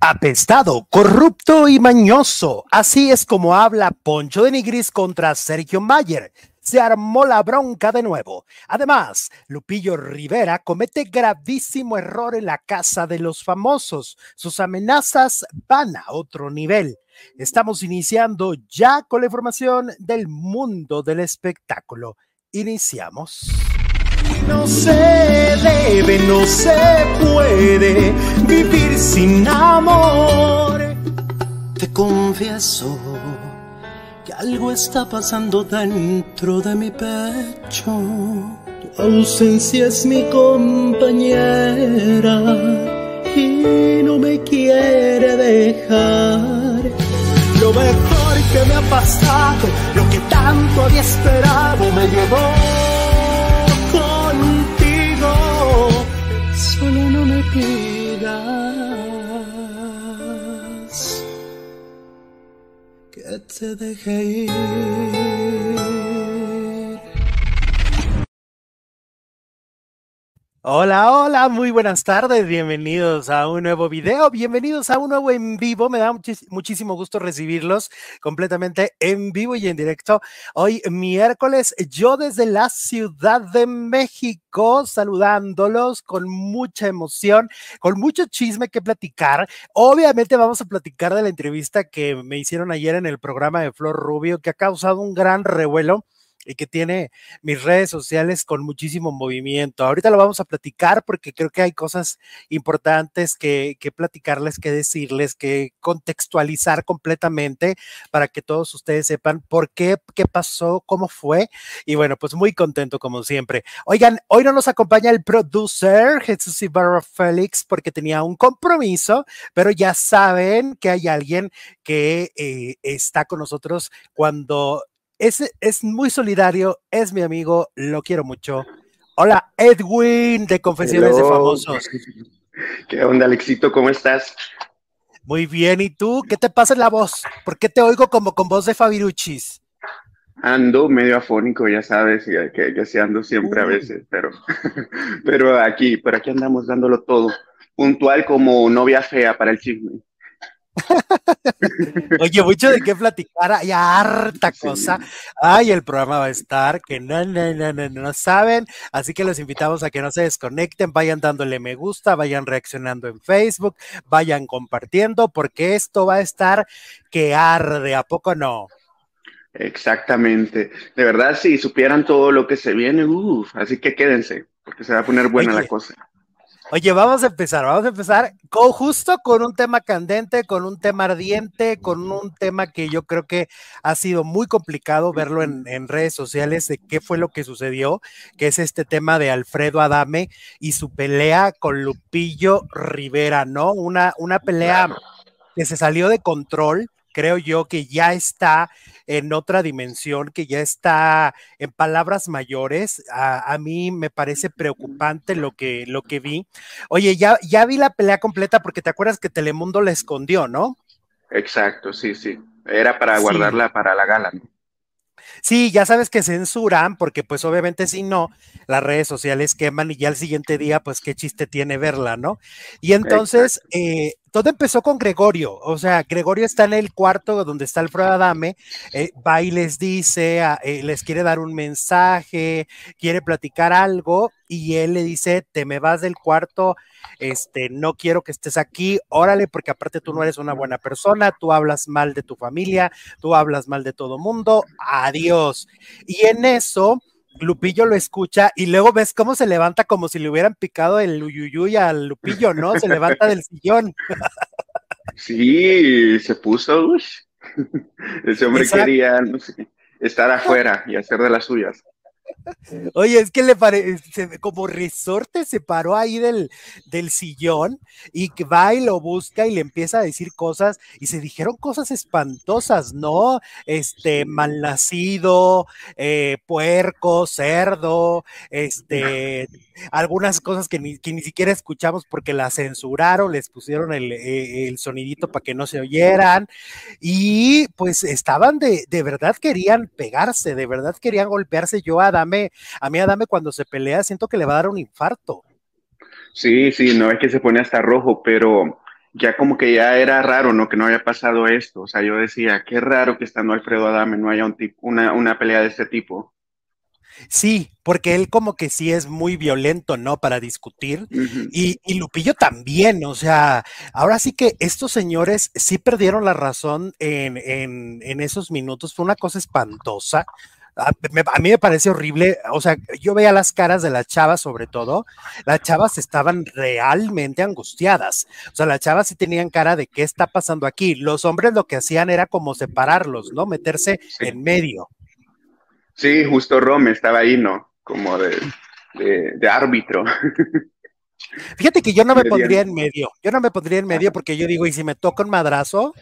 Apestado, corrupto y mañoso. Así es como habla Poncho de Nigris contra Sergio Mayer. Se armó la bronca de nuevo. Además, Lupillo Rivera comete gravísimo error en la casa de los famosos. Sus amenazas van a otro nivel. Estamos iniciando ya con la información del mundo del espectáculo. Iniciamos. No se debe, no se puede vivir sin amor. Te confieso que algo está pasando dentro de mi pecho. Tu ausencia es mi compañera y no me quiere dejar. Lo mejor que me ha pasado, lo que tanto había esperado, me llevó Pidas que te deje ir. Hola, hola, muy buenas tardes, bienvenidos a un nuevo video, bienvenidos a un nuevo en vivo, me da muchísimo gusto recibirlos completamente en vivo y en directo. Hoy miércoles, yo desde la Ciudad de México, saludándolos con mucha emoción, con mucho chisme que platicar. Obviamente vamos a platicar de la entrevista que me hicieron ayer en el programa de Flor Rubio, que ha causado un gran revuelo y que tiene mis redes sociales con muchísimo movimiento. Ahorita lo vamos a platicar porque creo que hay cosas importantes que, que platicarles, que decirles, que contextualizar completamente para que todos ustedes sepan por qué, qué pasó, cómo fue. Y bueno, pues muy contento como siempre. Oigan, hoy no nos acompaña el producer Jesús Ibarra Félix porque tenía un compromiso, pero ya saben que hay alguien que eh, está con nosotros cuando es, es muy solidario, es mi amigo, lo quiero mucho. Hola, Edwin de Confesiones de. Famosos. ¿Qué onda, Alexito? ¿Cómo estás? Muy bien, ¿y tú? ¿Qué te pasa en la voz? ¿Por qué te oigo como con voz de Fabiruchis? Ando medio afónico, ya sabes, que, que, sí ando siempre a veces, pero, pero aquí, por aquí andamos dándolo todo. Puntual como novia fea para el chisme. Oye, mucho de qué platicar, hay harta Sí. cosa. Ay, el programa va a estar, que no, no, no, no, no saben. Así que los invitamos a que no se desconecten, vayan dándole me gusta, vayan reaccionando en Facebook, vayan compartiendo, porque esto va a estar que arde, ¿a poco no? Exactamente. De verdad, si supieran todo lo que se viene, uff, así que quédense, porque se va a poner buena Oye. la cosa. Oye, vamos a empezar, vamos a empezar con, justo con un tema candente, con un tema ardiente, con un tema que yo creo que ha sido muy complicado verlo en, en redes sociales de qué fue lo que sucedió, que es este tema de Alfredo Adame y su pelea con Lupillo Rivera, ¿no? Una, una pelea que se salió de control, creo yo que ya está en otra dimensión, que ya está en palabras mayores. A, a mí me parece preocupante lo que, lo que vi. Oye, ya, ya vi la pelea completa porque te acuerdas que Telemundo la escondió, ¿no? Exacto, sí, sí. Era para Sí. guardarla para la gala. Sí, ya sabes que censuran, porque pues obviamente si no, las redes sociales queman y ya al siguiente día, pues qué chiste tiene verla, ¿no? Y entonces, eh, todo empezó con Gregorio, o sea, Gregorio está en el cuarto donde está Alfredo Adame, eh, va y les dice, eh, les quiere dar un mensaje, quiere platicar algo, y él le dice, te me vas del cuarto, este, no quiero que estés aquí, órale, porque aparte tú no eres una buena persona, tú hablas mal de tu familia, tú hablas mal de todo mundo, adiós. Y en eso, Lupillo lo escucha y luego ves cómo se levanta como si le hubieran picado el uyuyuy al Lupillo, ¿no? Se levanta del sillón. Sí, se puso, uy. Ese hombre Exacto. quería, no sé, estar afuera y hacer de las suyas. Oye, es que le parece como resorte se paró ahí del, del sillón y va y lo busca y le empieza a decir cosas y se dijeron cosas espantosas, ¿no? Este, malnacido, eh, puerco, cerdo, este, algunas cosas que ni, que ni siquiera escuchamos porque las censuraron, les pusieron el, eh, el sonidito para que no se oyeran y pues estaban de, de verdad querían pegarse, de verdad querían golpearse. Yo a Adame, a mí Adame cuando se pelea siento que le va a dar un infarto. Sí, sí, no es que se pone hasta rojo, pero ya como que ya era raro, ¿no? Que no había pasado esto. O sea, yo decía, qué raro que estando Alfredo Adame no haya un tipo, una, una pelea de este tipo. Sí, porque él como que sí es muy violento, ¿no? Para discutir. y, y, Lupillo también, o sea, ahora sí que estos señores sí perdieron la razón en, en, en esos minutos. Fue una cosa espantosa. A, mí me parece horrible, o sea, yo veía las caras de las chavas sobre todo, las chavas estaban realmente angustiadas, o sea, las chavas sí tenían cara de qué está pasando aquí, los hombres lo que hacían era como separarlos, ¿no? Meterse en medio. Sí, justo Rome estaba ahí, ¿no? Como de, de, árbitro. Fíjate que yo no me pondría en medio, yo no me pondría en medio porque yo digo, ¿y si me toca un madrazo?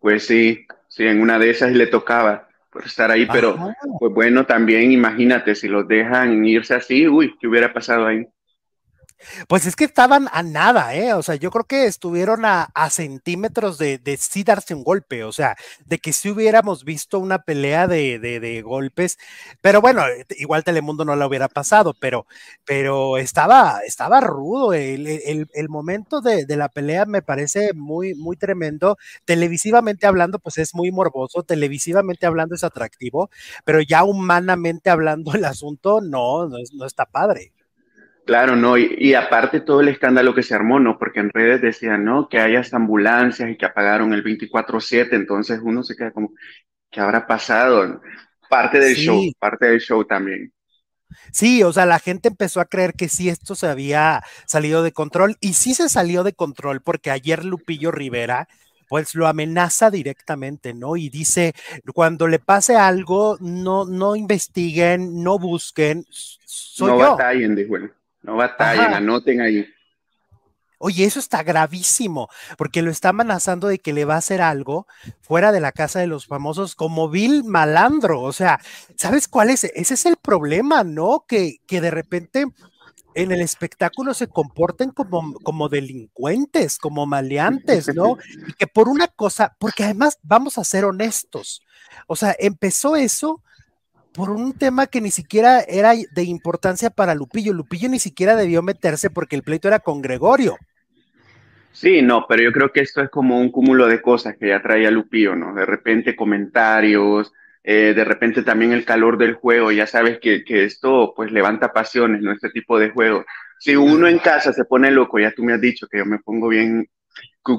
Pues sí, sí, en una de esas le tocaba por estar ahí, pero pues bueno, también imagínate, si los dejan irse así, uy, ¿qué hubiera pasado ahí? Pues es que estaban a nada, ¿eh? O sea, yo creo que estuvieron a, centímetros de, de, sí darse un golpe, o sea, de que si hubiéramos visto una pelea de, de, golpes, pero bueno, igual Telemundo no la hubiera pasado, pero, pero estaba, estaba rudo. El, el, el momento de, la pelea me parece muy, muy tremendo. Televisivamente hablando, pues es muy morboso, televisivamente hablando es atractivo, pero ya humanamente hablando el asunto, no, no, no está padre. Claro, no, y, aparte todo el escándalo que se armó, ¿no? Porque en redes decían, ¿no? Que hay hasta ambulancias y que apagaron el 24-7, entonces uno se queda como, ¿qué habrá pasado? Parte del show, parte del show también. Sí, o sea, la gente empezó a creer que sí, esto se había salido de control y sí se salió de control porque ayer Lupillo Rivera pues lo amenaza directamente, ¿no? Y dice, cuando le pase algo, no, no investiguen, no busquen, soy no batallen, dijo él. No batallen, anoten ahí. Oye, eso está gravísimo, porque lo está amenazando de que le va a hacer algo fuera de la casa de los famosos como Bill Malandro. O sea, ¿sabes cuál es? Ese es el problema, ¿no? Que, que de repente en el espectáculo se comporten como, como delincuentes, como maleantes, ¿no? Y que por una cosa, porque además vamos a ser honestos, o sea, empezó eso por un tema que ni siquiera era de importancia para Lupillo. Lupillo ni siquiera debió meterse porque el pleito era con Gregorio. Sí, no, pero yo creo que esto es como un cúmulo de cosas que ya traía Lupillo, ¿no? De repente comentarios, eh, de repente también el calor del juego, ya sabes que, que, esto pues levanta pasiones, ¿no? Este tipo de juego. Si uno en casa se pone loco, ya tú me has dicho que yo me pongo bien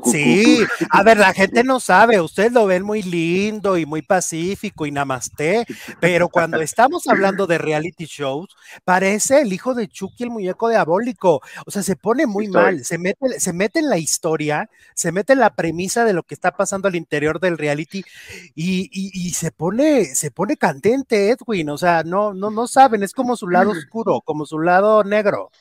Sí, a ver, la gente no sabe, ustedes lo ven muy lindo y muy pacífico y namaste, pero cuando estamos hablando de reality shows, parece el hijo de Chucky, el muñeco diabólico, o sea, se pone muy mal, se mete, se mete en la historia, se mete en la premisa de lo que está pasando al interior del reality y, y, se pone, se pone candente Edwin, o sea, no, no, no saben, es como su lado oscuro, como su lado negro.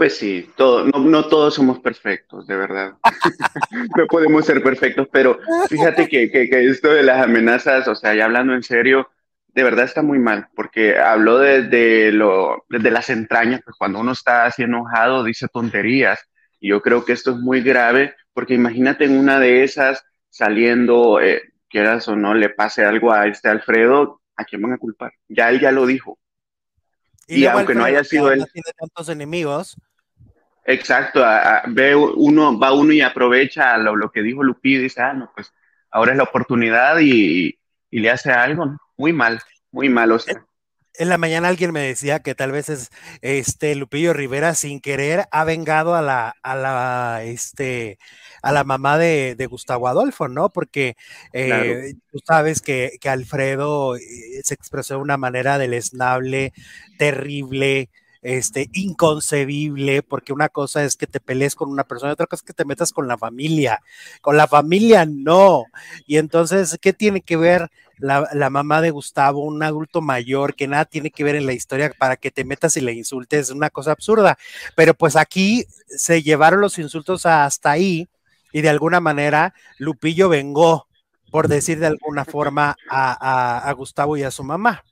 Pues sí, todo, no, todos somos perfectos, de verdad. no podemos ser perfectos, pero fíjate que, esto de las amenazas, o sea, ya hablando en serio, de verdad está muy mal, porque habló de, lo, de las entrañas, pues cuando uno está así enojado dice tonterías, y yo creo que esto es muy grave, porque imagínate en una de esas saliendo, eh, quieras o no, le pase algo a este Alfredo, ¿a quién van a culpar? Ya él ya lo dijo. Y, aunque no haya sido él. Tiene tantos enemigos. Exacto, ve uno, va uno y aprovecha lo, que dijo Lupillo y dice, ah, no, pues ahora es la oportunidad y, le hace algo, muy mal, muy mal, o sea. En la mañana alguien me decía que tal vez es este Lupillo Rivera sin querer ha vengado a la, a la, este, a la mamá de, Gustavo Adolfo, ¿no? Porque eh, tú sabes que, que Alfredo eh, se expresó de una manera deleznable, terrible, este, inconcebible, porque una cosa es que te pelees con una persona, otra cosa es que te metas con la familia. Con la familia no. Y entonces, ¿qué tiene que ver la, mamá de Gustavo, un adulto mayor que nada tiene que ver en la historia para que te metas y le insultes? Es una cosa absurda. Pero pues aquí se llevaron los insultos hasta ahí y de alguna manera Lupillo vengó, por decir de alguna forma, a Gustavo y a su mamá.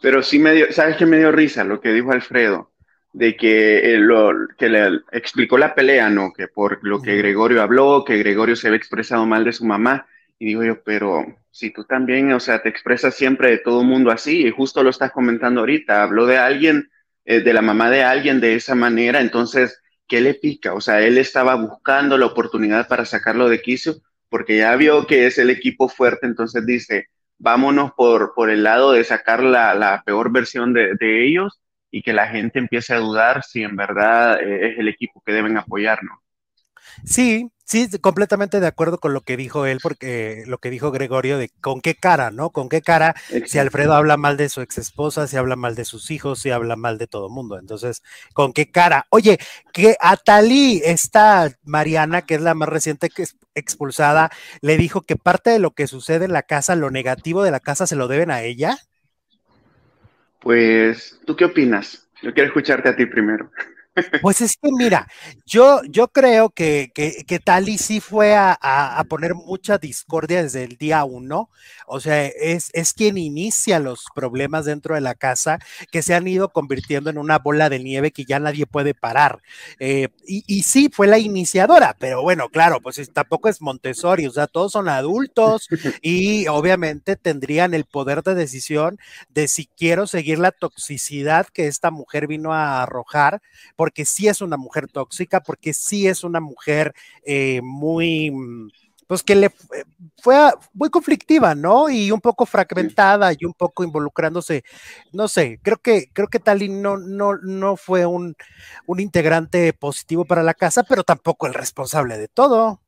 Pero sí me dio, ¿sabes qué me dio risa? Lo que dijo Alfredo, de que, lo, que le explicó la pelea, ¿no? Que por lo que Gregorio habló, que Gregorio se había expresado mal de su mamá. Y digo yo, pero si tú también, o sea, te expresas siempre de todo el mundo así, y justo lo estás comentando ahorita, habló de alguien, eh, de la mamá de alguien de esa manera, entonces ¿qué le pica? O sea, él estaba buscando la oportunidad para sacarlo de quicio porque ya vio que es el equipo fuerte, entonces dice, vámonos por, por el lado de sacar la, la peor versión de, de, ellos y que la gente empiece a dudar si en verdad eh, es el equipo que deben apoyarnos. Sí, Sí, completamente de acuerdo con lo que dijo él, porque lo que dijo Gregorio de con qué cara, ¿no? Con qué cara si Alfredo habla mal de su ex esposa, si habla mal de sus hijos, si habla mal de todo el mundo. Entonces, ¿con qué cara? Oye, que a Talí, esta Mariana, que es la más reciente que es expulsada, le dijo que parte de lo que sucede en la casa, lo negativo de la casa, se lo deben a ella. Pues, ¿tú qué opinas? Yo quiero escucharte a ti primero. Pues es que mira, yo, yo creo que, que, que Tali sí fue a, a, poner mucha discordia desde el día uno. O sea, es, es quien inicia los problemas dentro de la casa que se han ido convirtiendo en una bola de nieve que ya nadie puede parar. Eh, y, y, sí, fue la iniciadora, pero bueno, claro, pues tampoco es Montessori, o sea, todos son adultos y obviamente tendrían el poder de decisión de si quiero seguir la toxicidad que esta mujer vino a arrojar porque sí es una mujer tóxica, porque sí es una mujer eh, muy, mm, pues que le fue muy conflictiva, ¿no? Y un poco fragmentada y un poco involucrándose, no sé, creo que, creo que Tali no, no, no fue un, un integrante positivo para la casa, pero tampoco el responsable de todo.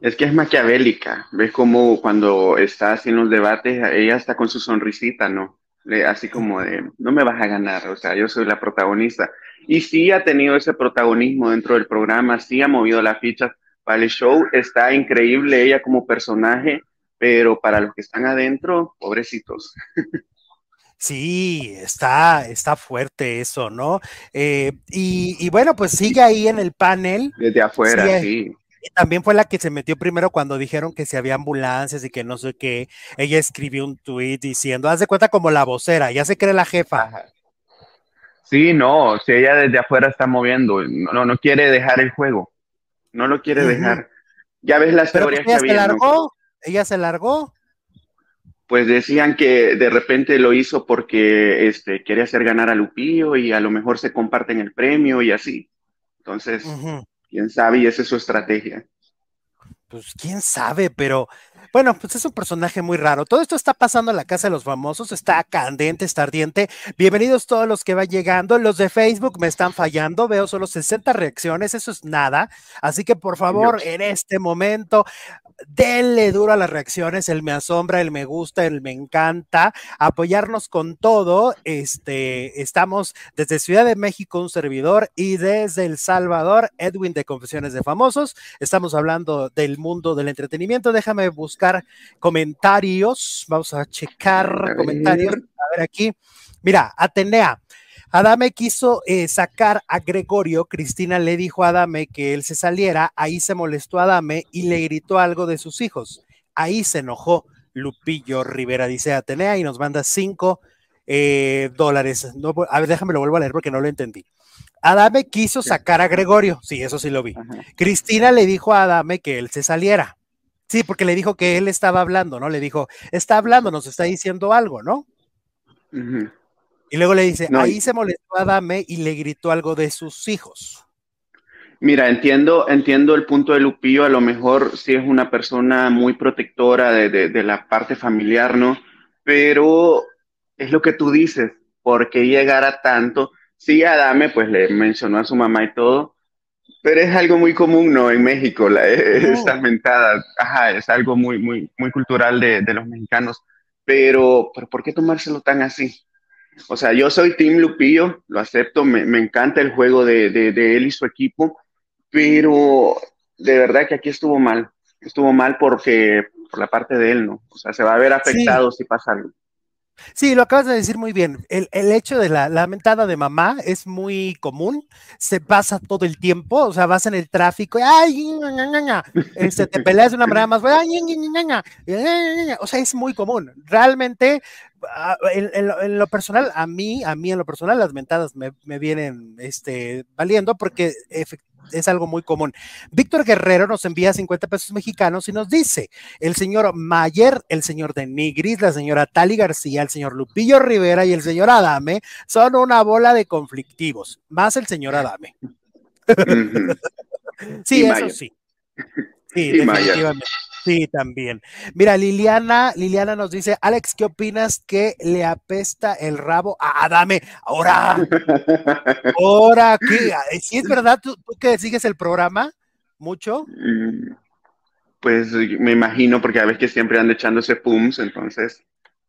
Es que es maquiavélica, ves como cuando está en los debates, ella está con su sonrisita, ¿no? así como de, no me vas a ganar, o sea, yo soy la protagonista. Y sí ha tenido ese protagonismo dentro del programa, sí ha movido las fichas para el show, está increíble ella como personaje, pero para los que están adentro, pobrecitos. Sí, está, está fuerte eso, ¿no? Eh, y, y, bueno, pues sigue ahí en el panel. Desde afuera, sí. Y también fue la que se metió primero cuando dijeron que si había ambulancias y que no sé qué. Ella escribió un tweet diciendo, haz de cuenta como la vocera, ya se cree la jefa. Ajá. Sí, no, si ella desde afuera está moviendo, no, no quiere dejar el juego, no lo quiere dejar. Ya ves las Pero teorías ella que había, se largó, ella se largó. Pues decían que de repente lo hizo porque este, quiere hacer ganar a Lupillo y a lo mejor se comparten el premio y así. Entonces, quién sabe, y esa es su estrategia. Pues quién sabe, pero bueno, pues es un personaje muy raro. Todo esto está pasando en la casa de los famosos, está candente, está ardiente. Bienvenidos todos los que van llegando. Los de Facebook me están fallando, veo solo 60 reacciones, eso es nada. Así que por favor, en este momento, denle duro a las reacciones, el me asombra, el me gusta, el me encanta, apoyarnos con todo. Este, estamos desde Ciudad de México, un servidor, y desde El Salvador, Edwin de Confesiones de Famosos. Estamos hablando del mundo del entretenimiento. Déjame buscar comentarios. Vamos a checar comentarios. A ver aquí. Mira, Atenea. Adame quiso eh, sacar a Gregorio, Cristina le dijo a Adame que él se saliera, ahí se molestó a Adame y le gritó algo de sus hijos. Ahí se enojó Lupillo Rivera, dice Atenea, y nos manda cinco eh, dólares. No, a ver, déjame lo vuelvo a leer porque no lo entendí. Adame quiso sacar a Gregorio, sí, eso sí lo vi. Cristina le dijo a Adame que él se saliera. Sí, porque le dijo que él estaba hablando, ¿no? Le dijo, está hablando, nos está diciendo algo, ¿no? Y luego le dice, ahí se molestó a Dame y le gritó algo de sus hijos. Mira, entiendo, entiendo el punto de Lupillo, a lo mejor sí es una persona muy protectora de, de, la parte familiar, ¿no? Pero es lo que tú dices, ¿por qué llegar tanto? Sí, Adame pues le mencionó a su mamá y todo, pero es algo muy común, ¿no? En México, la, e, estas mentadas, ajá, es algo muy, muy, muy cultural de, de los mexicanos, pero, pero ¿por qué tomárselo tan así? O sea, yo soy Team Lupillo, lo acepto, me, me encanta el juego de, de, de, él y su equipo, pero de verdad que aquí estuvo mal. Estuvo mal porque por la parte de él, ¿no? O sea, se va a ver afectado sí. si pasa algo. Sí, lo acabas de decir muy bien. El, el hecho de la, la, mentada de mamá es muy común, se pasa todo el tiempo, o sea, vas en el tráfico, ay, este, te peleas de una manera más, ay, o sea, es muy común. Realmente, ah, en, en, lo, en, lo, personal, a mí, a mí en lo personal, las mentadas me, me vienen este, valiendo porque efectivamente es algo muy común. Víctor Guerrero nos envía 50 pesos mexicanos y nos dice, el señor Mayer, el señor Denigris, la señora Tali García, el señor Lupillo Rivera y el señor Adame son una bola de conflictivos, más el señor Adame. sí, eso sí. Sí, definitivamente. Sí, también. Mira, Liliana, Liliana nos dice, Alex, ¿qué opinas que le apesta el rabo a Adame? Ahora, ahora, ¿qué? ¿Sí es verdad tú, que sigues el programa mucho? Mm, pues me imagino, porque a veces que siempre anda echándose pums, entonces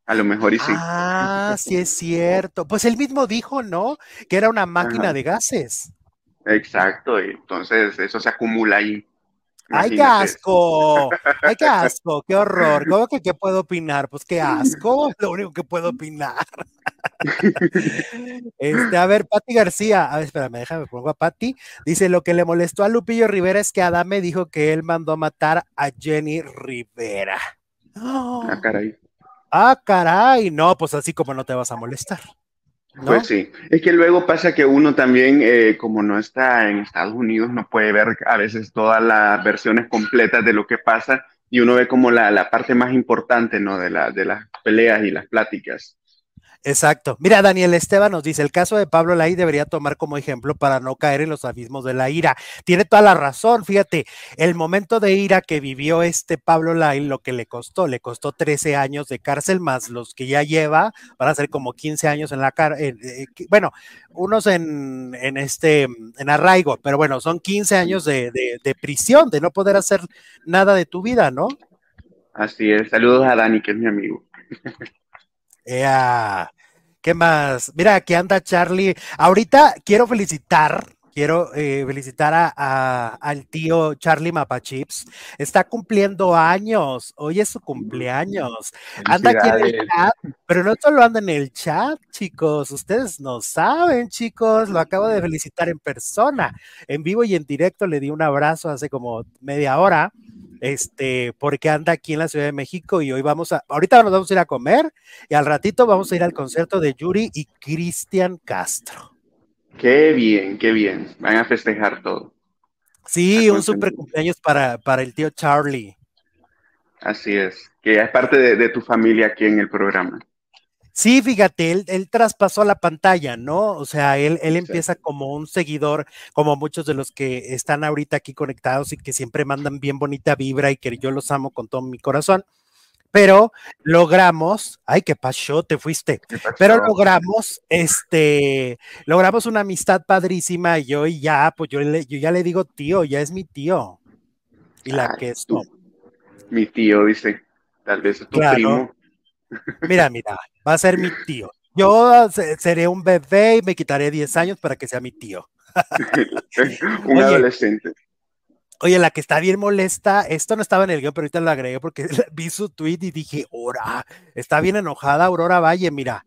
a lo mejor y sí. Ah, sí es cierto. Pues él mismo dijo, ¿no? Que era una máquina de gases. Exacto, entonces eso se acumula ahí. ¡Ay, qué asco! ¡Ay, qué asco! ¡Qué horror! ¿Cómo que qué puedo opinar? Pues qué asco, lo único que puedo opinar. Este, a ver, Patti García, a ver, espérame, déjame pongo a Patti. Dice: Lo que le molestó a Lupillo Rivera es que Adame dijo que él mandó a matar a Jenny Rivera. Ah, caray. Ah, caray. No, pues así como no te vas a molestar. Pues sí, es que luego pasa que uno también, eh, como no está en Estados Unidos, no puede ver a veces todas las versiones completas de lo que pasa y uno ve como la, la parte más importante, ¿no? De, la, de las peleas y las pláticas. Exacto. Mira, Daniel Esteban nos dice, el caso de Pablo Lai debería tomar como ejemplo para no caer en los abismos de la ira. Tiene toda la razón, fíjate, el momento de ira que vivió este Pablo Lai, lo que le costó, le costó 13 años de cárcel más los que ya lleva, van a ser como 15 años en la cárcel, eh, bueno, unos en, en, este, en arraigo, pero bueno, son 15 años de, de prisión, de no poder hacer nada de tu vida, ¿no? Así es, saludos a Dani, que es mi amigo. ¿Qué más? Mira, aquí anda Charlie. Ahorita quiero felicitar, quiero eh, felicitar a, al tío Charlie Mapachips. Está cumpliendo años. Hoy es su cumpleaños. Anda aquí en el chat, pero no solo anda en el chat, chicos. Ustedes no saben, chicos. Lo acabo de felicitar en persona. En vivo y en directo le di un abrazo hace como media hora este, porque anda aquí en la Ciudad de México y hoy vamos a, ahorita nos vamos a ir a comer y al ratito vamos a ir al concierto de Yuri y Cristian Castro. Qué bien, qué bien. Van a festejar todo. Sí, un super cumpleaños para, para el tío Charlie. Así es, que es parte de tu familia aquí en el programa. Sí, fíjate, él, traspasó la pantalla, ¿no? O sea, él, él empieza como un seguidor, como muchos de los que están ahorita aquí conectados y que siempre mandan bien bonita vibra y que yo los amo con todo mi corazón. Pero logramos, ay, qué pasó, te fuiste. Pero logramos, este, logramos una amistad padrísima y yo ya, pues yo, yo ya le digo tío, ya es mi tío. Y la que es tú. Mi tío, dice, tal vez tu primo. Mira, mira, va a ser mi tío. Yo seré un bebé y me quitaré 10 años para que sea mi tío. un adolescente. Oye, la que está bien molesta, esto no estaba en el guion, pero ahorita lo agregué porque vi su tweet y dije, ora, está bien enojada Aurora Valle, mira.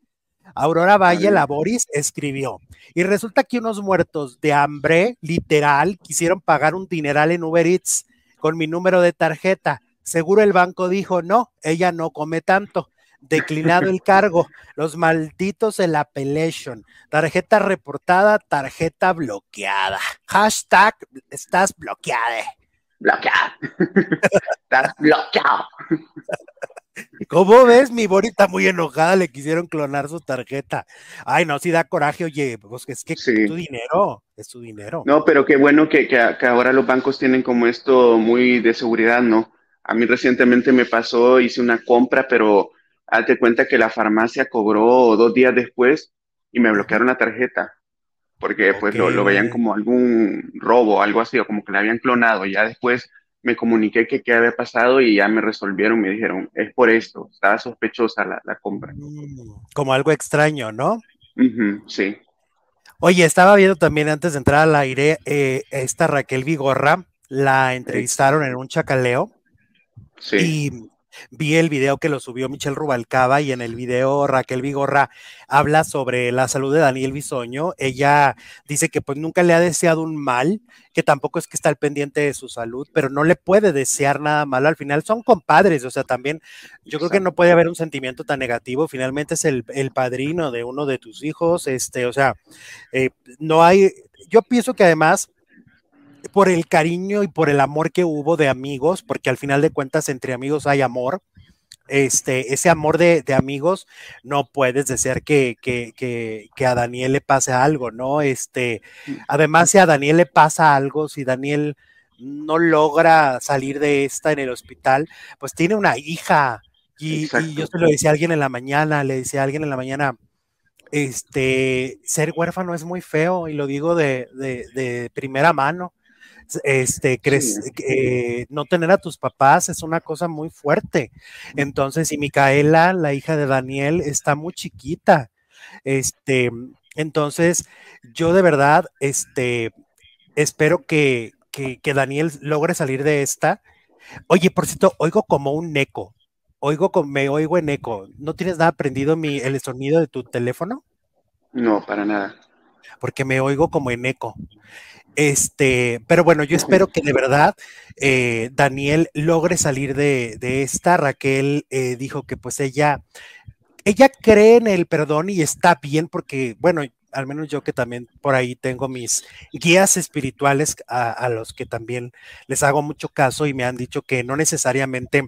Aurora Valle, la Boris, escribió. Y resulta que unos muertos de hambre, literal, quisieron pagar un dineral en Uber Eats con mi número de tarjeta. Seguro el banco dijo, no, ella no come tanto declinado el cargo, los malditos el appellation, tarjeta reportada, tarjeta bloqueada, hashtag estás bloqueada. Bloqueada. estás bloqueado. ¿Cómo ves? Mi Borita muy enojada, le quisieron clonar su tarjeta. Ay, no, si da coraje, oye, pues es que es tu dinero, es tu dinero. No, pero qué bueno que, que, ahora los bancos tienen como esto muy de seguridad, ¿no? A mí recientemente me pasó, hice una compra, pero hazte cuenta que la farmacia cobró dos días después y me bloquearon la tarjeta, porque pues lo, veían como algún robo, algo así, o como que la habían clonado. Y ya después me comuniqué que qué había pasado y ya me resolvieron, me dijeron, es por esto, estaba sospechosa la, compra. Mm, como algo extraño, ¿no? sí. Oye, estaba viendo también antes de entrar al aire, eh, esta Raquel Vigorra, la entrevistaron en un chacaleo. Sí. Y vi el video que lo subió Michelle Rubalcaba y en el video Raquel Vigorra habla sobre la salud de Daniel Bisoño. Ella dice que pues nunca le ha deseado un mal, que tampoco es que está al pendiente de su salud, pero no le puede desear nada malo. Al final son compadres, o sea, también yo creo que no puede haber un sentimiento tan negativo. Finalmente es el, padrino de uno de tus hijos, este, o sea, eh, no hay, yo pienso que además por el cariño y por el amor que hubo de amigos, porque al final de cuentas entre amigos hay amor. este, ese amor de, amigos, no puedes desear que, que, que, a Daniel le pase algo, ¿no? Este, además, si a Daniel le pasa algo, si Daniel no logra salir de esta en el hospital, pues tiene una hija. Y, yo se lo decía a alguien en la mañana, le decía a alguien en la mañana, este, ser huérfano es muy feo, y lo digo de, de, de primera mano este, crees, eh, no tener a tus papás es una cosa muy fuerte. Entonces, y Micaela, la hija de Daniel, está muy chiquita. Este, entonces, yo de verdad, este, espero que, que, Daniel logre salir de esta. Oye, por cierto, oigo como un eco. Oigo, me oigo en eco. ¿No tienes nada aprendido mi, el sonido de tu teléfono? No, para nada. Porque me oigo como en eco. Este, pero bueno, yo espero que de verdad eh, Daniel logre salir de, esta. Raquel eh, dijo que pues ella, ella cree en el perdón y está bien porque, bueno, al menos yo que también por ahí tengo mis guías espirituales a, a los que también les hago mucho caso y me han dicho que no necesariamente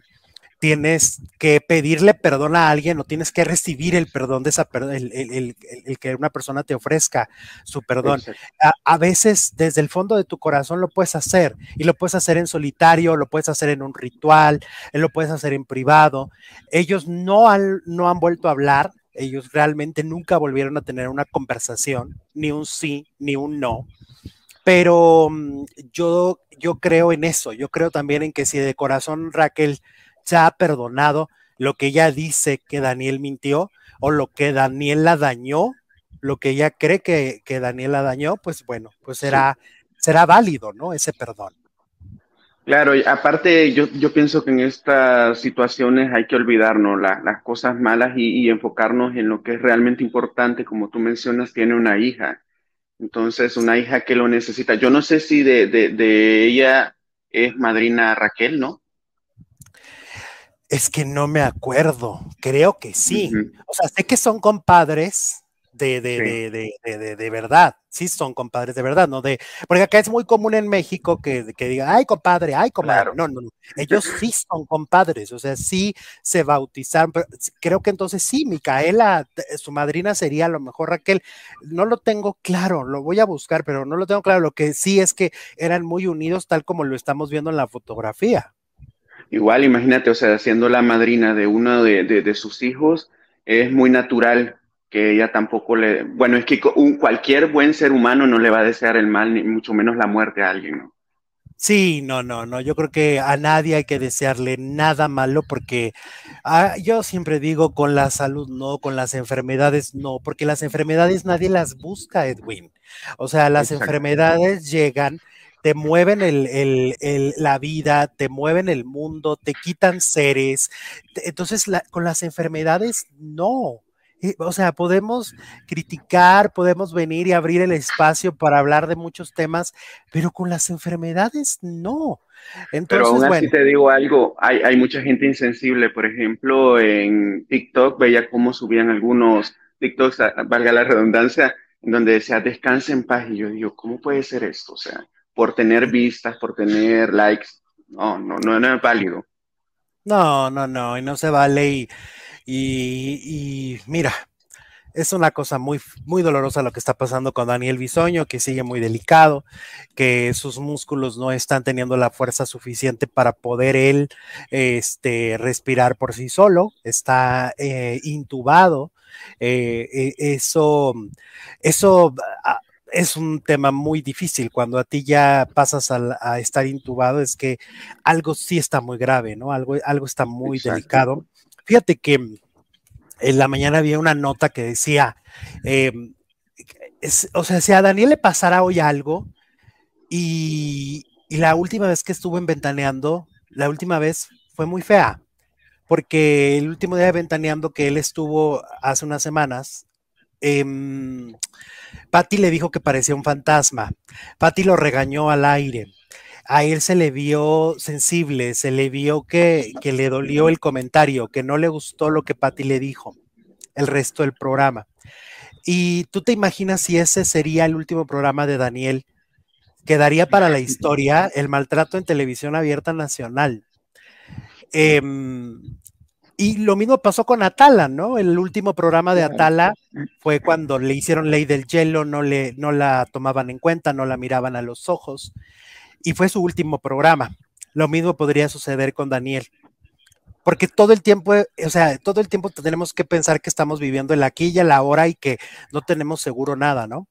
tienes que pedirle perdón a alguien o tienes que recibir el perdón de esa el, el, el, que una persona te ofrezca su perdón. A, veces desde el fondo de tu corazón lo puedes hacer y lo puedes hacer en solitario, lo puedes hacer en un ritual, lo puedes hacer en privado. Ellos no han, no han vuelto a hablar, ellos realmente nunca volvieron a tener una conversación, ni un sí, ni un no. Pero mm, yo, yo creo en eso, yo creo también en que si de corazón Raquel se ha perdonado lo que ella dice que Daniel mintió o lo que Daniel la dañó, lo que ella cree que, que Daniel la dañó, pues bueno, pues será, será válido, ¿no? Ese perdón. Claro, y aparte yo, yo pienso que en estas situaciones hay que olvidarnos las cosas malas y, enfocarnos en lo que es realmente importante, como tú mencionas, tiene una hija. Entonces, una hija que lo necesita. Yo no sé si de, de, de ella es madrina Raquel, ¿no? Es que no me acuerdo, creo que sí. O sea, sé que son compadres de, de, de, de, verdad, sí son compadres de verdad, ¿no? De, porque acá es muy común en México que, que diga, ay, compadre, ay, compadre. No, no, no. Ellos sí son compadres, o sea, sí se bautizaron, pero creo que entonces sí, Micaela, su madrina sería a lo mejor Raquel. No lo tengo claro, lo voy a buscar, pero no lo tengo claro. Lo que sí es que eran muy unidos, tal como lo estamos viendo en la fotografía. Igual, imagínate, o sea, siendo la madrina de uno de, sus hijos, es muy natural que ella tampoco le, bueno, es que un, cualquier buen ser humano no le va a desear el mal, ni mucho menos la muerte a alguien, ¿no? Sí, no, no, no, yo creo que a nadie hay que desearle nada malo porque ah, yo siempre digo con la salud no, con las enfermedades no, porque las enfermedades nadie las busca, Edwin. O sea, las enfermedades llegan te mueven el, la vida, te mueven el mundo, te quitan seres. Entonces, con las enfermedades, no. O sea, podemos criticar, podemos venir y abrir el espacio para hablar de muchos temas, pero con las enfermedades, no. Entonces, pero aún así te digo algo, hay, hay mucha gente insensible. Por ejemplo, en TikTok veía cómo subían algunos TikToks, valga la redundancia, en donde decía descanse en paz. Y yo digo, ¿cómo puede ser esto? O sea, por tener vistas, por tener likes. No, no, no, es válido. No, no, no, y no se vale. Y, y, mira, es una cosa muy, muy dolorosa lo que está pasando con Daniel Bisoño, que sigue muy delicado, que sus músculos no están teniendo la fuerza suficiente para poder él este, respirar por sí solo, está eh, intubado. Eh, eh, eso, eso es un tema muy difícil. Cuando a ti ya pasas a, estar intubado, es que algo sí está muy grave, ¿no? Algo, algo está muy delicado. Fíjate que en la mañana había una nota que decía, em, o sea, si a Daniel le pasara hoy algo y, y la última vez que estuvo en Ventaneando, la última vez fue muy fea, porque el último día de Ventaneando que él estuvo hace unas semanas, eh, Patty le dijo que parecía un fantasma. Patty lo regañó al aire. A él se le vio sensible, se le vio que, que le dolió el comentario, que no le gustó lo que Patty le dijo el resto del programa. Y tú te imaginas si ese sería el último programa de Daniel, quedaría para la historia el maltrato en televisión abierta nacional. Em, y lo mismo pasó con Atala, ¿no? El último programa de Atala fue cuando le hicieron ley del hielo, no, le, no la tomaban en cuenta, no la miraban a los ojos, y fue su último programa. Lo mismo podría suceder con Daniel porque todo el tiempo, o sea, todo el tiempo tenemos que pensar que estamos viviendo el aquí y el ahora y que no tenemos seguro nada, ¿no?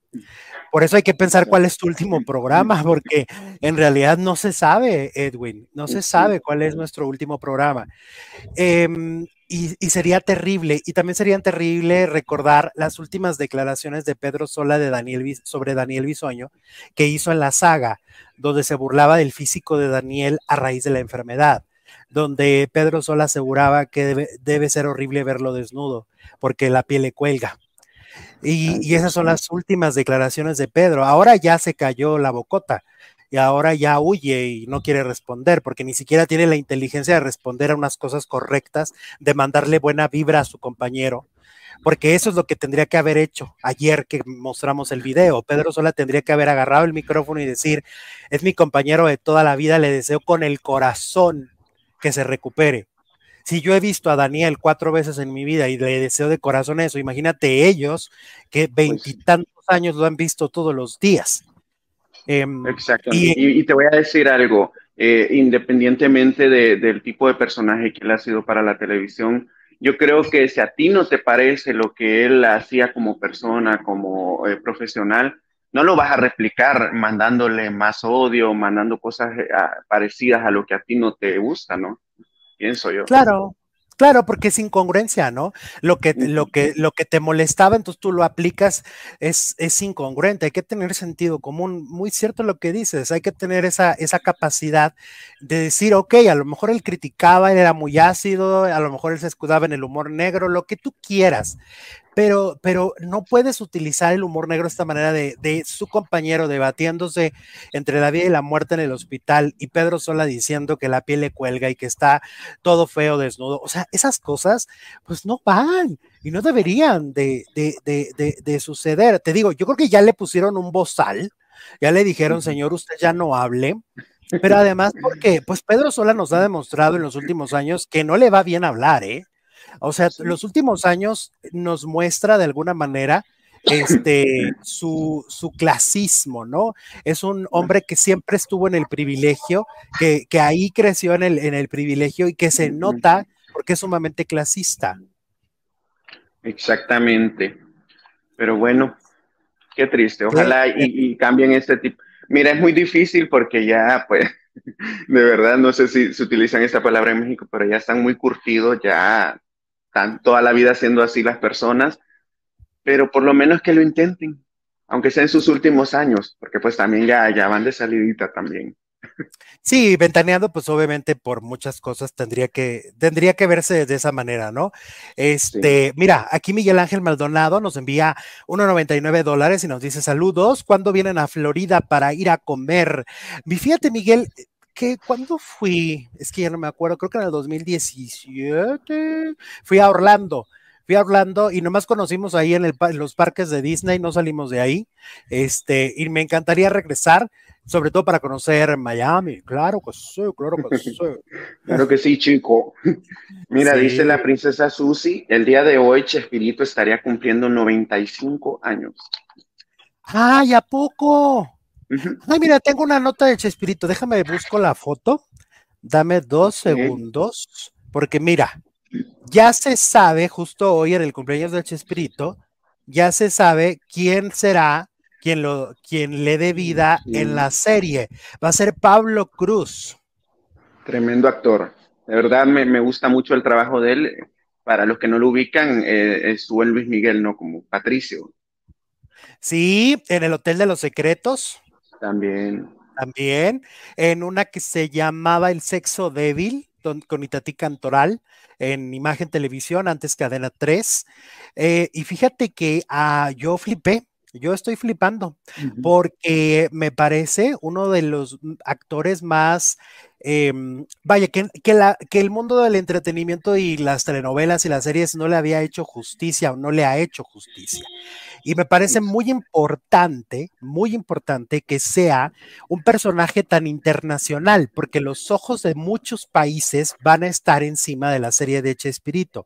Por eso hay que pensar cuál es tu último programa, porque en realidad no se sabe, Edwin, no se sabe cuál es nuestro último programa. Em, y, sería terrible, y también sería terrible recordar las últimas declaraciones de Pedro Sola de Daniel, sobre Daniel Bisoño, que hizo en la saga, donde se burlaba del físico de Daniel a raíz de la enfermedad donde Pedro Sola aseguraba que debe, ser horrible verlo desnudo, porque la piel le cuelga. Y, esas son las últimas declaraciones de Pedro. Ahora ya se cayó la bocota y ahora ya huye y no quiere responder porque ni siquiera tiene la inteligencia de responder a unas cosas correctas, de mandarle buena vibra a su compañero. Porque eso es lo que tendría que haber hecho ayer que mostramos el video. Pedro Sola tendría que haber agarrado el micrófono y decir, es mi compañero de toda la vida, le deseo con el corazón que se recupere. Si yo he visto a Daniel cuatro veces en mi vida y le deseo de corazón eso, imagínate ellos que pues veintitantos años lo han visto todos los días. Em, Exactamente. Y, te voy a decir algo, eh, independientemente del tipo de personaje que él ha sido para la televisión, yo creo que si a ti no te parece lo que él hacía como persona, como eh, profesional, no lo vas a replicar mandándole más odio, mandando cosas eh, parecidas a lo que a ti no te gusta, ¿no? Pienso yo. Claro, Claro, porque es incongruencia, ¿no? Lo que, lo que, lo que te molestaba, entonces tú lo aplicas, es, es incongruente. Hay que tener sentido común. Muy cierto lo que dices. Hay que tener esa, esa capacidad de decir, ok, a lo mejor él criticaba, él era muy ácido, a lo mejor él se escudaba en el humor negro, lo que tú quieras pero, pero no puedes utilizar el humor negro de esta manera de, de, su compañero debatiéndose entre la vida y la muerte en el hospital y Pedro Sola diciendo que la piel le cuelga y que está todo feo, desnudo. O sea, esas cosas pues no van y no deberían de, de, de suceder. Te digo, yo creo que ya le pusieron un bozal, ya le dijeron, señor, usted ya no hable. Pero además, porque pues Pedro Sola nos ha demostrado en los últimos años que no le va bien hablar, ¿eh? O sea, los últimos años nos muestra de alguna manera este, su, su, clasismo, ¿no? Es un hombre que siempre estuvo en el privilegio, que, que ahí creció en el, en el privilegio y que se nota porque es sumamente clasista. Exactamente. Pero bueno, qué triste. Ojalá y, y, cambien este tipo. Mira, es muy difícil porque ya, pues, de verdad, no sé si se utilizan esta palabra en México, pero ya están muy curtidos, ya están toda la vida siendo así las personas, pero por lo menos que lo intenten, aunque sea en sus últimos años, porque pues también ya, ya van de salidita también. Sí, ventaneando, pues obviamente por muchas cosas tendría que, tendría que verse de esa manera, ¿no? Este, mira, aquí Miguel Ángel Maldonado nos envía 1.99 dólares y nos dice saludos, ¿cuándo vienen a Florida para ir a comer? Y fíjate, Miguel, que cuando fui, es que ya no me acuerdo, creo que en el 2017, fui a Orlando, fui a Orlando y nomás conocimos ahí en, el, los parques de Disney, no salimos de ahí, este, y me encantaría regresar, sobre todo para conocer Miami, claro que sí, claro que sí. claro que sí, chico. Mira, dice la princesa Susi, el día de hoy Chespirito estaría cumpliendo 95 años. ¡Ay, a poco! Ay, mira, tengo una nota de Chespirito. Déjame busco la foto. Dame dos segundos. Porque mira, ya se sabe, justo hoy en el cumpleaños del Chespirito, ya se sabe quién será quien, lo, quien le dé vida en la serie. Va a ser Pablo Cruz. Tremendo actor. De verdad me, gusta mucho el trabajo de él. Para los que no lo ubican, eh, estuvo en Luis Miguel, ¿no? Como Patricio. Sí, en el Hotel de los Secretos. También. También. En una que se llamaba El Sexo Débil, con Itatí Cantoral, en Imagen Televisión, antes Cadena 3. Eh, y fíjate que ah, yo flipé, yo estoy flipando, porque me parece uno de los actores más, em, vaya, que, la, que el mundo del entretenimiento y las telenovelas y las series no le había hecho justicia o no le ha hecho justicia. Y me parece muy importante, muy importante que sea un personaje tan internacional, porque los ojos de muchos países van a estar encima de la serie de Chespirito.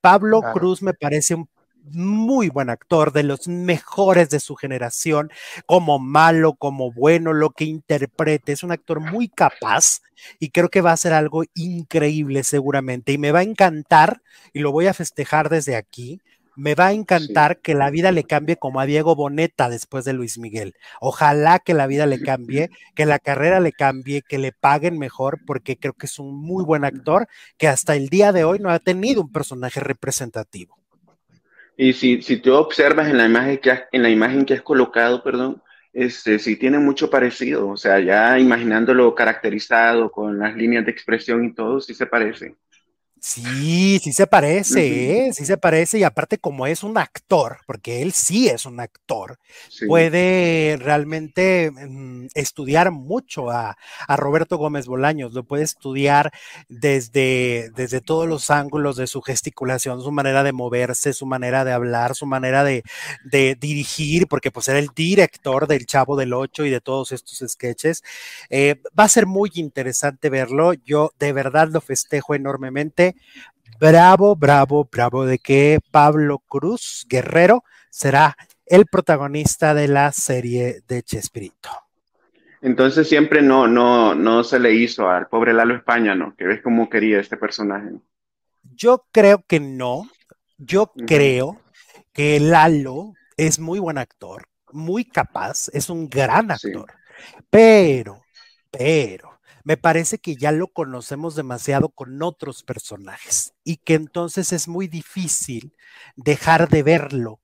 Pablo Cruz me parece un muy buen actor, de los mejores de su generación, como malo, como bueno, lo que interprete. Es un actor muy capaz y creo que va a ser algo increíble seguramente. Y me va a encantar, y lo voy a festejar desde aquí, me va a encantar que la vida le cambie como a Diego Boneta después de Luis Miguel. Ojalá que la vida le cambie, que la carrera le cambie, que le paguen mejor, porque creo que es un muy buen actor que hasta el día de hoy no ha tenido un personaje representativo. Y si, si tú observas en la imagen que has, en la imagen que has colocado, perdón, este, sí tiene mucho parecido, o sea, ya imaginándolo caracterizado con las líneas de expresión y todo, sí se parece. Sí, sí se parece, ¿eh? sí se parece y aparte como es un actor, porque él sí es un actor, puede realmente mm, estudiar mucho a, Roberto Gómez Bolaños, lo puede estudiar desde, desde todos los ángulos de su gesticulación, su manera de moverse, su manera de hablar, su manera de, dirigir, porque pues era el director del Chavo del Ocho y de todos estos sketches. Eh, va a ser muy interesante verlo, yo de verdad lo festejo enormemente bravo, bravo, bravo de que Pablo Cruz Guerrero será el protagonista de la serie de Chespirito. Entonces siempre no, no, no se le hizo al pobre Lalo España, ¿no? Que ves cómo quería este personaje. Yo creo que no. Yo creo que Lalo es muy buen actor, muy capaz, es un gran actor. Pero, pero, me parece que ya lo conocemos demasiado con otros personajes y que entonces es muy difícil dejar de verlo,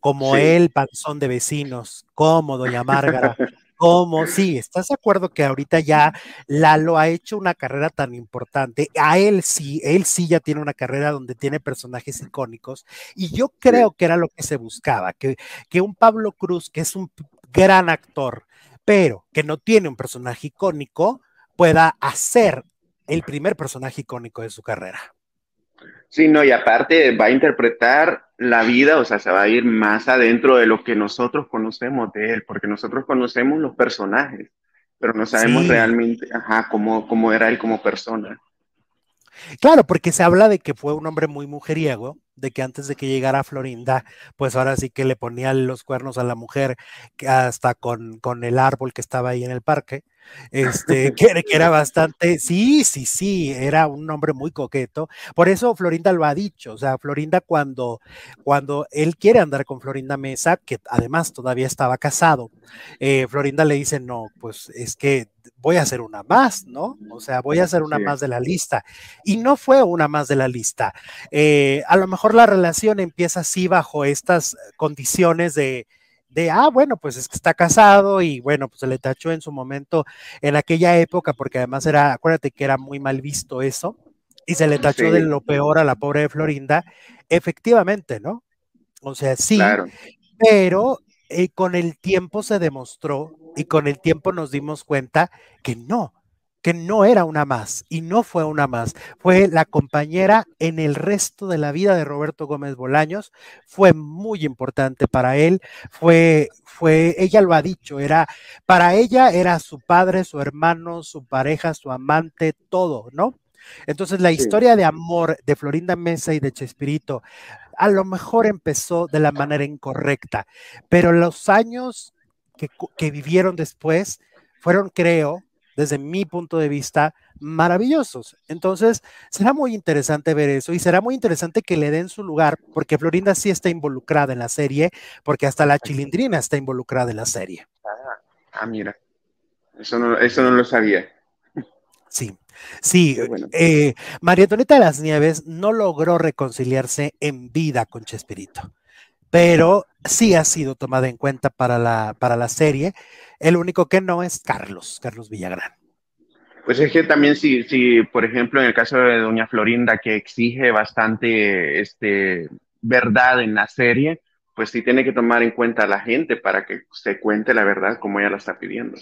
como el panzón de vecinos, como Doña Márgara. como, sí, ¿estás de acuerdo que ahorita ya Lalo ha hecho una carrera tan importante? A él sí, él sí ya tiene una carrera donde tiene personajes icónicos y yo creo que era lo que se buscaba, que, que un Pablo Cruz, que es un gran actor, pero que no tiene un personaje icónico, pueda hacer el primer personaje icónico de su carrera. Sí, no, y aparte va a interpretar la vida, o sea, se va a ir más adentro de lo que nosotros conocemos de él, porque nosotros conocemos los personajes, pero no sabemos realmente, ajá, cómo, cómo era él como persona. Claro, porque se habla de que fue un hombre muy mujeriego, de que antes de que llegara a Florinda, pues ahora sí que le ponía los cuernos a la mujer hasta con, con el árbol que estaba ahí en el parque este, que, era bastante, sí, sí, sí, era un hombre muy coqueto. Por eso Florinda lo ha dicho, o sea, Florinda cuando, cuando él quiere andar con Florinda Mesa, que además todavía estaba casado, eh, Florinda le dice, no, pues es que voy a hacer una más, ¿no? O sea, voy a hacer una más de la lista. Y no fue una más de la lista. Eh, a lo mejor la relación empieza así bajo estas condiciones de de, ah, bueno, pues es que está casado y bueno, pues se le tachó en su momento en aquella época, porque además era, acuérdate que era muy mal visto eso, y se le tachó de lo peor a la pobre Florinda, efectivamente, ¿no? O sea, sí, pero eh, con el tiempo se demostró y con el tiempo nos dimos cuenta que no, que no era una más y no fue una más, fue la compañera en el resto de la vida de Roberto Gómez Bolaños, fue muy importante para él, fue, fue, ella lo ha dicho, era, para ella era su padre, su hermano, su pareja, su amante, todo, ¿no? Entonces la historia de amor de Florinda Mesa y de Chespirito a lo mejor empezó de la manera incorrecta, pero los años que, que vivieron después fueron, creo, desde mi punto de vista, maravillosos. Entonces, será muy interesante ver eso y será muy interesante que le den su lugar, porque Florinda sí está involucrada en la serie, porque hasta la chilindrina está involucrada en la serie. Ah, ah mira, eso no, eso no lo sabía. Sí, sí. Eh, María Antonieta de las Nieves no logró reconciliarse en vida con Chespirito pero sí ha sido tomada en cuenta para la, para la serie. El único que no es Carlos, Carlos Villagrán. Pues es que también si, si, por ejemplo, en el caso de Doña Florinda, que exige bastante este, verdad en la serie, pues sí tiene que tomar en cuenta a la gente para que se cuente la verdad como ella la está pidiendo.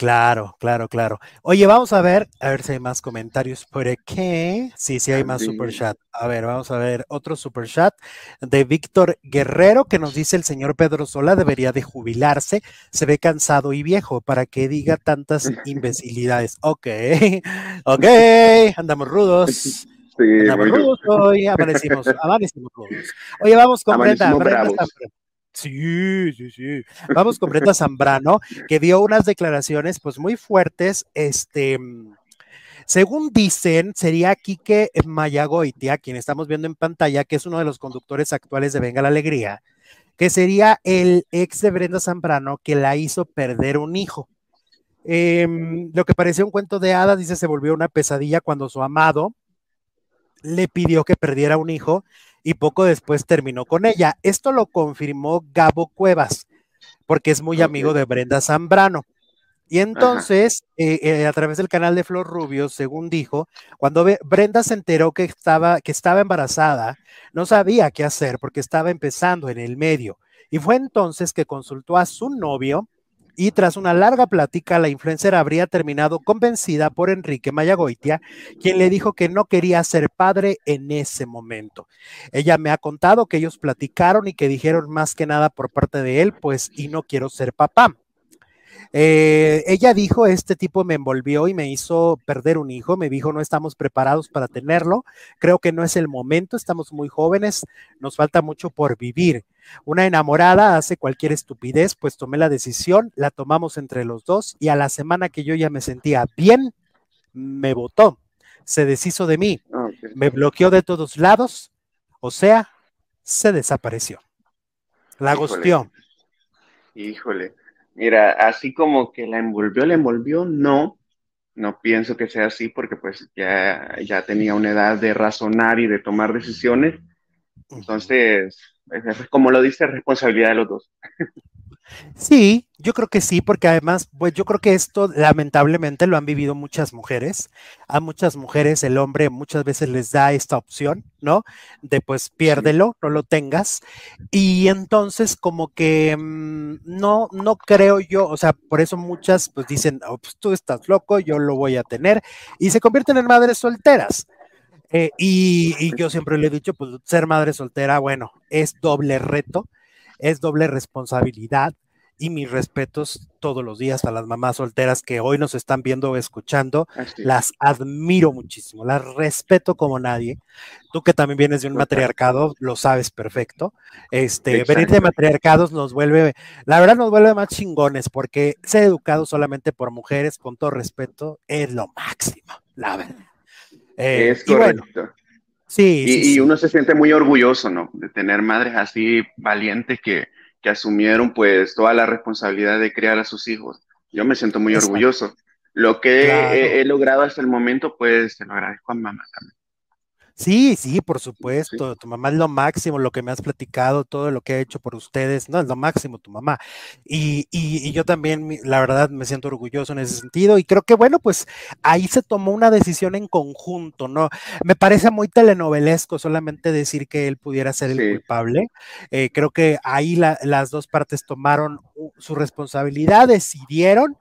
Claro, claro, claro. Oye, vamos a ver, a ver si hay más comentarios por aquí. Sí, sí hay más super chat. A ver, vamos a ver otro super chat de Víctor Guerrero que nos dice el señor Pedro Sola debería de jubilarse, se ve cansado y viejo para que diga tantas imbecilidades. Ok, ok, andamos rudos. Sí, andamos rudos hoy, amanecimos, amanecimos rudos. Oye, vamos con Brenda, Brenda Sí, sí, sí. Vamos con Brenda Zambrano, que dio unas declaraciones pues muy fuertes, este, según dicen, sería Quique Mayagoitia, quien estamos viendo en pantalla, que es uno de los conductores actuales de Venga la Alegría, que sería el ex de Brenda Zambrano que la hizo perder un hijo. Em, lo que parecía un cuento de hadas, dice, se volvió una pesadilla cuando su amado le pidió que perdiera un hijo y poco después terminó con ella. Esto lo confirmó Gabo Cuevas, porque es muy amigo de Brenda Zambrano. Y entonces, eh, eh, a través del canal de Flor Rubio, según dijo, cuando Brenda se enteró que estaba, que estaba embarazada, no sabía qué hacer porque estaba empezando en el medio. Y fue entonces que consultó a su novio, y tras una larga plática, la influencer habría terminado convencida por Enrique Mayagoitia, quien le dijo que no quería ser padre en ese momento. Ella me ha contado que ellos platicaron y que dijeron más que nada por parte de él, pues, y no quiero ser papá. Eh, ella dijo, este tipo me envolvió y me hizo perder un hijo, me dijo, no estamos preparados para tenerlo, creo que no es el momento, estamos muy jóvenes, nos falta mucho por vivir. Una enamorada hace cualquier estupidez, pues tomé la decisión, la tomamos entre los dos y a la semana que yo ya me sentía bien, me votó, se deshizo de mí, ah, me bloqueó de todos lados, o sea, se desapareció. La gosteó. Híjole. Mira, así como que la envolvió, la envolvió, no, no pienso que sea así porque pues ya, ya tenía una edad de razonar y de tomar decisiones. Entonces, como lo dice, responsabilidad de los dos. Sí, yo creo que sí, porque además, pues yo creo que esto lamentablemente lo han vivido muchas mujeres. A muchas mujeres el hombre muchas veces les da esta opción, ¿no? De pues piérdelo, no lo tengas. Y entonces como que mm, no, no creo yo, o sea, por eso muchas pues dicen, oh, pues tú estás loco, yo lo voy a tener. Y se convierten en madres solteras. Eh, y, y yo siempre le he dicho, pues ser madre soltera, bueno, es doble reto es doble responsabilidad y mis respetos todos los días a las mamás solteras que hoy nos están viendo o escuchando. Las admiro muchísimo, las respeto como nadie. Tú que también vienes de un matriarcado, lo sabes perfecto. Este, venir de matriarcados nos vuelve, la verdad nos vuelve más chingones porque ser educado solamente por mujeres, con todo respeto, es lo máximo, la verdad. Eh, es correcto. Sí, y, uno se siente muy orgulloso, ¿no? De tener madres así valientes que, que asumieron pues toda la responsabilidad de criar a sus hijos. Yo me siento muy orgulloso. Lo que he, he, logrado hasta el momento, pues se lo agradezco a mamá también. Sí, sí, por supuesto. Tu mamá es lo máximo, lo que me has platicado, todo lo que ha hecho por ustedes, no, es lo máximo tu mamá. Y, y, yo también, la verdad, me siento orgulloso en ese sentido. Y creo que, bueno, pues ahí se tomó una decisión en conjunto, ¿no? Me parece muy telenovelesco solamente decir que él pudiera ser el culpable. Eh, creo que ahí las dos partes tomaron su responsabilidad, decidieron.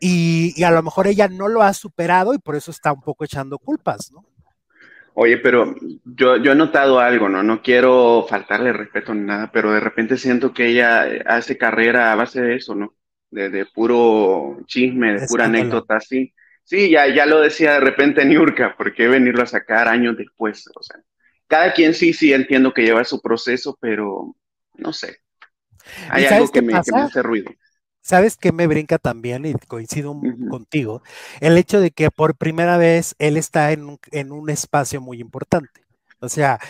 Y, y a lo mejor ella no lo ha superado y por eso está un poco echando culpas, ¿no? Oye, pero yo, yo he notado algo, ¿no? No quiero faltarle respeto ni nada, pero de repente siento que ella hace carrera a base de eso, ¿no? De, puro chisme, de pura anécdota, así. Sí, ya, ya lo decía de repente Niurka, ¿por qué venirlo a sacar años después? O sea, cada quien sí, sí entiendo que lleva su proceso, pero no sé. Hay algo que me, que me hace ruido. ¿Sabes qué me brinca también? Y coincido contigo. El hecho de que por primera vez él está en un, en un espacio muy importante. O sea,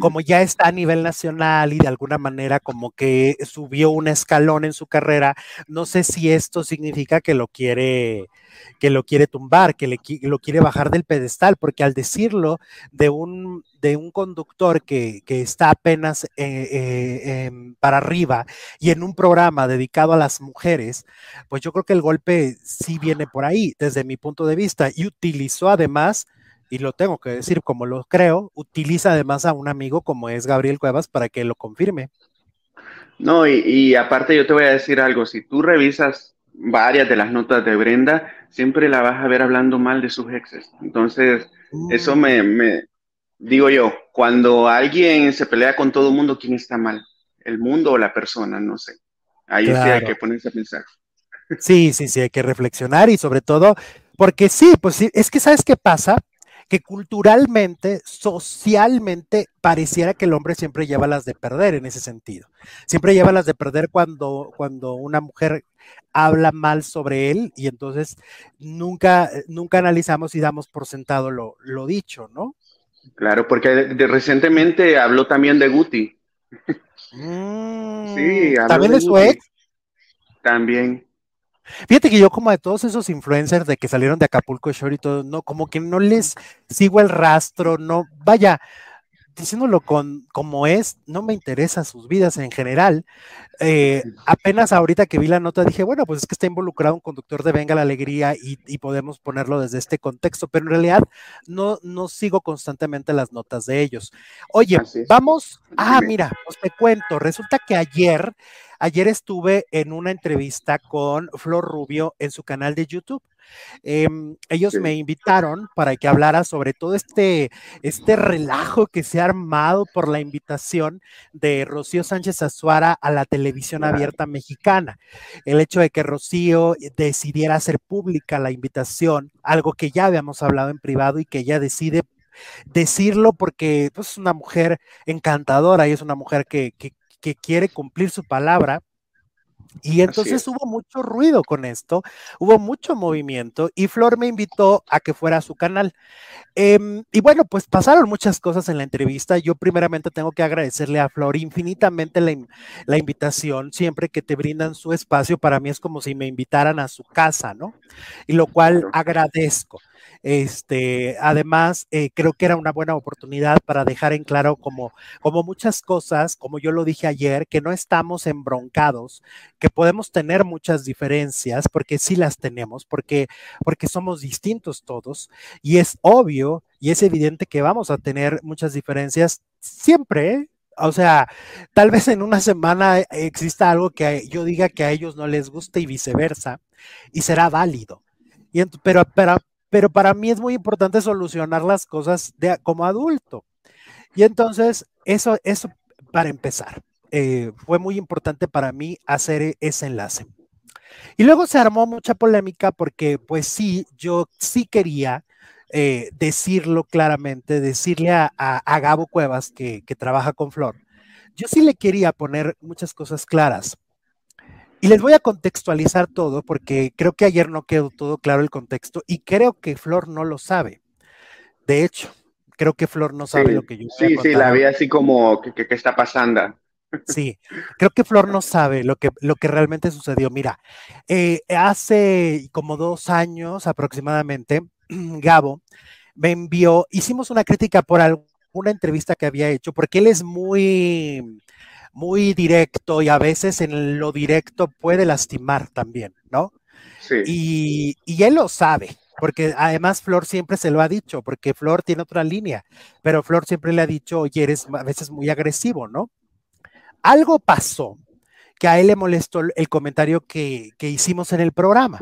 como ya está a nivel nacional y de alguna manera como que subió un escalón en su carrera, no sé si esto significa que lo quiere, que lo quiere tumbar, que le, lo quiere bajar del pedestal, porque al decirlo de un, de un conductor que, que está apenas eh, eh, para arriba y en un programa dedicado a las mujeres, pues yo creo que el golpe sí viene por ahí, desde mi punto de vista, y utilizó además y lo tengo que decir como lo creo, utiliza además a un amigo como es Gabriel Cuevas para que lo confirme. No, y, aparte yo te voy a decir algo, si tú revisas varias de las notas de Brenda, siempre la vas a ver hablando mal de sus exes. Entonces, eso Mm, me, me, digo yo, cuando alguien se pelea con todo el mundo, ¿quién está mal? ¿El mundo o la persona? No sé. Ahí sí hay claro. que ponerse a pensar. Sí, sí, sí, hay que reflexionar y sobre todo, porque sí, pues sí, es que ¿sabes qué pasa? Que culturalmente, socialmente, pareciera que el hombre siempre lleva las de perder en ese sentido. Siempre lleva las de perder cuando, cuando una mujer habla mal sobre él y entonces nunca, nunca analizamos y damos por sentado lo, lo dicho, ¿no? Claro, porque de- de- recientemente habló también de Guti. Mm, Sí, habló También de de su Guti. ex. También. Fíjate que yo como de todos esos influencers de que salieron de Acapulco Shore y todo, no, como que no les sigo el rastro, no, vaya, diciéndolo con como es, no me interesa sus vidas en general. Eh, apenas ahorita que vi la nota dije, bueno, pues es que está involucrado un conductor de Venga la Alegría y, y podemos ponerlo desde este contexto, pero en realidad no, no sigo constantemente las notas de ellos. Oye, vamos, ah, mira, pues te cuento, resulta que ayer, ayer estuve en una entrevista con Flor Rubio en su canal de YouTube. Em, ellos me invitaron para que hablara sobre todo este, este relajo que se ha armado por la invitación de Rocío Sánchez Azuara a la televisión abierta mexicana. El hecho de que Rocío decidiera hacer pública la invitación, algo que ya habíamos hablado en privado y que ella decide decirlo porque pues, es una mujer encantadora y es una mujer que, que, que quiere cumplir su palabra. Y entonces es. hubo mucho ruido con esto, hubo mucho movimiento y Flor me invitó a que fuera a su canal. Em, y bueno, pues pasaron muchas cosas en la entrevista. Yo primeramente tengo que agradecerle a Flor infinitamente la, la invitación. Siempre que te brindan su espacio, para mí es como si me invitaran a su casa, ¿no? Y lo cual agradezco. Este, además, eh, creo que era una buena oportunidad para dejar en claro como, como muchas cosas, como yo lo dije ayer, que no estamos embroncados, que podemos tener muchas diferencias, porque sí las tenemos, porque, porque somos distintos todos, y es obvio y es evidente que vamos a tener muchas diferencias siempre, ¿eh? O sea, tal vez en una semana exista algo que yo diga que a ellos no les guste y viceversa, y será válido. Pero, pero, pero para mí es muy importante solucionar las cosas de, como adulto. Y entonces, eso, eso para empezar, eh, fue muy importante para mí hacer e- ese enlace. Y luego se armó mucha polémica porque, pues sí, yo sí quería eh, decirlo claramente, decirle a, a, a Gabo Cuevas, que, que trabaja con Flor, yo sí le quería poner muchas cosas claras. Y les voy a contextualizar todo porque creo que ayer no quedó todo claro el contexto y creo que Flor no lo sabe. De hecho, creo que Flor no sabe Sí, lo que yo sí, sí, la vi así como, ¿qué, qué, qué está pasando? Sí, creo que Flor no sabe lo que, lo que realmente sucedió. Mira, eh, hace como dos años aproximadamente, Gabo me envió, hicimos una crítica por alguna entrevista que había hecho, porque él es muy, muy directo y a veces en lo directo puede lastimar también, ¿no? Sí, Y, y él lo sabe, porque además Flor siempre se lo ha dicho, porque Flor tiene otra línea, pero Flor siempre le ha dicho, oye, eres a veces muy agresivo, ¿no? Algo pasó que a él le molestó el comentario que, que hicimos en el programa.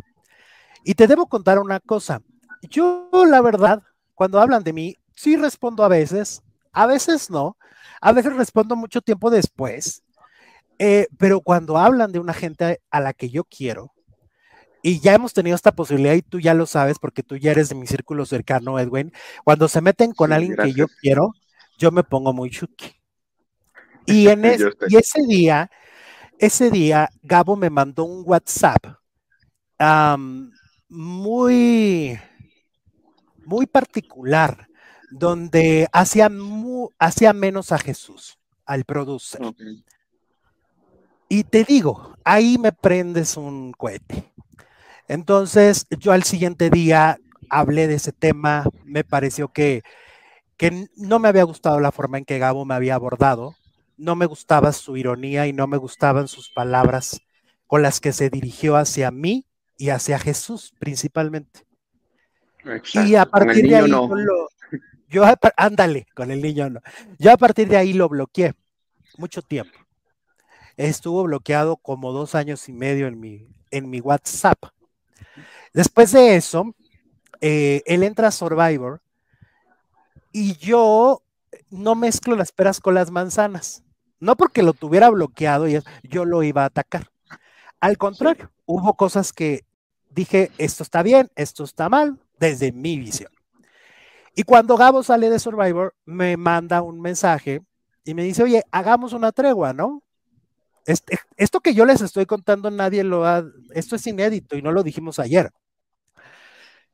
Y te debo contar una cosa. Yo, la verdad, cuando hablan de mí, sí respondo a veces, a veces no, a veces respondo mucho tiempo después, eh, pero cuando hablan de una gente a la que yo quiero, y ya hemos tenido esta posibilidad y tú ya lo sabes porque tú ya eres de mi círculo cercano, Edwin, cuando se meten con sí, alguien que yo quiero, yo me pongo muy chuki. Y, en es, y ese día, ese día, Gabo me mandó un WhatsApp muy, muy particular, donde hacía, hacía menos a Jesús, al producer. Y te digo, ahí me prendes un cohete. Entonces, yo al siguiente día hablé de ese tema, me pareció que, que no me había gustado la forma en que Gabo me había abordado, no me gustaba su ironía y no me gustaban sus palabras con las que se dirigió hacia mí y hacia Jesús principalmente. Y a partir de ahí no. lo, yo, ándale, con el niño no. Yo a partir de ahí lo bloqueé mucho tiempo. Estuvo bloqueado como dos años y medio en mi, en mi WhatsApp. Después de eso, eh, él entra a Survivor y yo no mezclo las peras con las manzanas. No porque lo tuviera bloqueado y yo lo iba a atacar. Al contrario, hubo cosas que dije, esto está bien, esto está mal, desde mi visión. Y cuando Gabo sale de Survivor, me manda un mensaje y me dice, oye, hagamos una tregua, ¿no? Este, esto que yo les estoy contando, nadie lo ha, esto es inédito y no lo dijimos ayer.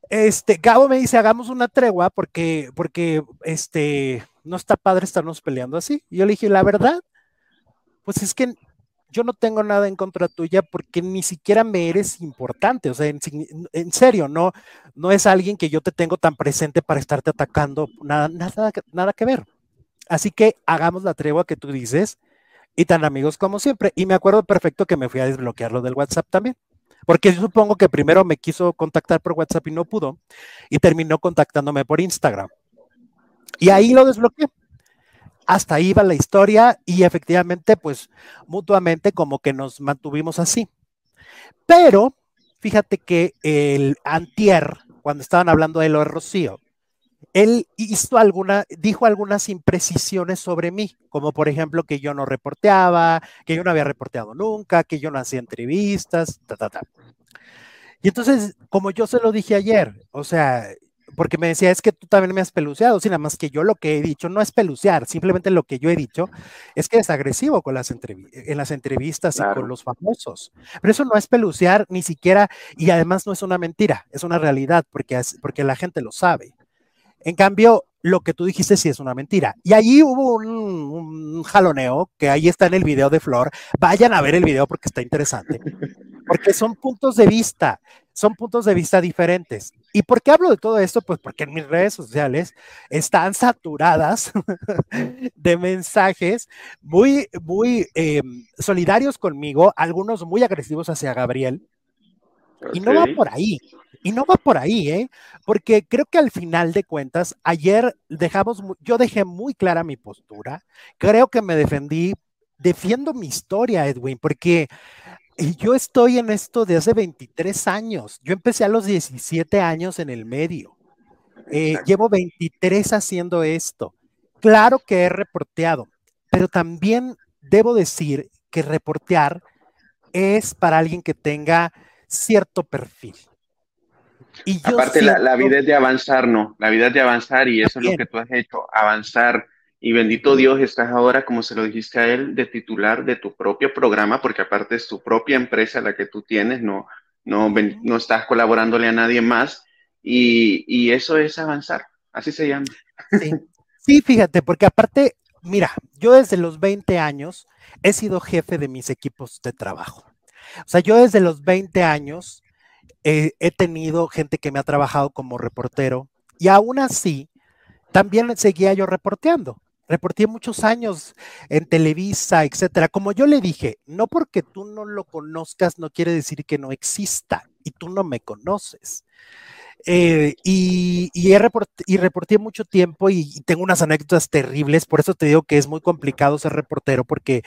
Este, Gabo me dice, hagamos una tregua porque, porque, este, no está padre estarnos peleando así. Y yo le dije, la verdad, pues es que yo no tengo nada en contra tuya porque ni siquiera me eres importante, o sea, en, serio, no, no es alguien que yo te tengo tan presente para estarte atacando, nada, nada, nada que ver. Así que hagamos la tregua que tú dices y tan amigos como siempre. Y me acuerdo perfecto que me fui a desbloquearlo del WhatsApp también. Porque yo supongo que primero me quiso contactar por WhatsApp y no pudo, y terminó contactándome por Instagram. Y ahí lo desbloqueé. Hasta ahí va la historia y efectivamente, pues mutuamente como que nos mantuvimos así. Pero fíjate que el antier, cuando estaban hablando de lo de Rocío, él hizo alguna, dijo algunas imprecisiones sobre mí, como por ejemplo que yo no reporteaba, que yo no había reporteado nunca, que yo no hacía entrevistas, ta, ta, ta. Y entonces, como yo se lo dije ayer, o sea, porque me decía, es que tú también me has peluceado, sin nada más que yo lo que he dicho no es pelucear, simplemente lo que yo he dicho es que es agresivo con las en las entrevistas y con los famosos. Pero eso no es pelucear ni siquiera, y además no es una mentira, es una realidad, porque, porque la gente lo sabe. En cambio, lo que tú dijiste sí es una mentira. Y allí hubo un, jaloneo, que ahí está en el video de Flor. Vayan a ver el video porque está interesante. Porque son puntos de vista, son puntos de vista diferentes. ¿Y por qué hablo de todo esto? Pues porque en mis redes sociales están saturadas de mensajes muy, muy em, solidarios conmigo, algunos muy agresivos hacia Gabriel. Y no va por ahí. Y no va por ahí, ¿eh? Porque creo que al final de cuentas, ayer dejamos, yo dejé muy clara mi postura. Creo que me defendí, defiendo mi historia, Edwin, porque yo estoy en esto de hace 23 años. Yo empecé a los 17 años en el medio. Eh, llevo 23 haciendo esto. Claro que he reporteado, pero también debo decir que reportear es para alguien que tenga cierto perfil. Y Aparte, la, vida es de avanzar, ¿no? La vida es de avanzar y eso es lo que tú has hecho, avanzar. Y bendito Dios, estás ahora, como se lo dijiste a él, de titular de tu propio programa, porque aparte es tu propia empresa la que tú tienes, no, no, no estás colaborándole a nadie más. Y, y eso es avanzar, así se llama. Sí. sí, fíjate, porque aparte, mira, yo desde los 20 años he sido jefe de mis equipos de trabajo. O sea, yo desde los 20 años he tenido gente que me ha trabajado como reportero y aún así también seguía yo reporteando. Reporté muchos años en Televisa, etcétera. Como yo le dije, no porque tú no lo conozcas no quiere decir que no exista y tú no me conoces. Eh, y, y, y, reporté mucho tiempo y, tengo unas anécdotas terribles, por eso te digo que es muy complicado ser reportero, porque eh,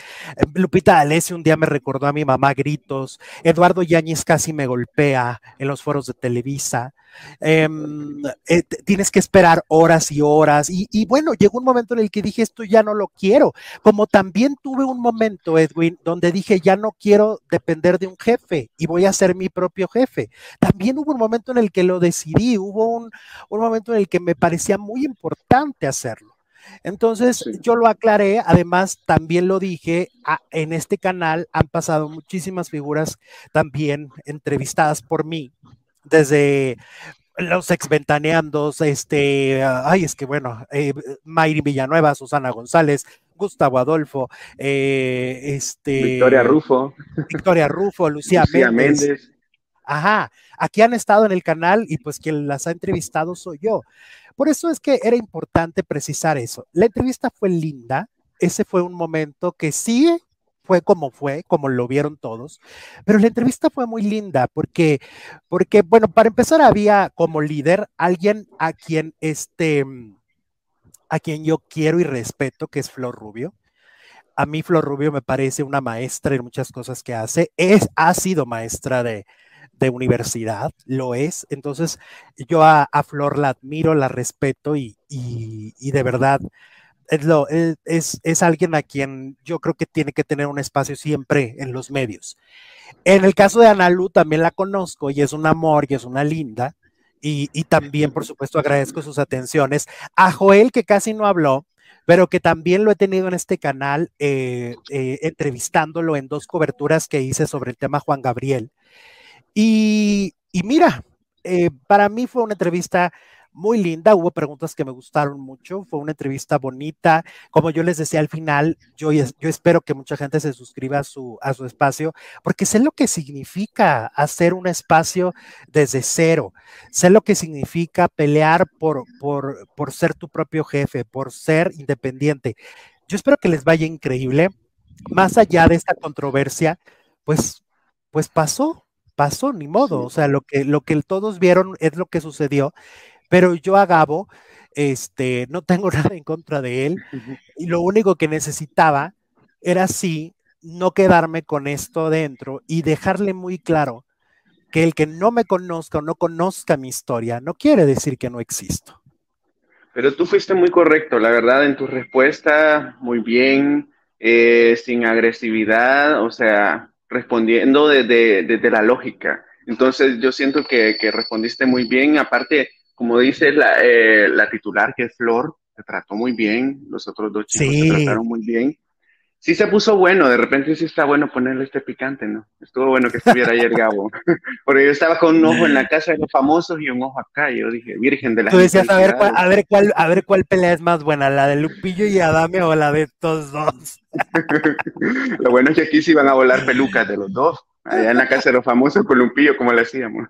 Lupita Alessi un día me recordó a mi mamá gritos, Eduardo Yáñez casi me golpea en los foros de Televisa, Em, eh, tienes que esperar horas y horas. Y, bueno, llegó un momento en el que dije, esto ya no lo quiero. Como también tuve un momento, Edwin, donde dije, ya no quiero depender de un jefe y voy a ser mi propio jefe. También hubo un momento en el que lo decidí, hubo un, momento en el que me parecía muy importante hacerlo. Entonces yo lo aclaré, además también lo dije, en este canal han pasado muchísimas figuras también entrevistadas por mí, desde los exventaneandos, este, ay, es que bueno, eh, Mayri Villanueva, Susana González, Gustavo Adolfo, eh, este. Victoria Rufo. Victoria Rufo, Lucía, Méndez. Ajá, aquí han estado en el canal y pues quien las ha entrevistado soy yo. Por eso es que era importante precisar eso. La entrevista fue linda, ese fue un momento que sí fue como fue, como lo vieron todos, pero la entrevista fue muy linda porque, porque bueno, para empezar había como líder alguien a quien este, a quien yo quiero y respeto, que es Flor Rubio. a mí Flor Rubio me parece una maestra en muchas cosas que hace. Es, ha sido maestra de, de universidad, lo es. Entonces, yo a, Flor la admiro, la respeto y, y de verdad es, lo, es, es, alguien a quien yo creo que tiene que tener un espacio siempre en los medios. En el caso de Analu también la conozco y es un amor y es una linda. Y, y también, por supuesto, agradezco sus atenciones. A Joel, que casi no habló, pero que también lo he tenido en este canal, eh, eh, entrevistándolo en dos coberturas que hice sobre el tema Juan Gabriel. Y, y mira, eh, para mí fue una entrevista muy linda, hubo preguntas que me gustaron mucho, fue una entrevista bonita, como yo les decía al final, yo, yo espero que mucha gente se suscriba a su, a su espacio, porque sé lo que significa hacer un espacio desde cero, sé lo que significa pelear por, por, por ser tu propio jefe, por ser independiente. Yo espero que les vaya increíble, más allá de esta controversia, pues, pues pasó, pasó, ni modo, o sea, lo que, lo que todos vieron es lo que sucedió pero yo a Gabo, este, no tengo nada en contra de él y lo único que necesitaba era sí no quedarme con esto dentro y dejarle muy claro que el que no me conozca o no conozca mi historia no quiere decir que no existo. Pero tú fuiste muy correcto, la verdad, en tu respuesta, muy bien, eh, sin agresividad, o sea, respondiendo desde de, la lógica. Entonces yo siento que, que respondiste muy bien, aparte como dice la, eh, la, titular, que es Flor, se trató muy bien, los otros dos chicos se trataron muy bien. Sí se puso bueno, de repente sí está bueno ponerle este picante, ¿no? Estuvo bueno que estuviera ayer Gabo, porque yo estaba con un ojo en la casa de los famosos y un ojo acá, y yo dije, Virgen de la Tú decías, a ver, cuál, a ver, cuál, a ver cuál pelea es más buena, la de Lupillo y Adame o la de estos dos. Lo bueno es que aquí sí van a volar pelucas de los dos, allá en la casa de los famosos con Lupillo, como le hacíamos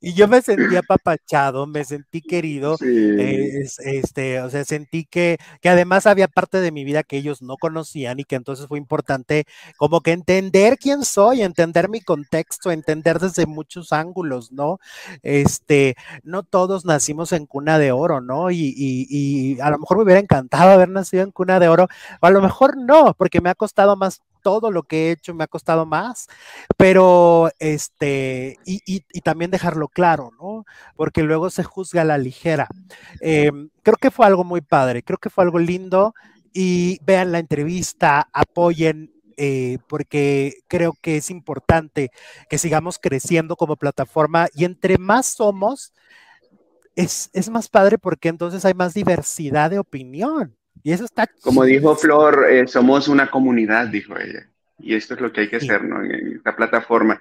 y yo me sentí apapachado, me sentí querido, eh, este, o sea, sentí que, que además había parte de mi vida que ellos no conocían y que entonces fue importante como que entender quién soy, entender mi contexto, entender desde muchos ángulos, ¿no? Este, no todos nacimos en cuna de oro, ¿no? Y, y, y a lo mejor me hubiera encantado haber nacido en cuna de oro, o a lo mejor no, porque me ha costado más todo lo que he hecho me ha costado más, pero este, y, también dejarlo claro, ¿no? Porque luego se juzga a la ligera. Eh, creo que fue algo muy padre, creo que fue algo lindo y vean la entrevista, apoyen. Eh, porque creo que es importante que sigamos creciendo como plataforma y entre más somos, es, es más padre porque entonces hay más diversidad de opinión. Y eso está... Como dijo Flor, eh, somos una comunidad, dijo ella. Y esto es lo que hay que hacer, ¿no? En esta plataforma.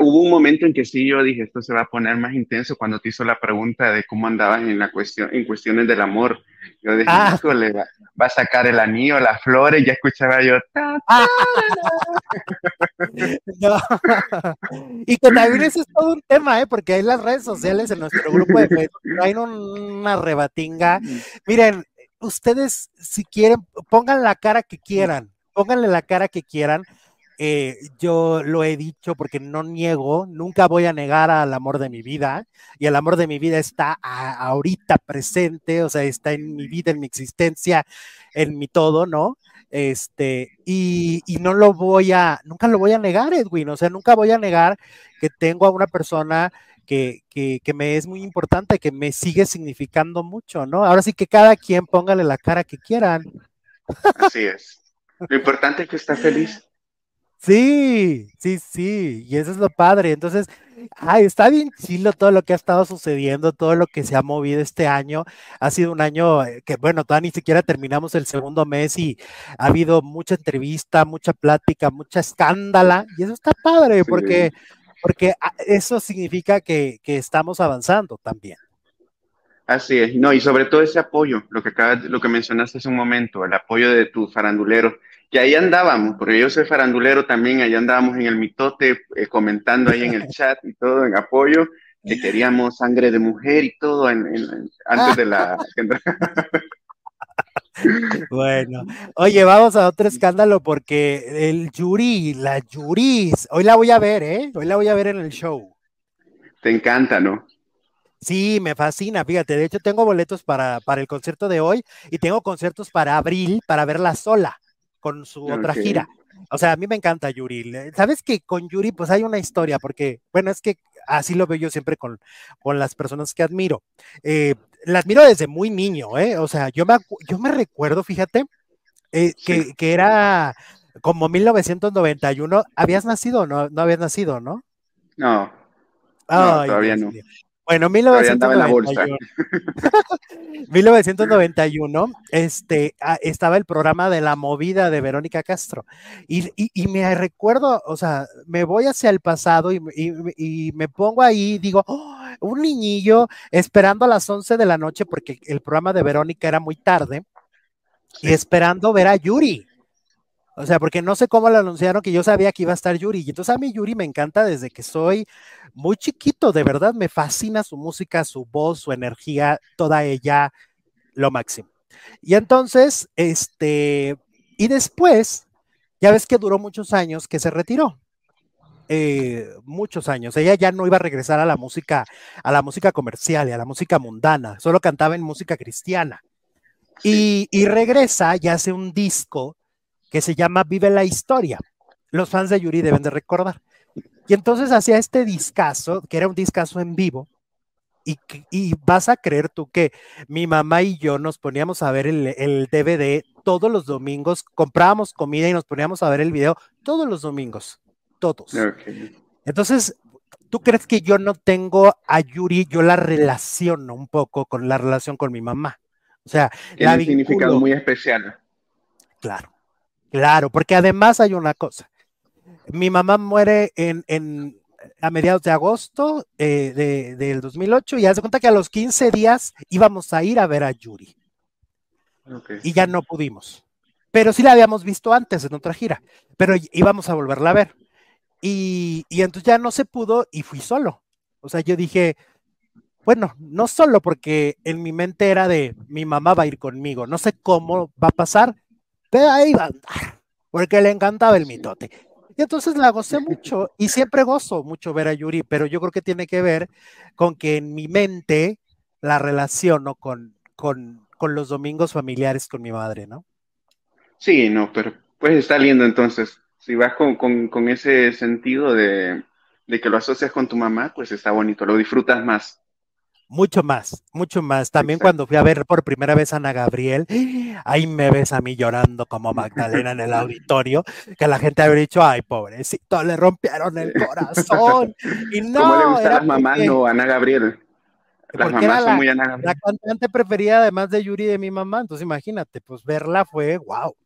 hubo un momento en que sí, yo dije, esto se va a poner más intenso cuando te hizo la pregunta de cómo andabas en, la cuestión, en cuestiones del amor. Yo dije, ah. va, a sacar el anillo, las flores, ya escuchaba yo. Ah. no. Y que también eso es todo un tema, ¿eh? Porque hay las redes sociales en nuestro grupo de Facebook, hay una rebatinga. Miren, ustedes si quieren, pongan la cara que quieran, pónganle la cara que quieran. Eh, yo lo he dicho porque no niego, nunca voy a negar al amor de mi vida y el amor de mi vida está ahorita presente, o sea, está en mi vida, en mi existencia, en mi todo, ¿no? Este, y, y, no lo voy a, nunca lo voy a negar, Edwin, o sea, nunca voy a negar que tengo a una persona que, que, me es muy importante, que me sigue significando mucho, ¿no? Ahora sí que cada quien póngale la cara que quieran. Así es. Lo importante es que está feliz. Sí, sí, sí, y eso es lo padre. Entonces, ay, está bien chilo todo lo que ha estado sucediendo, todo lo que se ha movido este año. Ha sido un año eh, que, bueno, todavía ni siquiera terminamos el segundo mes y ha habido mucha entrevista, mucha plática, mucha escándala, y eso está padre porque porque ah, eso significa que, estamos avanzando también. Así es, no, y sobre todo ese apoyo, lo que acabas, lo que mencionaste hace un momento, el apoyo de tu farandulero, que ahí andábamos, porque yo soy farandulero también, ahí andábamos en el mitote, eh, comentando ahí en el chat y todo, en apoyo, que queríamos sangre de mujer y todo antes de la... Bueno, oye, vamos a otro escándalo porque el Yuri, la Yuris, hoy la voy a ver, ¿eh? Hoy la voy a ver en el show. Te encanta, ¿no? Sí, me fascina, fíjate, de hecho tengo boletos para, para el concierto de hoy y tengo conciertos para abril para verla sola. con su otra gira. O sea, a mí me encanta Yuri. Sabes que con Yuri, pues hay una historia, porque, bueno, es que así lo veo yo siempre con, con las personas que admiro. Eh, las admiro desde muy niño, ¿eh? O sea, yo me, yo me recuerdo, fíjate, eh, que, que, era como 1991. ¿Habías nacido o no? No habías nacido, ¿no? No. todavía no. Bueno, 1991, 1991 este, ah, estaba el programa de la movida de Verónica Castro. Y, me recuerdo, o sea, me voy hacia el pasado y, me pongo ahí, digo, oh, un niñillo esperando a las 11 de la noche porque el programa de Verónica era muy tarde y esperando ver a Yuri. O sea, porque no sé cómo le anunciaron que yo sabía que iba a estar Yuri. Y entonces a mí Yuri me encanta desde que soy muy chiquito, de verdad me fascina su música, su voz, su energía, toda ella, lo máximo. Y entonces, este, y después, ya ves que duró muchos años que se retiró. Eh, muchos años. Ella ya no iba a regresar a la música, a la música comercial y a la música mundana, solo cantaba en música cristiana. Y, y, regresa y hace un disco que se llama Vive la Historia. Los fans de Yuri deben de recordar. Y entonces hacía este discazo, que era un discazo en vivo, y, y, vas a creer tú que mi mamá y yo nos poníamos a ver el, el DVD todos los domingos, comprábamos comida y nos poníamos a ver el video todos los domingos, todos. Entonces, ¿tú crees que yo no tengo a Yuri? Yo la relaciono un poco con la relación con mi mamá. O sea, la significado muy especial. Claro. Claro, porque además hay una cosa. Mi mamá muere en, a mediados de agosto eh, de, del 2008 y hace cuenta que a los 15 días íbamos a ir a ver a Yuri. Y ya no pudimos. Pero sí la habíamos visto antes en otra gira, pero íbamos a volverla a ver. Y, y entonces ya no se pudo y fui solo. O sea, yo dije, bueno, no solo porque en mi mente era de mi mamá va a ir conmigo, no sé cómo va a pasar, pero ahí va a andar, porque le encantaba el mitote. Y entonces la gocé mucho y siempre gozo mucho ver a Yuri, pero yo creo que tiene que ver con que en mi mente la relaciono con, con, con los domingos familiares con mi madre, ¿no? Sí, no, pero pues está lindo entonces. Si vas con, con, con ese sentido de, de que lo asocias con tu mamá, pues está bonito, lo disfrutas más. Mucho más, mucho más. También cuando fui a ver por primera vez a Ana Gabriel, ahí me ves a mí llorando como Magdalena en el auditorio, que la gente habría dicho, ay, pobrecito, le rompieron el corazón. Y no, ¿Cómo le gustan las mamás, no, Ana Gabriel? Las mamás son muy Ana Gabriel. La cantante preferida, además de Yuri, de mi mamá. Entonces, imagínate, pues verla fue wow.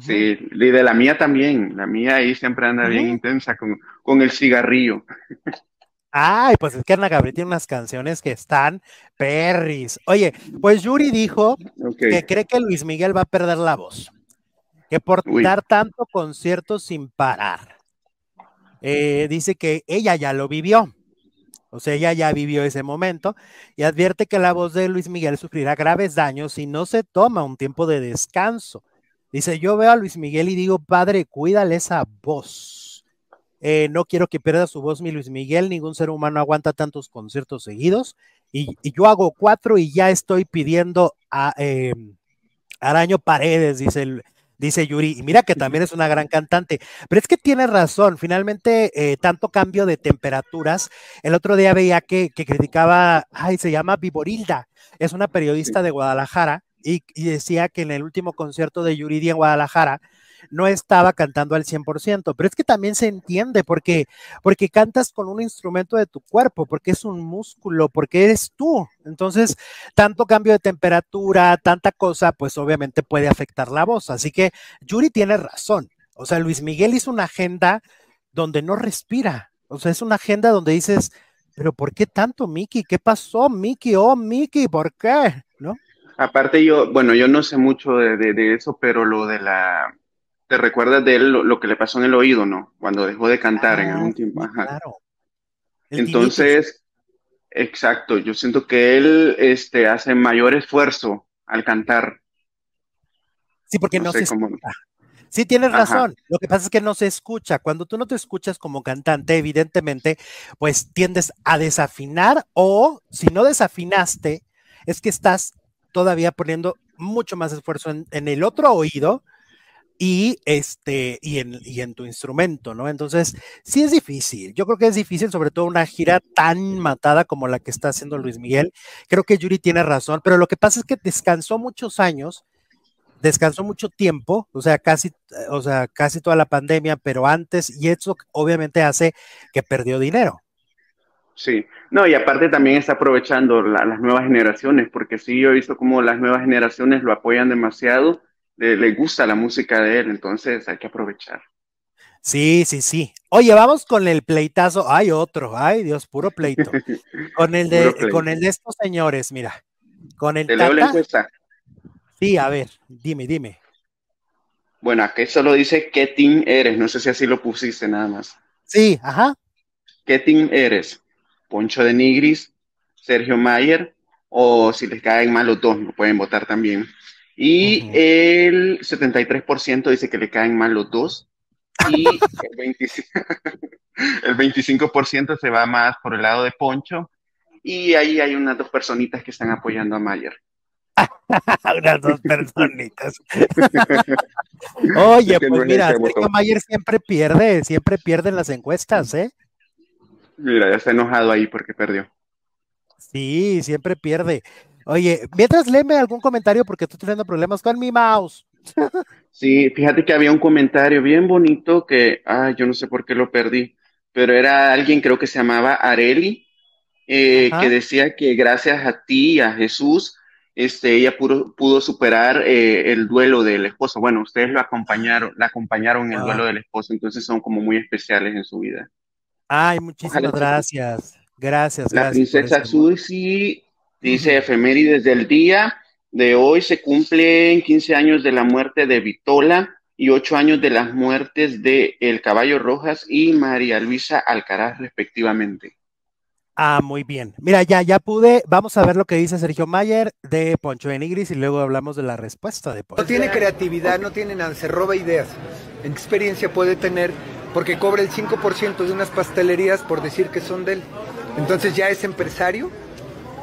Sí, y de la mía también. La mía ahí siempre anda bien intensa con, con el cigarrillo. Ay, pues es que Ana Gabriel tiene unas canciones que están perris. Oye, pues Yuri dijo que cree que Luis Miguel va a perder la voz, que por dar tanto concierto sin parar. Eh, dice que ella ya lo vivió, o sea, ella ya vivió ese momento y advierte que la voz de Luis Miguel sufrirá graves daños si no se toma un tiempo de descanso. Dice, yo veo a Luis Miguel y digo, padre, cuídale esa voz eh, no quiero que pierda su voz mi Luis Miguel, ningún ser humano aguanta tantos conciertos seguidos. Y, yo hago cuatro y ya estoy pidiendo a eh, Araño Paredes, dice dice Yuri, y mira que también es una gran cantante, pero es que tiene razón, finalmente eh, tanto cambio de temperaturas, el otro día veía que, criticaba, ay, se llama Viborilda, es una periodista de Guadalajara, y, decía que en el último concierto de Yuri en Guadalajara, no estaba cantando al 100%, pero es que también se entiende porque, porque cantas con un instrumento de tu cuerpo, porque es un músculo, porque eres tú. Entonces, tanto cambio de temperatura, tanta cosa, pues obviamente puede afectar la voz. Así que Yuri tiene razón. O sea, Luis Miguel hizo una agenda donde no respira. O sea, es una agenda donde dices, pero ¿por qué tanto, Mickey? ¿Qué pasó, Mickey? Oh, Mickey, ¿por qué? ¿No? Aparte yo, bueno, yo no sé mucho de eso, pero lo de la, te recuerdas de él lo, que le pasó en el oído, ¿no? Cuando dejó de cantar en algún ah, tiempo. Ajá. Claro. Entonces, exacto, yo siento que él este, hace mayor esfuerzo al cantar. Sí, porque no, se escucha. Sí, tienes razón. Lo que pasa es que no se escucha. Cuando tú no te escuchas como cantante, evidentemente, pues tiendes a desafinar o si no desafinaste, es que estás todavía poniendo mucho más esfuerzo en el otro oído y este y en, y en tu instrumento, ¿no? Entonces, sí es difícil. Yo creo que es difícil, sobre todo una gira tan matada como la que está haciendo Luis Miguel. Creo que Yuri tiene razón, pero lo que pasa es que descansó muchos años, descansó mucho tiempo, o sea, casi, o sea, casi toda la pandemia, pero antes, y eso obviamente hace que perdió dinero. Sí, no, y aparte también está aprovechando las nuevas generaciones, porque sí, yo he visto como las nuevas generaciones lo apoyan demasiado le, gusta la música de él, entonces hay que aprovechar. Sí, sí, sí. Oye, vamos con el pleitazo. Hay otro, ay Dios, puro pleito. Con el de, con el de estos señores, mira. Con el ¿Te leo la encuesta? Sí, a ver, dime, dime. Bueno, aquí solo dice qué team eres. No sé si así lo pusiste nada más. Sí, ajá. ¿Qué team eres? Poncho de Nigris, Sergio Mayer, o si les caen mal los dos, lo pueden votar también. Y el 73% dice que le caen mal los dos. Y el 25%, se va más por el lado de Poncho. Y ahí hay unas dos personitas que están apoyando a Mayer. unas dos personitas. Oye, pues mira, Sergio Mayer siempre pierde, siempre pierde en las encuestas, ¿eh? Mira, ya está enojado ahí porque perdió. Sí, siempre pierde. Oye, mientras léeme algún comentario porque estoy teniendo problemas con mi mouse. Sí, fíjate que había un comentario bien bonito que, ah, yo no sé por qué lo perdí, pero era alguien, creo que se llamaba Areli, eh, que decía que gracias a ti, a Jesús, este, ella pudo, superar eh, el duelo del esposo. Bueno, ustedes lo acompañaron, la acompañaron en el duelo del esposo, entonces son como muy especiales en su vida. Ay, muchísimas gracias. Gracias. La princesa Susi Dice efemérides del día de hoy se cumplen 15 años de la muerte de Vitola y 8 años de las muertes de El Caballo Rojas y María Luisa Alcaraz respectivamente. Ah, muy bien. Mira, ya, ya pude. Vamos a ver lo que dice Sergio Mayer de Poncho Enigris y luego hablamos de la respuesta de Poncho. No tiene creatividad, no tiene nada, se roba ideas. ¿En qué experiencia puede tener? Porque cobra el 5% de unas pastelerías por decir que son de él. Entonces ya es empresario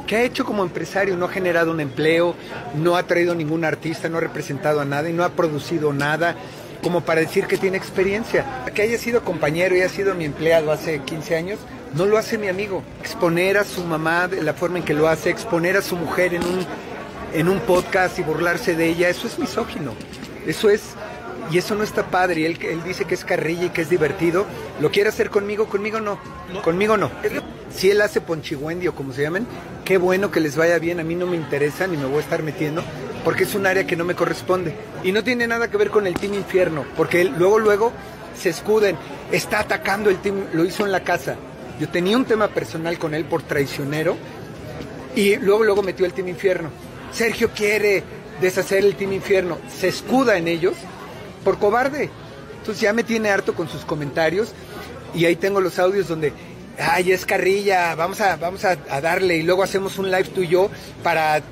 ¿Qué ha hecho como empresario? No ha generado un empleo, no ha traído ningún artista, no ha representado a nada y no ha producido nada como para decir que tiene experiencia. Que haya sido compañero y haya sido mi empleado hace 15 años, no lo hace mi amigo. Exponer a su mamá de la forma en que lo hace, exponer a su mujer en un, en un podcast y burlarse de ella, eso es misógino. Eso es y eso no está padre. Y él, él dice que es carrilla y que es divertido. ¿Lo quiere hacer conmigo? Conmigo no. Conmigo no. Si él hace ponchigüendi o como se llamen, qué bueno que les vaya bien. A mí no me interesa ni me voy a estar metiendo porque es un área que no me corresponde. Y no tiene nada que ver con el Team Infierno, porque él, luego, luego se escuden. Está atacando el Team, lo hizo en la casa. Yo tenía un tema personal con él por traicionero y luego, luego metió el Team Infierno. Sergio quiere deshacer el Team Infierno. Se escuda en ellos por cobarde. Entonces ya me tiene harto con sus comentarios y ahí tengo los audios donde, ay, es carrilla, vamos a, vamos a, darle y luego hacemos un live tú y yo para...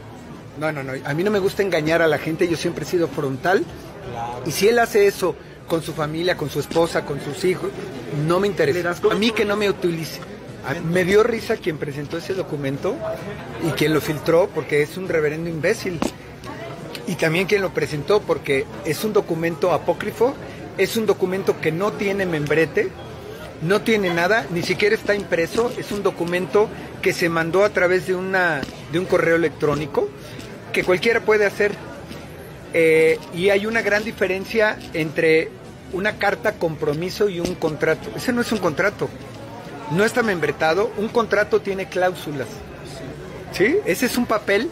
No, no, no, a mí no me gusta engañar a la gente, yo siempre he sido frontal y si él hace eso con su familia, con su esposa, con sus hijos, no me interesa. A mí que no me utilice. Me dio risa quien presentó ese documento y quien lo filtró porque es un reverendo imbécil y también quien lo presentó, porque es un documento apócrifo, es un documento que no tiene membrete, no tiene nada, ni siquiera está impreso, es un documento que se mandó a través de, una, de un correo electrónico que cualquiera puede hacer. Eh, y hay una gran diferencia entre una carta compromiso y un contrato. Ese no es un contrato, no está membretado, un contrato tiene cláusulas. ¿Sí? Ese es un papel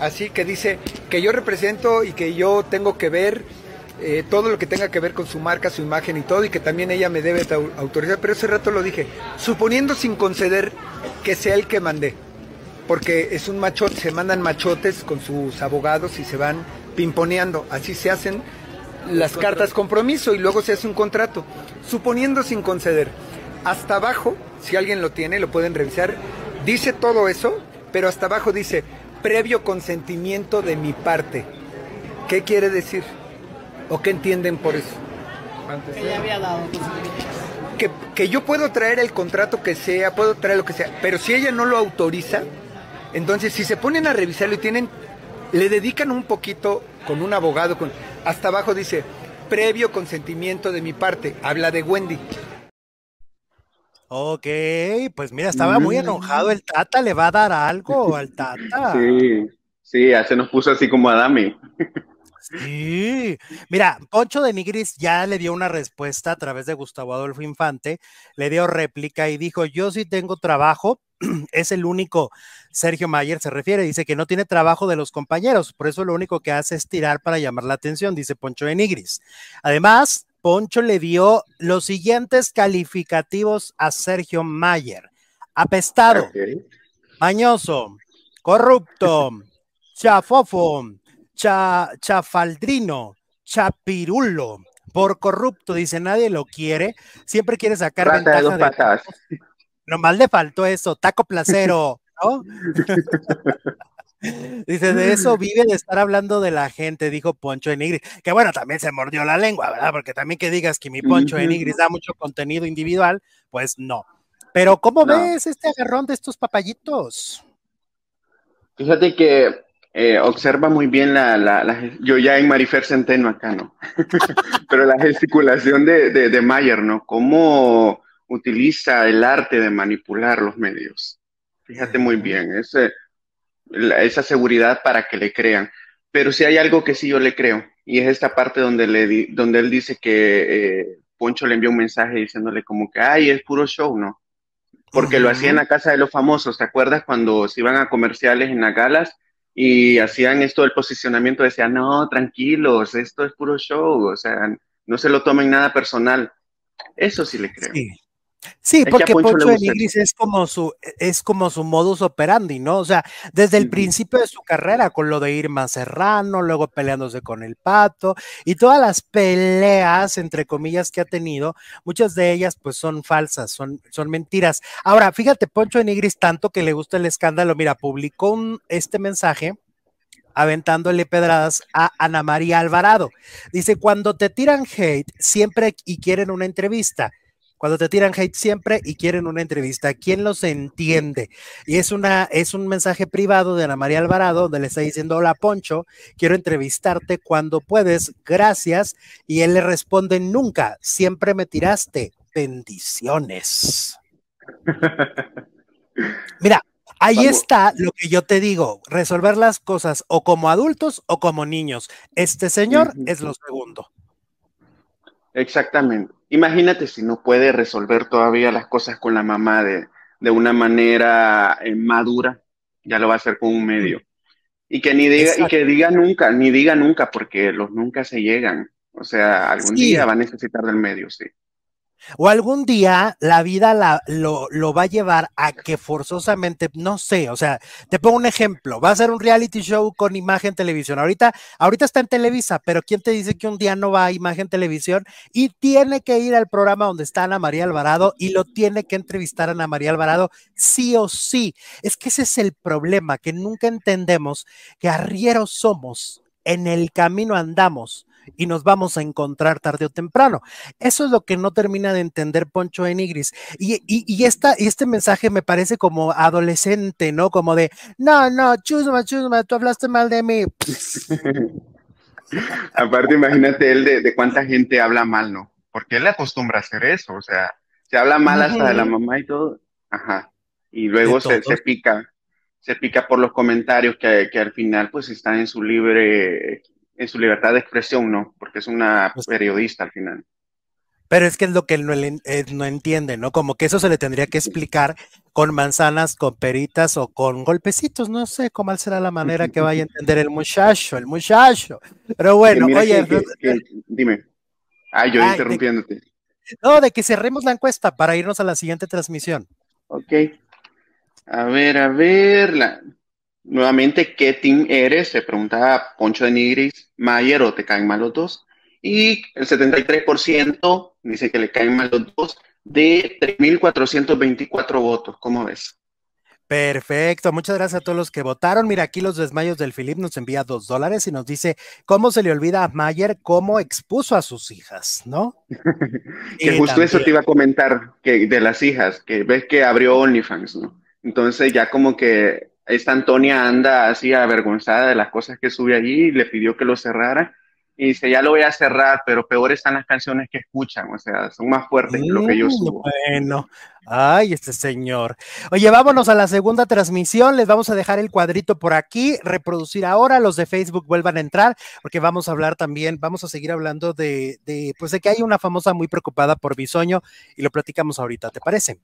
así que dice que yo represento y que yo tengo que ver eh, todo lo que tenga que ver con su marca, su imagen y todo, y que también ella me debe autorizar. Pero ese rato lo dije, suponiendo sin conceder que sea el que mandé, porque es un machote, se mandan machotes con sus abogados y se van pimponeando, así se hacen las cartas compromiso y luego se hace un contrato, suponiendo sin conceder. Hasta abajo, si alguien lo tiene, lo pueden revisar, dice todo eso, pero hasta abajo dice, previo consentimiento de mi parte. ¿Qué quiere decir? ¿O qué entienden por eso? Que ya había dado que, que yo puedo traer el contrato que sea, puedo traer lo que sea, pero si ella no lo autoriza, entonces si se ponen a revisarlo y tienen, le dedican un poquito con un abogado, con, hasta abajo dice, previo consentimiento de mi parte. Habla de Wendy. Ok, pues mira, estaba muy Mm. enojado el Tata, ¿le va a dar algo al Tata? Sí, sí, ya se nos puso así como a Dami. Sí, mira, Poncho de Nigris ya le dio una respuesta a través de Gustavo Adolfo Infante, le dio réplica y dijo, yo sí tengo trabajo, es el único, Sergio Mayer se refiere, dice que no tiene trabajo de los compañeros, por eso lo único que hace es tirar para llamar la atención, dice Poncho de Nigris. Además, Poncho le dio los siguientes calificativos a Sergio Mayer, apestado, mañoso, corrupto, chafofo, cha, chafaldrino, chapirulo, por corrupto, dice nadie lo quiere, siempre quiere sacar Rata de ventaja dos de nomás le faltó eso, taco placero, ¿no? Dice, de eso vive de estar hablando de la gente, dijo Poncho de Nigris, que bueno, también se mordió la lengua, ¿verdad? Porque también que digas que mi Poncho de Ujú. Nigris da mucho contenido individual, pues no. Pero ¿cómo No. ves este agarrón de estos papayitos? Fíjate que eh, observa muy bien la, la- la- yo ya en Marifer Centeno acá, ¿no? Pero la gesticulación de, de, de Mayer, ¿no? Cómo utiliza el arte de manipular los medios. Fíjate muy bien, ese, la- esa seguridad para que le crean. Pero si hay algo que sí yo le creo, y es esta parte donde, le di- donde él dice que eh, Poncho le envió un mensaje diciéndole como que, ay, es puro show, ¿no? Porque lo hacía en la casa de los famosos, ¿te acuerdas cuando se iban a comerciales en las galas y hacían esto del posicionamiento? Decían, no, tranquilos, esto es puro show, o sea, no se lo tomen nada personal. Eso sí le creo. Sí. Sí, porque Poncho Poncho de Nigris es como su, es como su modus operandi, ¿no? O sea, desde el principio de su carrera, con lo de Irma Serrano, luego peleándose con el pato, y todas las peleas, entre comillas, que ha tenido, muchas de ellas pues son falsas, son, son mentiras. Ahora, fíjate, Poncho de Nigris, tanto que le gusta el escándalo, mira, publicó un- este mensaje aventándole pedradas a Ana María Alvarado. Dice, cuando te tiran hate, siempre y quieren una entrevista. Cuando te tiran hate siempre y quieren una entrevista, ¿quién los entiende? Y es una es un mensaje privado de Ana María Alvarado donde le está diciendo, "Hola Poncho, quiero entrevistarte cuando puedes, gracias." Y él le responde, "Nunca, siempre me tiraste. Bendiciones." Mira, ahí Vamos. está lo que yo te digo, resolver las cosas o como adultos o como niños. Este señor es lo segundo. Exactamente. Imagínate si no puede resolver todavía las cosas con la mamá de, de una manera eh, madura, ya lo va a hacer con un medio. Y que ni diga, y que diga nunca, ni diga nunca, porque los nunca se llegan. O sea, algún Sí. día va a necesitar del medio, sí. O algún día la vida la- lo, va a llevar a que forzosamente, no sé, o sea, te pongo un ejemplo, va a ser un reality show con imagen televisión. Ahorita, ahorita está en Televisa, pero ¿quién te dice que un día no va a imagen televisión y tiene que ir al programa donde está Ana María Alvarado y lo tiene que entrevistar a Ana María Alvarado sí o sí? Es que ese es el problema, que nunca entendemos que arrieros somos, en el camino andamos y nos vamos a encontrar tarde o temprano. Eso es lo que no termina de entender Poncho Enigris. Y, y, y, esta, y este mensaje me parece como adolescente, ¿no? Como de, no, no, chusma, chusma, tú hablaste mal de mí. Aparte, imagínate él de, de cuánta gente habla mal, ¿no? Porque él le acostumbra a hacer eso, o sea, se habla mal hasta de la mamá y todo. Ajá. Y luego se, se pica, se pica por los comentarios que, que al final pues están en su libre, en su libertad de expresión, ¿no? Porque es una Pues- periodista al final. Pero es que es lo que él no, eh, no entiende, ¿no? Como que eso se le tendría que explicar con manzanas, con peritas o con golpecitos. No sé cómo será la manera que vaya a entender el muchacho, el muchacho. Pero bueno, Que oye, que- dime. Ay, yo Ay, de- interrumpiéndote. no, de que cerremos la encuesta para irnos a la siguiente transmisión. Ok. A ver, a ver. La... Nuevamente, ¿qué team eres? Se preguntaba Poncho de Nigris, Mayer o te caen mal los dos. Y el 73% dice que le caen mal los dos de 3.424 votos. ¿Cómo ves? Perfecto, muchas gracias a todos los que votaron. Mira, aquí los desmayos del Filip nos envía dos dólares y nos dice cómo se le olvida a Mayer cómo expuso a sus hijas, ¿no? Que Y justo eso te iba a comentar, que de las hijas, que ves que abrió OnlyFans, ¿no? Entonces ya como que esta Antonia anda así avergonzada de las cosas que sube allí y le pidió que lo cerrara. y dice, ya lo voy a cerrar, pero peor están las canciones que escuchan, o sea, son más fuertes que lo que yo Mm, subo. Bueno, ay, este señor. Oye, vámonos a la segunda transmisión. Les vamos a dejar el cuadrito por aquí, reproducir ahora. Los de Facebook vuelvan a entrar, porque vamos a hablar también, vamos a seguir hablando de, de pues de que hay una famosa muy preocupada por bisoño y lo platicamos ahorita, ¿te parece?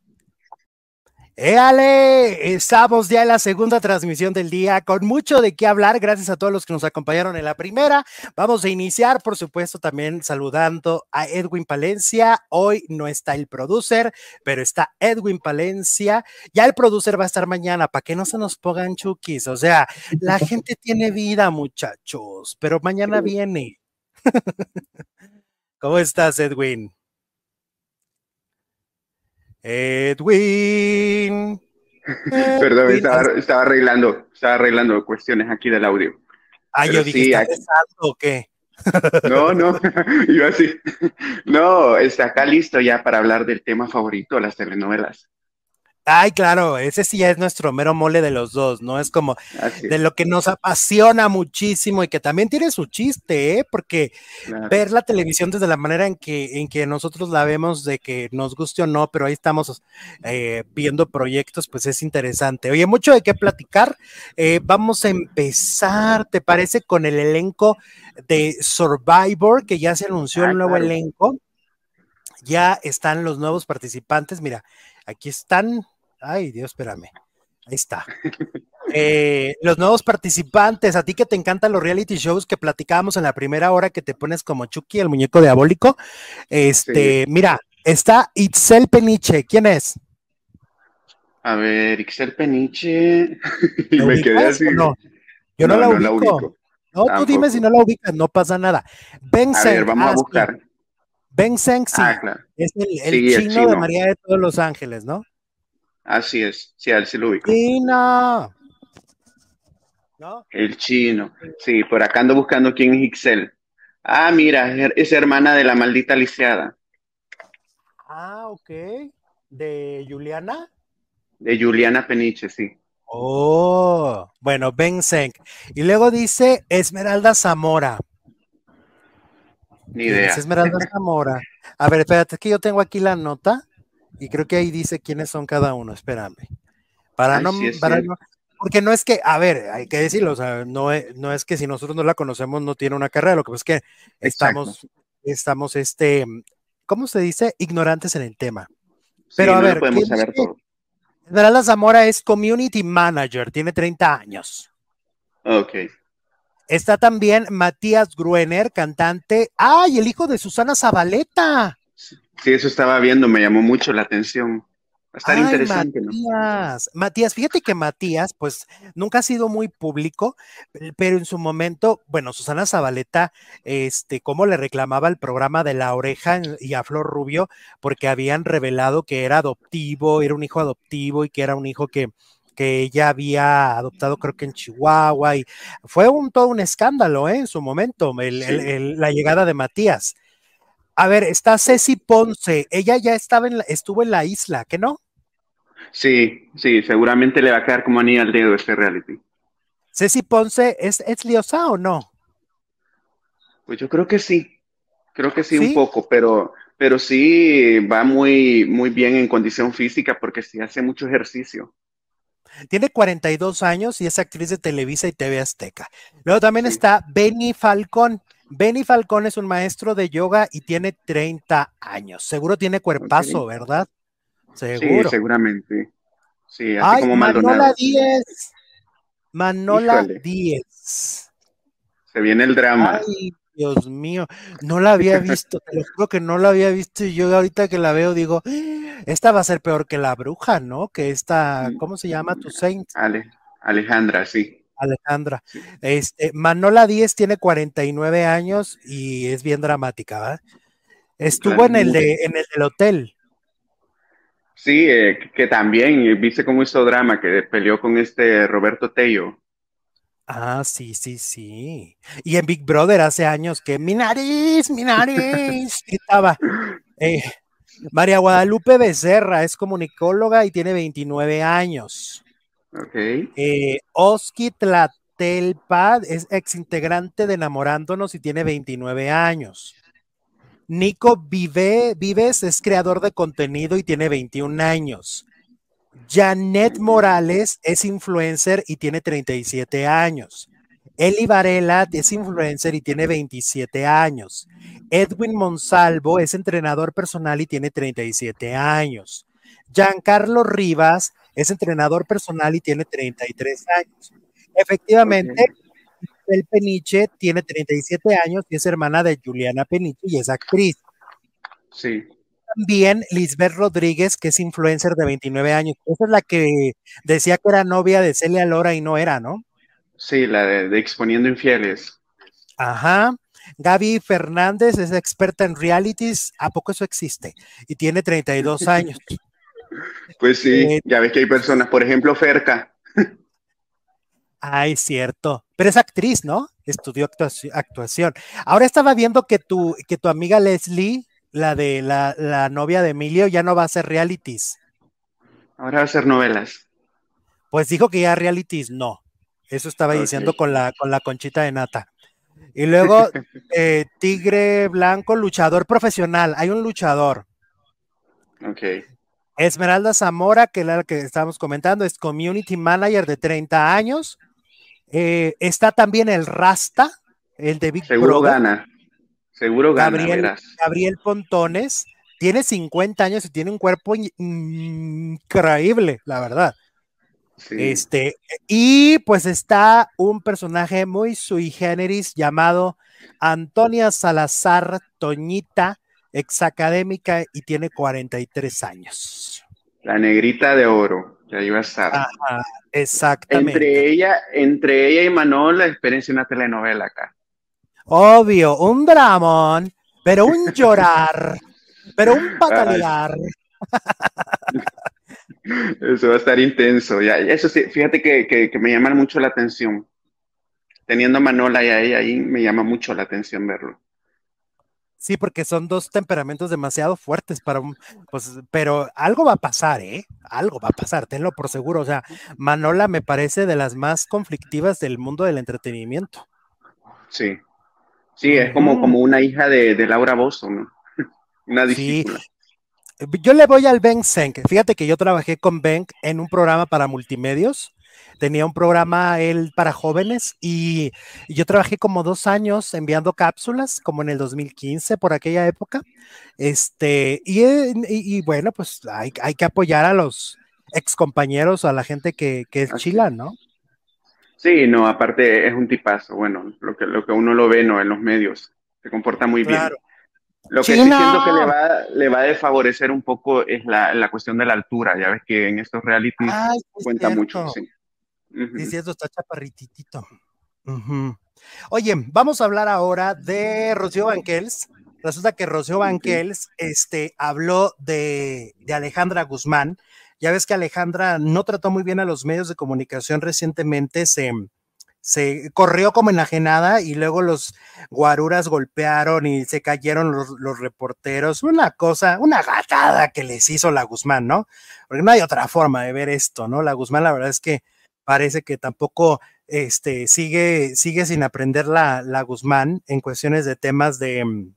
¡Éale! Estamos ya en la segunda transmisión del día con mucho de qué hablar. Gracias a todos los que nos acompañaron en la primera. Vamos a iniciar, por supuesto, también saludando a Edwin Palencia. Hoy no está el producer, pero está Edwin Palencia. Ya el producer va a estar mañana para que no se nos pongan chukis. O sea, la gente tiene vida, muchachos, pero mañana viene. ¿Cómo estás, Edwin? Edwin. Perdón, estaba, estaba arreglando, estaba arreglando cuestiones aquí del audio. Ah, pero yo dije, sí, ¿está aquí- besando o qué? No, no, yo así. No, está acá listo ya para hablar del tema favorito, las telenovelas. Ay, claro, ese sí ya es nuestro mero mole de los dos, ¿no? Es como Así, de lo que nos apasiona muchísimo y que también tiene su chiste, ¿eh? Porque claro. ver la televisión desde la manera en que, en que nosotros la vemos, de que nos guste o no, pero ahí estamos eh, viendo proyectos, pues es interesante. Oye, mucho de qué platicar. Eh, vamos a empezar, ¿te parece? Con el elenco de Survivor, que ya se anunció Ah, el nuevo claro. elenco. Ya están los nuevos participantes. Mira, aquí están. Ay, Dios, espérame. Ahí está. Eh, los nuevos participantes, a ti que te encantan los reality shows que platicábamos en la primera hora que te pones como Chucky, el muñeco diabólico. Este, mira, está Itzel Peniche. ¿Quién es? A ver, Ixel Peniche. y ¿La me quedé así. no? Yo no, la, ubico. No, tú dime si no la ubicas, no pasa nada. Ben A ver, vamos a buscar. Ben Zeng, sí, Ah, claro. es el, el Sí, el chino, de. María de todos los ángeles, ¿no? Así es. Sí, a él sí lo ubico. ¿No? El chino. Sí, por acá ando buscando quién es Ixel. Ah, mira, es hermana de la maldita lisiada, Ah, ok. ¿De Juliana? de Juliana Peniche, sí. Oh, bueno, Ben Zeng. Y luego dice Esmeralda Zamora. Ni ¿Quién idea. es Esmeralda Zamora. A ver, espérate, es que yo tengo aquí la nota y creo que ahí dice quiénes son cada uno. Espérame. Para Ay, no, sí es para cierto. no- porque no es que, a ver, hay que decirlo, o sea, no es, no es que si nosotros no la conocemos no tiene una carrera, lo que pasa es que estamos, estamos, este, ¿cómo se dice? Ignorantes en el tema. Pero sí, a no ver, podemos ¿quién saber es? todo. Esmeralda Zamora es Community Manager, tiene 30 años. Ok. Está también Matías Gruener, cantante. ¡Ay, el hijo de Susana Zabaleta! Sí, eso estaba viendo, me llamó mucho la atención. Va a estar Ay, interesante, ¿no? Matías. Matías, fíjate que Matías, pues nunca ha sido muy público, eh, pero en su momento, bueno, Susana Zabaleta, este, cómo le reclamaba el programa de La Oreja y a Flor Rubio, porque habían revelado que era adoptivo, era un hijo adoptivo y que era un hijo que, que ella había adoptado, creo que en Chihuahua, y fue un todo un escándalo, ¿eh? En su momento, el- el- Sí. el- la llegada de Matías. A ver, está Ceci Ponce, ella ya estaba en la- estuvo en la isla, ¿qué no? Sí, sí, seguramente le va a quedar como anillo al dedo este reality. Ceci Ponce, ¿es, es liosa o no? Pues yo creo que sí, creo que sí, ¿Sí? un poco, pero, pero sí va muy, muy bien en condición física porque sí hace mucho ejercicio. Tiene 42 años y es actriz de Televisa y TV Azteca. Luego también Sí. está Benny Falcón. Benny Falcón es un maestro de yoga y tiene 30 años. Seguro tiene cuerpazo. ¿verdad? Sí, Seguro. seguramente. Sí, así Ay, como Manola Maldonado. Díez. Manola Híjole. Díez. Se viene el drama. Ay, Dios mío, no la había visto, te lo juro que no la había visto y yo ahorita que la veo digo, esta va a ser peor que la bruja, ¿no? Que esta, ¿cómo se llama? Tu Saint, Ale- Alejandra, sí. Alejandra. Este, Manola Díez tiene 49 años y es bien dramática, ¿verdad? Estuvo en el de, en el del hotel. Sí, eh, que- que también, eh, viste cómo hizo drama, que peleó con este Roberto Tello. Ah, sí, sí, sí. Y en Big Brother hace años que mi nariz, mi nariz, gritaba. Eh, María Guadalupe Becerra es comunicóloga y tiene 29 años. Ok. Eh, Oski Tla- Telpa es exintegrante de Enamorándonos y tiene 29 años. Nico Vive, Vives es creador de contenido y tiene 21 años. Janet Morales es influencer y tiene 37 años. Eli Varela es influencer y tiene 27 años. Edwin Monsalvo es entrenador personal y tiene 37 años. Giancarlo Rivas es entrenador personal y tiene 33 años. Efectivamente, el Peniche tiene 37 años y es hermana de Juliana Peniche y es actriz. Sí. También Lisbeth Rodríguez, que es influencer de 29 años. Esa es la que decía que era novia de Celia Lora y no era, ¿no? Sí, la de, Exponiendo Infieles. Ajá. Gaby Fernández es experta en realities. ¿A poco eso existe? Y tiene 32 años. Pues sí, eh, ya ves que hay personas, por ejemplo, Ferca. Ay, cierto. Pero es actriz, ¿no? Estudió actuación. Ahora estaba viendo que tu, que tu amiga Leslie, la de la, novia de Emilio, ya no va a hacer realities. Ahora va a hacer novelas. Pues dijo que ya realities no. Eso estaba diciendo con la, con la conchita de nata. Y luego, eh, Tigre Blanco, luchador profesional. Hay un luchador. Ok. Esmeralda Zamora, que es la que estábamos comentando, es community manager de 30 años. Eh, está también el Rasta, el de Big Seguro gana. Seguro gana. Gabriel, Gabriel Pontones tiene 50 años y tiene un cuerpo increíble, la verdad. Este, y pues está un personaje muy sui generis llamado Antonia Salazar Toñita, exacadémica y tiene 43 años. La negrita de oro, ya iba a estar. exactamente. Entre ella, entre ella y Manol, la experiencia una telenovela acá. Obvio, un dramón, pero un llorar, pero un patalear. Eso va a estar intenso. Ya, eso sí, fíjate que, me llama mucho la atención. Teniendo a Manola y a ella ahí, me llama mucho la atención verlo. Sí, porque son dos temperamentos demasiado fuertes para un, pues, pero algo va a pasar, ¿eh? Algo va a pasar, tenlo por seguro. O sea, Manola me parece de las más conflictivas del mundo del entretenimiento. Sí, sí, es como, como una hija de, Laura Bozo, ¿no? una discípula. Sí. Yo le voy al Ben Senk. Fíjate que yo trabajé con Ben en un programa para multimedios. Tenía un programa él para jóvenes y, yo trabajé como dos años enviando cápsulas, como en el 2015, por aquella época. Este, y, bueno, pues hay, que apoyar a los ex compañeros, a la gente que, es chila, ¿no? Sí, no, aparte es un tipazo, bueno, lo que, lo que uno lo ve, ¿no? En los medios, se comporta muy bien. Lo que sí siento que le va, le va a desfavorecer un poco es la, la, cuestión de la altura. Ya ves que en estos realities cuenta mucho. Sí. Es cierto, está chaparrititito. Oye, vamos a hablar ahora de Rocío Banquels. Resulta que Rocío Banquels este, habló de, de Alejandra Guzmán. Ya ves que Alejandra no trató muy bien a los medios de comunicación recientemente, se, se corrió como enajenada y luego los guaruras golpearon y se cayeron los, reporteros. Una cosa, una gatada que les hizo la Guzmán, ¿no? Porque no hay otra forma de ver esto, ¿no? La Guzmán, la verdad es que parece que tampoco este, sigue, sigue sin aprender la, la Guzmán en cuestiones de temas de, mm,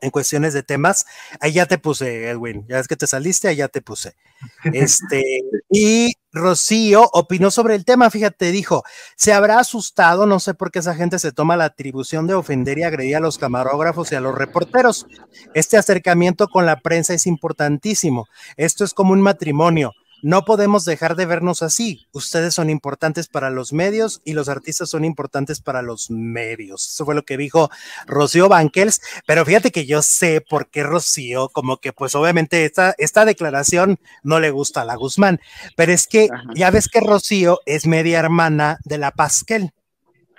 en cuestiones de temas. Ahí ya te puse, Edwin, ya es que te saliste, ahí ya te puse. Este, y Rocío opinó sobre el tema, fíjate, dijo, se habrá asustado, no sé por qué esa gente se toma la atribución de ofender y agredir a los camarógrafos y a los reporteros. Este acercamiento con la prensa es importantísimo. Esto es como un matrimonio no podemos dejar de vernos así. Ustedes son importantes para los medios y los artistas son importantes para los medios. Eso fue lo que dijo Rocío Banquels. Pero fíjate que yo sé por qué Rocío, como que pues obviamente esta, esta declaración no le gusta a la Guzmán. Pero es que ya ves que Rocío es media hermana de la Pasquel.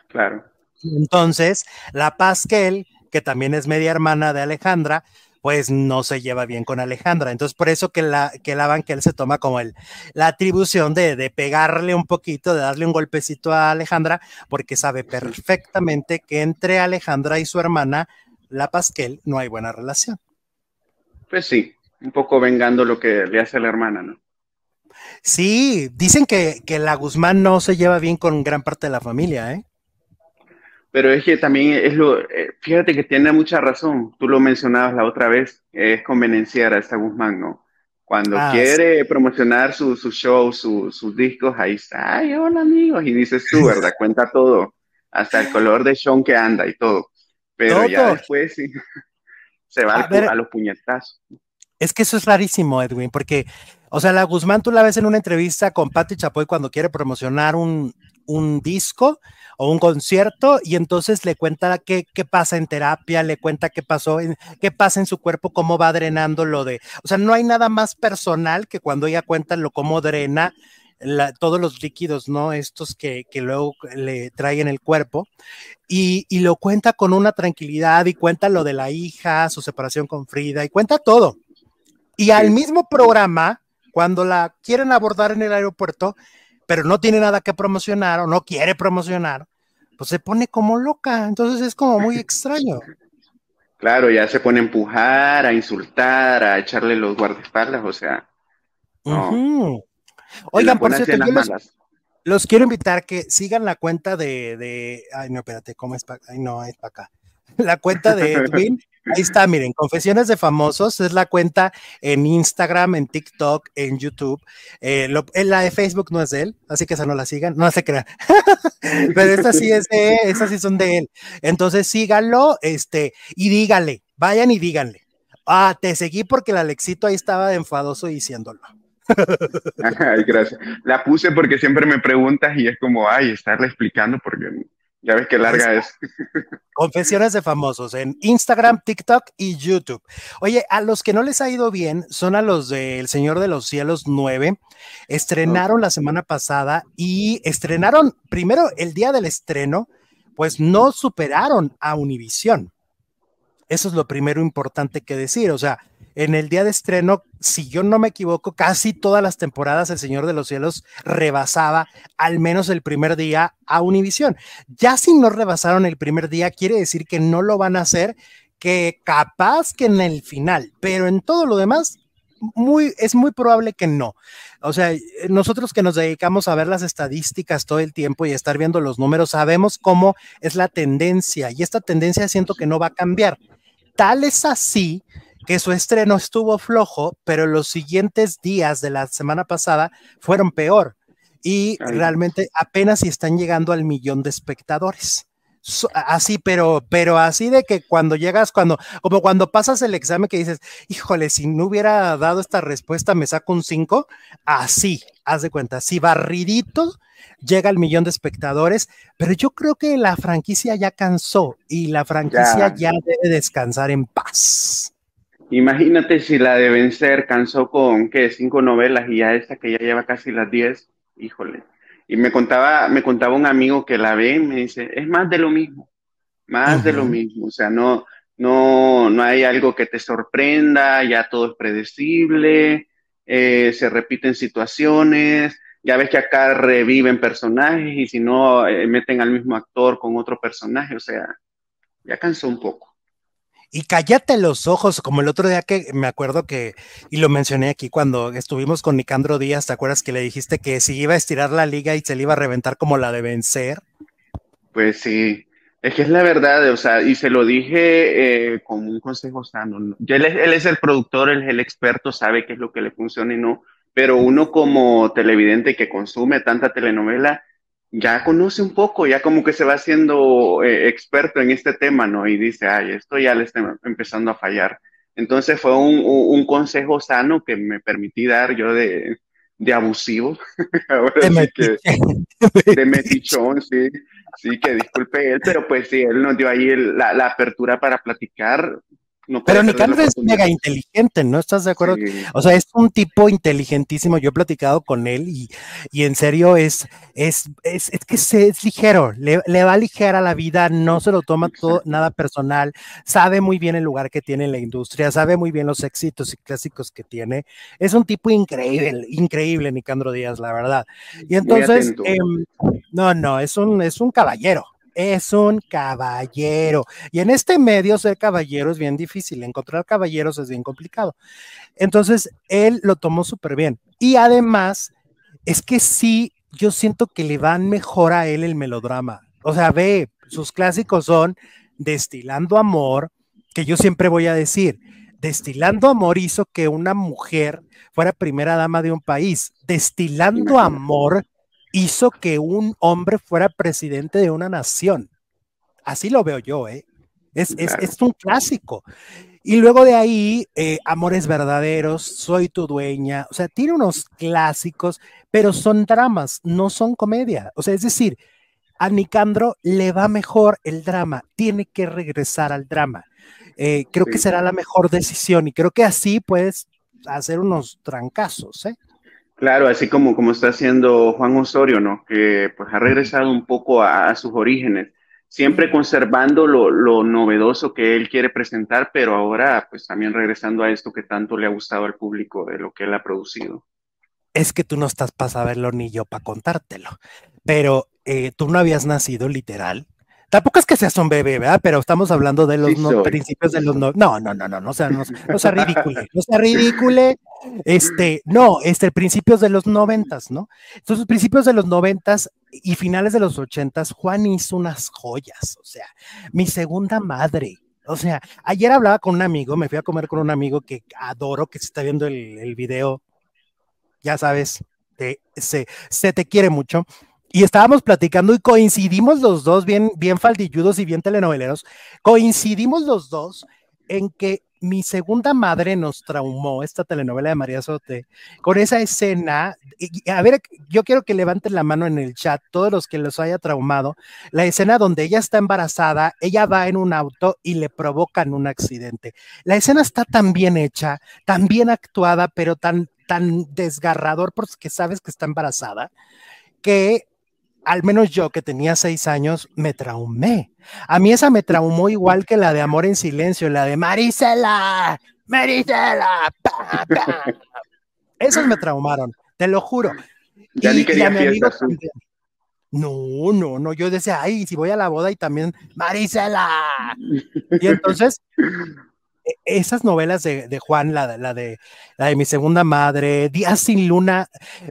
Claro. Entonces, la Pasquel, que también es media hermana de Alejandra, pues no se lleva bien con Alejandra. Entonces, por eso que la, que la él se toma como el, la atribución de, de, pegarle un poquito, de darle un golpecito a Alejandra, porque sabe perfectamente que entre Alejandra y su hermana, la Pasquel, no hay buena relación. Pues sí, un poco vengando lo que le hace a la hermana, ¿no? Sí, dicen que, que la Guzmán no se lleva bien con gran parte de la familia, ¿eh? Pero es que también es lo, eh, fíjate que tiene mucha razón, tú lo mencionabas la otra vez, es convenenciar a esta Guzmán, ¿no? Cuando Ah, quiere promocionar su, su show, su- sus discos, ahí está, ay, hola amigos, y dices tú, ¿verdad? Cuenta todo, hasta el color de Sean que anda y todo. Pero ya después sí, se va A al pu- ver. a los puñetazos. Es que eso es rarísimo, Edwin, porque, o sea, la Guzmán tú la ves en una entrevista con Patti Chapoy cuando quiere promocionar un, un disco o un concierto y entonces le cuenta qué, qué pasa en terapia, le cuenta qué pasó, en- qué pasa en su cuerpo, cómo va drenando lo de, o sea, no hay nada más personal que cuando ella cuenta lo cómo drena la- todos los líquidos, ¿no? Estos que, que luego le traen el cuerpo y, y lo cuenta con una tranquilidad y cuenta lo de la hija, su separación con Frida y cuenta todo. Y al mismo programa, cuando la quieren abordar en el aeropuerto, pero no tiene nada que promocionar o no quiere promocionar, pues se pone como loca. Entonces es como muy extraño. Claro, ya se pone a empujar, a insultar, a echarle los guardaespaldas, o sea, No. Oigan, por cierto, yo los, los quiero invitar que sigan la cuenta de, de ay, no, espérate, ¿cómo es para Ay, no, es para acá. La cuenta de Edwin. Ahí está, miren, Confesiones de Famosos es la cuenta en Instagram, en TikTok, en YouTube. Eh, lo- en la de Facebook no es de él, así que esa no la sigan, no se crean. Pero esta sí es de, estas sí son de él. Entonces síganlo, este, y díganle, vayan y díganle. Ah, te seguí porque el Alexito ahí estaba enfadoso diciéndolo. Ay, gracias. La puse porque siempre me preguntas y es como, ay, estarle explicando porque ya ves que larga es. Confesiones de famosos en Instagram, TikTok y YouTube. Oye, a los que no les ha ido bien son a los del Señor de los Cielos 9. Estrenaron la semana pasada y estrenaron primero el día del estreno, pues no superaron a Univisión. Eso es lo primero importante que decir. O sea, en el día de estreno, si yo no me equivoco, casi todas las temporadas El Señor de los Cielos rebasaba al menos el primer día a Univisión. Ya si no rebasaron el primer día, quiere decir que no lo van a hacer, que capaz que en el final, pero en todo lo demás, muy, es muy probable que no. O sea, nosotros que nos dedicamos a ver las estadísticas todo el tiempo y estar viendo los números, sabemos cómo es la tendencia y esta tendencia siento que no va a cambiar. Tal es así que su estreno estuvo flojo, pero los siguientes días de la semana pasada fueron peor y Ay. realmente apenas si están llegando al millón de espectadores. So- así, pero, pero así de que cuando llegas, cuando, como cuando pasas el examen que dices, híjole, si no hubiera dado esta respuesta, me saco un 5, así, haz de cuenta, si barridito llega al millón de espectadores, pero yo creo que la franquicia ya cansó y la franquicia ya, Ya. debe descansar en paz. Imagínate si la de vencer cansó con, ¿qué? Cinco novelas y ya esta que ya lleva casi las diez, híjole. Y me contaba, me contaba un amigo que la ve y me dice, es más de lo mismo, más de lo mismo. O sea, no, no, no hay algo que te sorprenda, ya todo es predecible, eh, se repiten situaciones, ya ves que acá reviven personajes y si no, eh, meten al mismo actor con otro personaje, o sea, ya cansó un poco. Y cállate los ojos, como el otro día que me acuerdo que, y lo mencioné aquí cuando estuvimos con Nicandro Díaz, ¿te acuerdas que le dijiste que si iba a estirar la liga y se le iba a reventar como la de vencer? Pues sí, es que es la verdad, o sea, y se lo dije eh, como un consejo sano. Él es, él es el productor, él es el experto, sabe qué es lo que le funciona y no, pero uno como televidente que consume tanta telenovela, ya conoce un poco, ya como que se va haciendo eh, experto en este tema, ¿no? Y dice, ay, esto ya le está empezando a fallar. Entonces fue un, un, consejo sano que me permití dar yo de, de abusivo. Ahora Te sí metí- que de metichón, sí, sí, que disculpe él, pero pues sí, él nos dio ahí el- la, la apertura para platicar. No Pero Nicandro es mega inteligente, ¿no estás de acuerdo? Sí, O sea, es un tipo inteligentísimo. Yo he platicado con él y, y en serio es, es, es, es que es ligero, le, le va ligera la vida, no se lo toma todo nada personal, sabe muy bien el lugar que tiene en la industria, sabe muy bien los éxitos y clásicos que tiene. Es un tipo increíble, increíble, Nicandro Díaz, la verdad. Y entonces, em, no, no, es un, es un caballero. Es un caballero. Y en este medio ser caballero es bien difícil, encontrar caballeros es bien complicado. Entonces, él lo tomó súper bien. Y además, es que sí, yo siento que le van mejor a él el melodrama. O sea, ve, sus clásicos son Destilando Amor, que yo siempre voy a decir, Destilando Amor hizo que una mujer fuera primera dama de un país. Destilando Amor hizo que un hombre fuera presidente de una nación. Así lo veo yo, ¿eh? Es, es, un clásico. Y luego de ahí, eh, Amores Verdaderos, Soy tu dueña, o sea, tiene unos clásicos, pero son dramas, no son comedia. O sea, es decir, a Nicandro le va mejor el drama, tiene que regresar al drama. Eh, creo que será la mejor decisión y creo que así puedes hacer unos trancazos, ¿eh? Claro, así como, como está haciendo Juan Osorio, ¿no? Que pues ha regresado un poco a, sus orígenes, siempre conservando lo, lo, novedoso que él quiere presentar, pero ahora pues también regresando a esto que tanto le ha gustado al público de lo que él ha producido. Es que tú no estás para saberlo ni yo para contártelo, pero eh, tú no habías nacido literal Tampoco es que seas un bebé, ¿verdad? Pero estamos hablando de los principios de los no. No, no, no, no, no sea, no, no sea ridícule, no sea ridícule. Este, no, este, principios de los noventas, ¿no? Entonces, principios de los noventas y finales de los ochentas, Juan hizo unas joyas, o sea, mi segunda madre. O sea, ayer hablaba con un amigo, me fui a comer con un amigo que adoro, que se está viendo el, el video, ya sabes, se, se te quiere mucho y estábamos platicando y coincidimos los dos, bien, bien faldilludos y bien telenoveleros, coincidimos los dos en que mi segunda madre nos traumó esta telenovela de María Sote con esa escena. a ver, yo quiero que levanten la mano en el chat, todos los que los haya traumado, la escena donde ella está embarazada, ella va en un auto y le provocan un accidente. La escena está tan bien hecha, tan bien actuada, pero tan, tan desgarrador porque sabes que está embarazada, que al menos yo que tenía seis años, me traumé. A mí esa me traumó igual que la de Amor en Silencio, la de Marisela, Marisela. Esas me traumaron, te lo juro. Ya y, ni a mi amigo No, no, no, yo decía, ay, si voy a la boda y también Marisela. Y entonces esas novelas de, Juan, la, la, de, la de mi segunda madre, Días sin luna,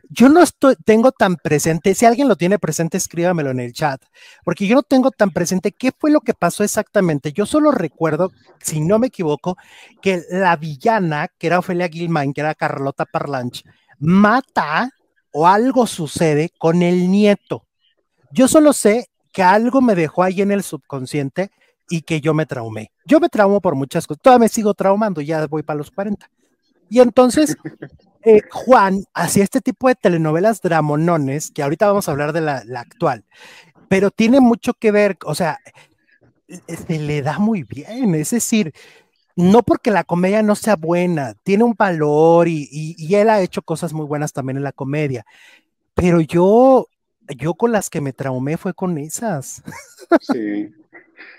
yo no estoy, tengo tan presente, si alguien lo tiene presente, escríbamelo en el chat, porque yo no tengo tan presente qué fue lo que pasó exactamente. Yo solo recuerdo, si no me equivoco, que la villana, que era Ofelia Gilman, que era Carlota Parlanch, mata o algo sucede con el nieto. Yo solo sé que algo me dejó ahí en el subconsciente y que yo me traumé. Yo me traumo por muchas cosas, todavía me sigo traumando, ya voy para los 40. Y entonces, eh, Juan hacía este tipo de telenovelas dramonones, que ahorita vamos a hablar de la, actual, pero tiene mucho que ver, o sea, se le da muy bien, es decir, no porque la comedia no sea buena, tiene un valor y, y, él ha hecho cosas muy buenas también en la comedia, pero yo, yo con las que me traumé fue con esas. Sí.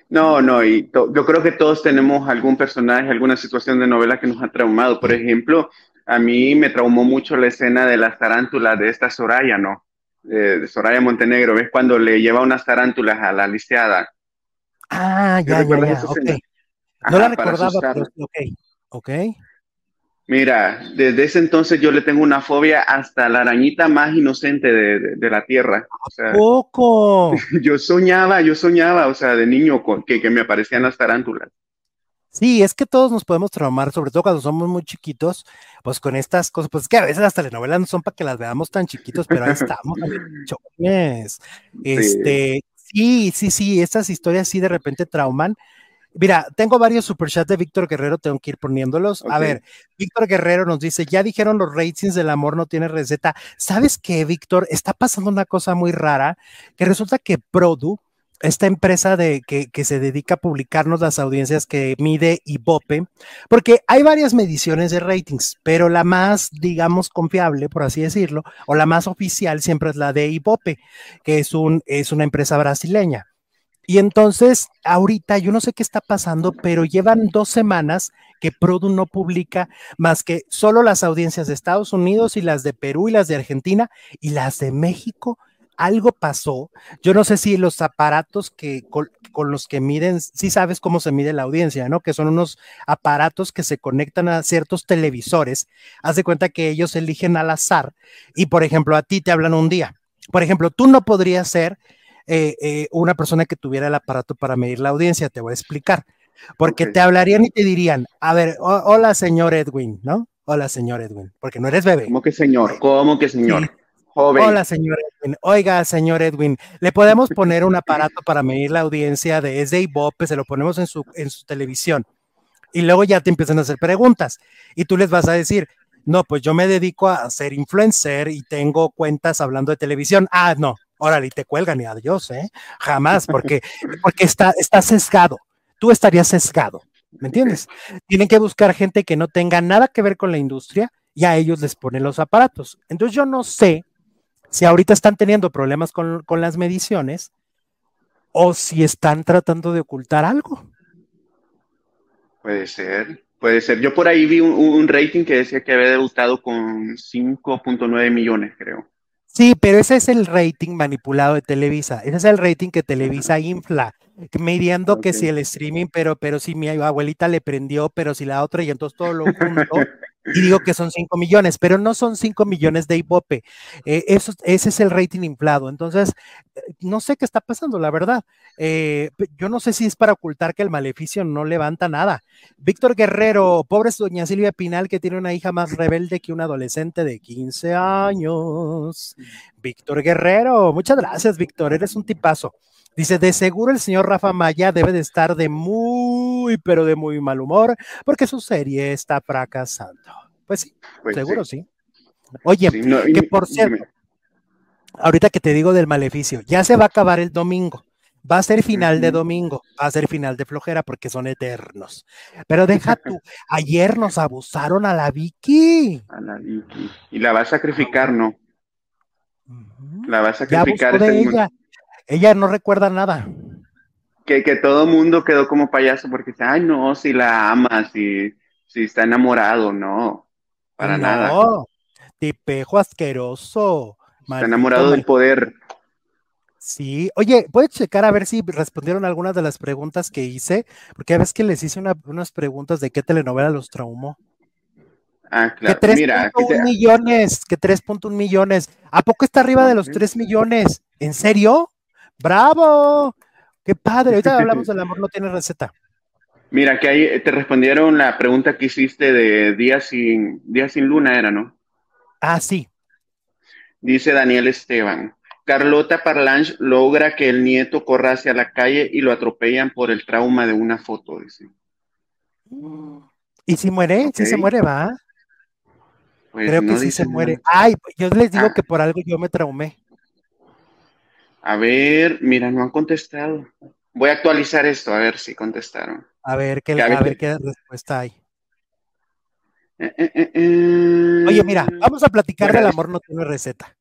No, no, y yo creo que todos tenemos algún personaje, alguna situación de novela que nos ha traumado. Por ejemplo, a mí me traumó mucho la escena de las tarántulas de esta Soraya, ¿no? de Soraya Montenegro, ¿ves? Cuando le lleva unas tarántulas a la lisiada. Ah, ya, ya, ya, ok. No la recordaba, pero ok, ok. Mira, desde ese entonces yo le tengo una fobia hasta la arañita más inocente de, la tierra. poco? Yo soñaba, yo soñaba, o sea, de niño con, que, que me aparecían las tarántulas. Sí, es que todos nos podemos traumar, sobre todo cuando somos muy chiquitos, pues con estas cosas, pues que a veces las telenovelas no son para que las veamos tan chiquitos, pero ahí estamos, Este, sí, sí, sí, estas historias sí de repente trauman. Mira, tengo varios superchats de Víctor Guerrero, tengo que ir poniéndolos. A ver, Víctor Guerrero nos dice, ya dijeron los ratings del amor no tiene receta. ¿Sabes qué, Víctor? Está pasando una cosa muy rara, que resulta que Produ, esta empresa de, que, que, se dedica a publicarnos las audiencias que mide Ibope, porque hay varias mediciones de ratings, pero la más, digamos, confiable, por así decirlo, o la más oficial siempre es la de Ibope, que es, un, es una empresa brasileña. Y entonces, ahorita yo no sé qué está pasando, pero llevan dos semanas que Produ no publica más que solo las audiencias de Estados Unidos y las de Perú y las de Argentina y las de México algo pasó. Yo no sé si los aparatos que con, los que miden, sí sabes cómo se mide la audiencia, ¿no? Que son unos aparatos que se conectan a ciertos televisores. Haz de cuenta que ellos eligen al azar y, por ejemplo, a ti te hablan un día. Por ejemplo, tú no podrías ser eh, eh, una persona que tuviera el aparato para medir la audiencia, te voy a explicar. Porque te hablarían y te dirían, a ver, hola señor Edwin, ¿no? Hola señor Edwin, porque no eres bebé. ¿Cómo que señor? ¿Cómo que señor? Hola, señor Edwin. Oiga, señor Edwin, le podemos poner un aparato para medir la audiencia de ese Ibope, se lo ponemos en su, en su televisión. Y luego ya te empiezan a hacer preguntas. Y tú les vas a decir, no, pues yo me dedico a ser influencer y tengo cuentas hablando de televisión. Ah, no, órale, y te cuelgan y adiós, ¿eh? Jamás, porque, porque está, está sesgado. Tú estarías sesgado, ¿me entiendes? Tienen que buscar gente que no tenga nada que ver con la industria y a ellos les ponen los aparatos. Entonces yo no sé si ahorita están teniendo problemas con, las mediciones o si están tratando de ocultar algo. Puede ser, puede ser. Yo por ahí vi un, rating que decía que había debutado con 5.9 millones, creo. Sí, pero ese es el rating manipulado de Televisa. Ese es el rating que Televisa infla, midiendo que si el streaming, pero, pero si mi abuelita le prendió, pero si la otra, y entonces todo lo junto. y digo que son 5 millones, pero no son 5 millones de Ibope. Eh, eso, ese es el rating inflado. Entonces, eh, no sé qué está pasando, la verdad. Eh, yo no sé si es para ocultar que el maleficio no levanta nada. Víctor Guerrero, pobre doña Silvia Pinal, que tiene una hija más rebelde que un adolescente de 15 años. Víctor Guerrero, muchas gracias, Víctor, eres un tipazo. Dice, de seguro el señor Rafa Maya debe de estar de muy, pero de muy mal humor, porque su serie está fracasando. Pues sí, pues seguro sí. Oye, que por cierto, ahorita que te digo del maleficio, ya se va a acabar el domingo. Va a ser final de domingo, va a ser final de flojera porque son eternos. Pero deja tú, ayer nos abusaron a la Vicky. A la Vicky. Y la va a sacrificar, ¿no? La va a sacrificar. Ya ella. Ella no recuerda nada. Que, que todo mundo quedó como payaso porque dice, ay, no, si la ama, si, si está enamorado, no, para nada. No, tipejo asqueroso. Está enamorado del poder. Sí, oye, ¿puedes checar a ver si respondieron algunas de las preguntas que hice? Porque a veces que les hice unas preguntas de qué telenovela los traumó. Ah, claro. Que 3.1 millones, que 3.1 millones. ¿A poco está arriba de los 3 millones? ¿En serio? ¡Bravo! ¡Qué padre! Ahorita hablamos del amor no tiene receta. Mira, que ahí te respondieron la pregunta que hiciste de día sin, día sin luna, era, ¿no? Ah, sí. Dice Daniel Esteban. Carlota Parlange logra que el nieto corra hacia la calle y lo atropellan por el trauma de una foto, dice. ¿Y si muere? ¿Si se muere, va? Pues Creo que sí se muere. Ay, yo les digo ah. que por algo yo me traumé. A ver, mira, no han contestado. Voy a actualizar esto, a ver si contestaron. A ver qué, a ver qué respuesta hay. Eh, eh, eh, Oye, mira, vamos a platicar del amor no tiene receta.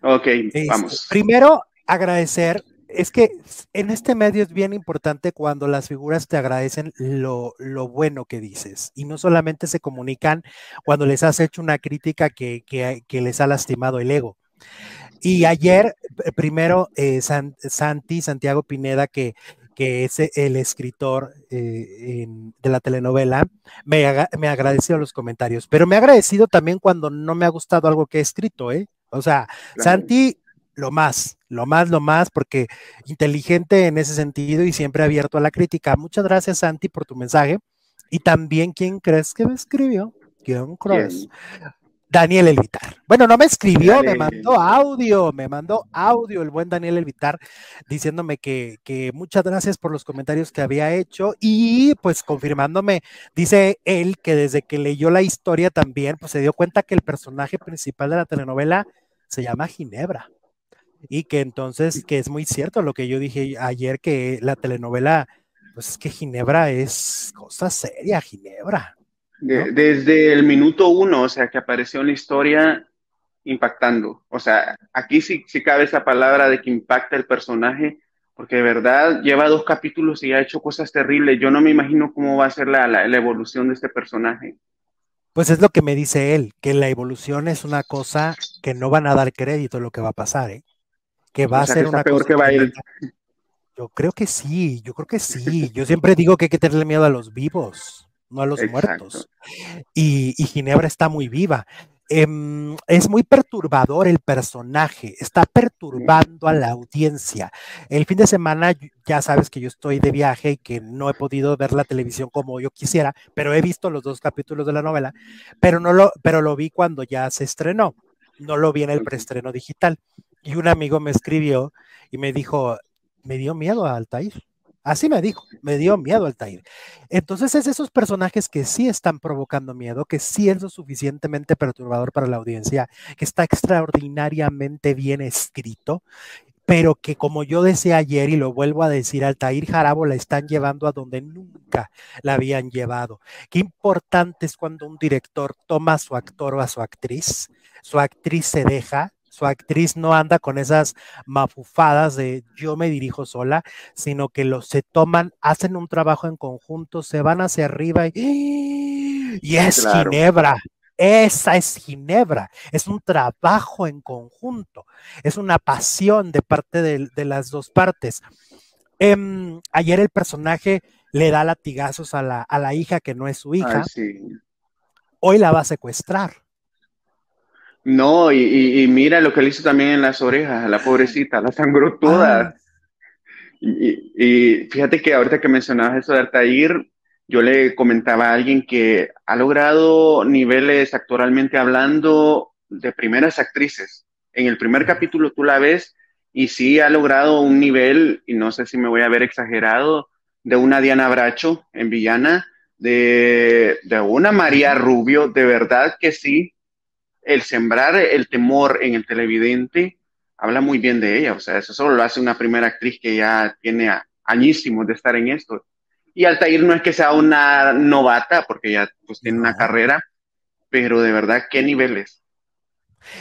Ok, vamos. Primero, agradecer. Es que en este medio es bien importante cuando las figuras te agradecen lo, lo bueno que dices y no solamente se comunican cuando les has hecho una crítica que, que les ha lastimado el ego. Y ayer, eh, primero, eh, Santi, Santiago Pineda, que, que es el escritor eh, de la telenovela, me, me agradeció los comentarios, pero me ha agradecido también cuando no me ha gustado algo que he escrito, ¿eh? O sea, Santi, lo más, lo más, lo más, porque inteligente en ese sentido y siempre abierto a la crítica. Muchas gracias, Santi, por tu mensaje. Y también, ¿quién crees que me escribió? ¿Quién crees? Daniel Elvitar. Bueno, no me escribió, me mandó audio, me mandó audio el buen Daniel Elvitar diciéndome que, que, muchas gracias por los comentarios que había hecho y pues confirmándome, dice él que desde que leyó la historia también, pues se dio cuenta que el personaje principal de la telenovela se llama Ginebra y que entonces, que es muy cierto lo que yo dije ayer, que la telenovela, pues es que Ginebra es cosa seria, Ginebra desde el minuto uno, o sea, que apareció en la historia impactando. O sea, aquí sí, sí cabe esa palabra de que impacta el personaje, porque de verdad lleva dos capítulos y ha hecho cosas terribles. Yo no me imagino cómo va a ser la, la, evolución de este personaje. Pues es lo que me dice él, que la evolución es una cosa que no van a dar crédito a lo que va a pasar, ¿eh? que va a ser una peor que va a ir. Yo creo que sí, yo creo que sí. Yo siempre digo que hay que tenerle miedo a los vivos, no a los muertos. Y, y, Ginebra está muy viva. Em, es muy perturbador el personaje, está perturbando a la audiencia. El fin de semana, ya sabes que yo estoy de viaje y que no he podido ver la televisión como yo quisiera, pero he visto los dos capítulos de la novela, pero no lo, pero lo vi cuando ya se estrenó, no lo vi en el preestreno digital. Y un amigo me escribió y me dijo, me dio miedo a Altair. Así me dijo, me dio miedo Altair. Entonces es esos personajes que sí están provocando miedo, que sí es lo suficientemente perturbador para la audiencia, que está extraordinariamente bien escrito, pero que como yo decía ayer y lo vuelvo a decir, Altair Jarabo la están llevando a donde nunca la habían llevado. Qué importante es cuando un director toma a su actor o a su actriz, su actriz se deja, su actriz no anda con esas mafufadas de yo me dirijo sola, sino que los se toman, hacen un trabajo en conjunto, se van hacia arriba y, y es Ginebra. Esa es Ginebra, es un trabajo en conjunto, es una pasión de parte de, las dos partes. Em, ayer el personaje le da latigazos a la, a la hija que no es su hija. Hoy la va a secuestrar. No, y, mira lo que le hizo también en las orejas, la pobrecita, la sangró toda. Ah. Y, fíjate que ahorita que mencionabas eso de Altair, yo le comentaba a alguien que ha logrado niveles actualmente hablando de primeras actrices. En el primer capítulo tú la ves y sí ha logrado un nivel, y no sé si me voy a ver exagerado, de una Diana Bracho en Villana, de, de una María Rubio, de verdad que sí, el sembrar el temor en el televidente habla muy bien de ella. O sea, eso solo lo hace una primera actriz que ya tiene añísimos de estar en esto. Y Altair no es que sea una novata, porque ya pues tiene una carrera, pero de verdad, ¿qué niveles?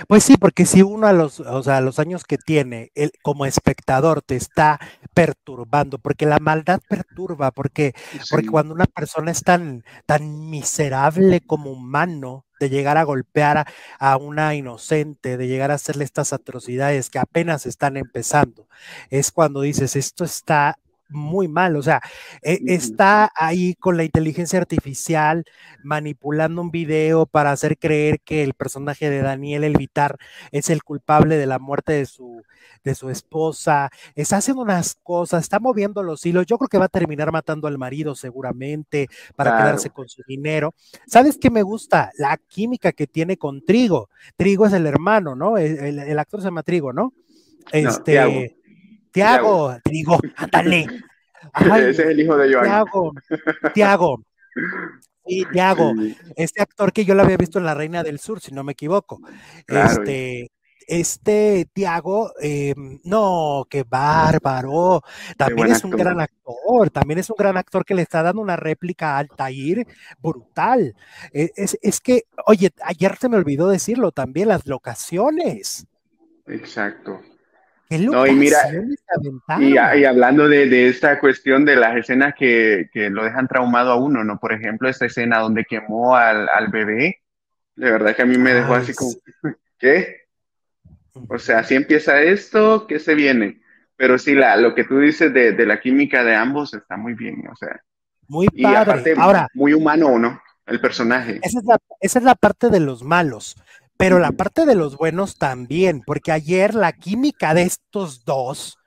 Pues sí, porque si uno a los, o sea, los años que tiene, él, como espectador te está perturbando, porque la maldad perturba, porque, porque cuando una persona es tan, tan miserable como humano, de llegar a golpear a, una inocente, de llegar a hacerle estas atrocidades que apenas están empezando, es cuando dices, esto está muy mal, o sea, e, está ahí con la inteligencia artificial manipulando un video para hacer creer que el personaje de Daniel Elvitar es el culpable de la muerte de su, de su esposa, está haciendo unas cosas, está moviendo los hilos, yo creo que va a terminar matando al marido seguramente para quedarse con su dinero. ¿Sabes qué me gusta? La química que tiene con Trigo. Trigo es el hermano, ¿no? El, actor se llama Trigo, ¿no? Este... Tiago, Trigo, ándale. Ese es el hijo de Joan. Tiago, Tiago. Sí, Tiago. Este actor que yo lo había visto en La Reina del Sur, si no me equivoco. este, este Tiago, em, no, qué bárbaro. También es un gran actor, también es un gran actor que le está dando una réplica a Altair brutal. E, es, es que, oye, ayer se me olvidó decirlo también, las locaciones. Exacto no, y mira, y, hablando de, esta cuestión de las escenas que, lo dejan traumado a uno, ¿no? Por ejemplo, esta escena donde quemó al, bebé, de verdad que a mí me dejó así como, ¿qué? O sea, si empieza esto, ¿qué se viene? Pero sí, la, lo que tú dices de, la química de ambos está muy bien, o sea. Muy padre. Ahora, muy humano, ¿no? El personaje. Esa es, la, esa es la parte de los malos. Pero la parte de los buenos también, porque ayer la química de estos dos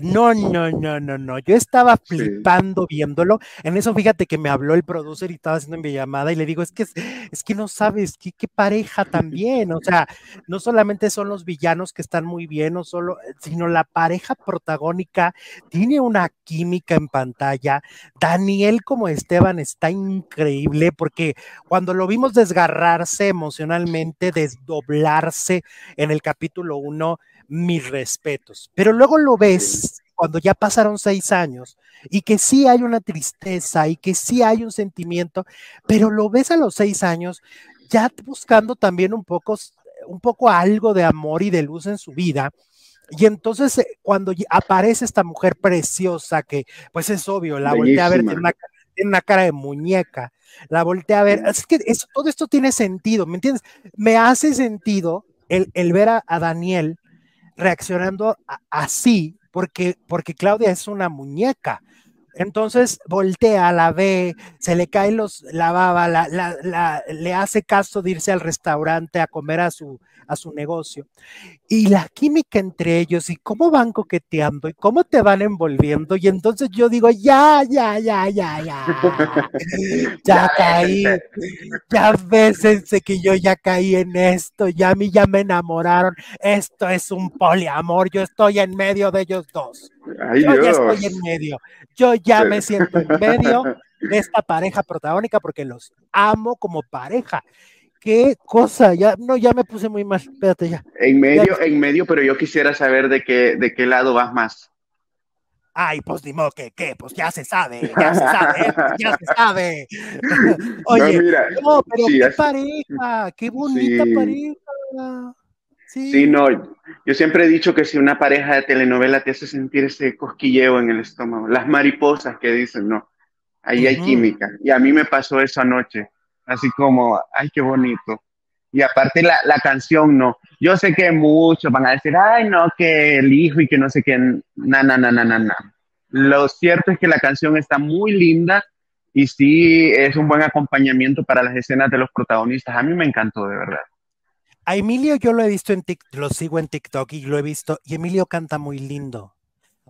no, no, no, no, no. Yo estaba flipando viéndolo. En eso, fíjate que me habló el producer y estaba haciendo mi llamada y le digo, es que, es que no sabes qué, qué pareja también. O sea, no solamente son los villanos que están muy bien, no solo, sino la pareja protagónica tiene una química en pantalla. Daniel como Esteban está increíble porque cuando lo vimos desgarrarse emocionalmente, desdoblarse en el capítulo uno, mis respetos. Pero luego lo ves cuando ya pasaron seis años y que sí hay una tristeza y que sí hay un sentimiento, pero lo ves a los seis años ya buscando también un poco, un poco algo de amor y de luz en su vida. Y entonces eh, cuando aparece esta mujer preciosa que pues es obvio, la voltea a ver, tiene una, cara de muñeca, la voltea a ver, es que todo esto tiene sentido, ¿me entiendes? Me hace sentido el, ver a Daniel reaccionando así porque, porque Claudia es una muñeca. Entonces voltea, la ve, se le cae los, la baba, la, le hace caso de irse al restaurante a comer a su, a su negocio. Y la química entre ellos y cómo van coqueteando y cómo te van envolviendo. Y entonces yo digo, ya, ya, ya, ya, ya. ya caí. Ya vésense que yo ya caí en esto. Ya a mí ya me enamoraron. Esto es un poliamor. Yo estoy en medio de ellos dos. yo ya estoy en medio. Yo ya me siento en medio de esta pareja protagónica porque los amo como pareja qué cosa, ya, no, ya me puse muy mal, espérate ya. En medio, en medio, pero yo quisiera saber de qué, de qué lado vas más. Ay, pues ni modo que, ¿qué? Pues ya se sabe, ya se sabe, ya se sabe. Oye, no, pero qué pareja, qué bonita pareja. Sí. sí. no, yo siempre he dicho que si una pareja de telenovela te hace sentir ese cosquilleo en el estómago, las mariposas que dicen, no, ahí hay química. Y a mí me pasó eso anoche así como, ay, qué bonito. Y aparte la, la canción, no. Yo sé que muchos van a decir, ay, no, que el hijo y que no sé qué, na, na, na, na, na, na. Lo cierto es que la canción está muy linda y sí es un buen acompañamiento para las escenas de los protagonistas. A mí me encantó, de verdad. A Emilio yo lo he visto en TikTok, lo sigo en TikTok y lo he visto, y Emilio canta muy lindo.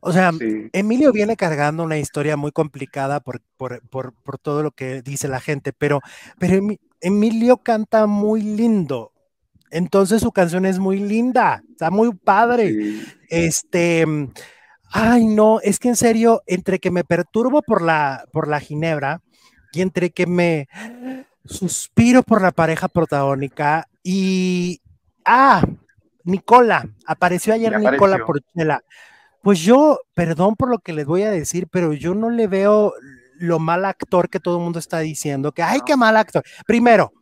O sea, Emilio viene cargando una historia muy complicada por, por, por, por, todo lo que dice la gente, pero, pero Emilio canta muy lindo. Entonces su canción es muy linda, está muy padre. Este, ay no, es que en serio, entre que me perturbo por la, por la ginebra y entre que me suspiro por la pareja protagónica y, ah, Nicola, apareció ayer Nicola Porchela. Pues yo, perdón por lo que les voy a decir, pero yo no le veo lo mal actor que todo el mundo está diciendo, que, ay, qué mal actor. Primero,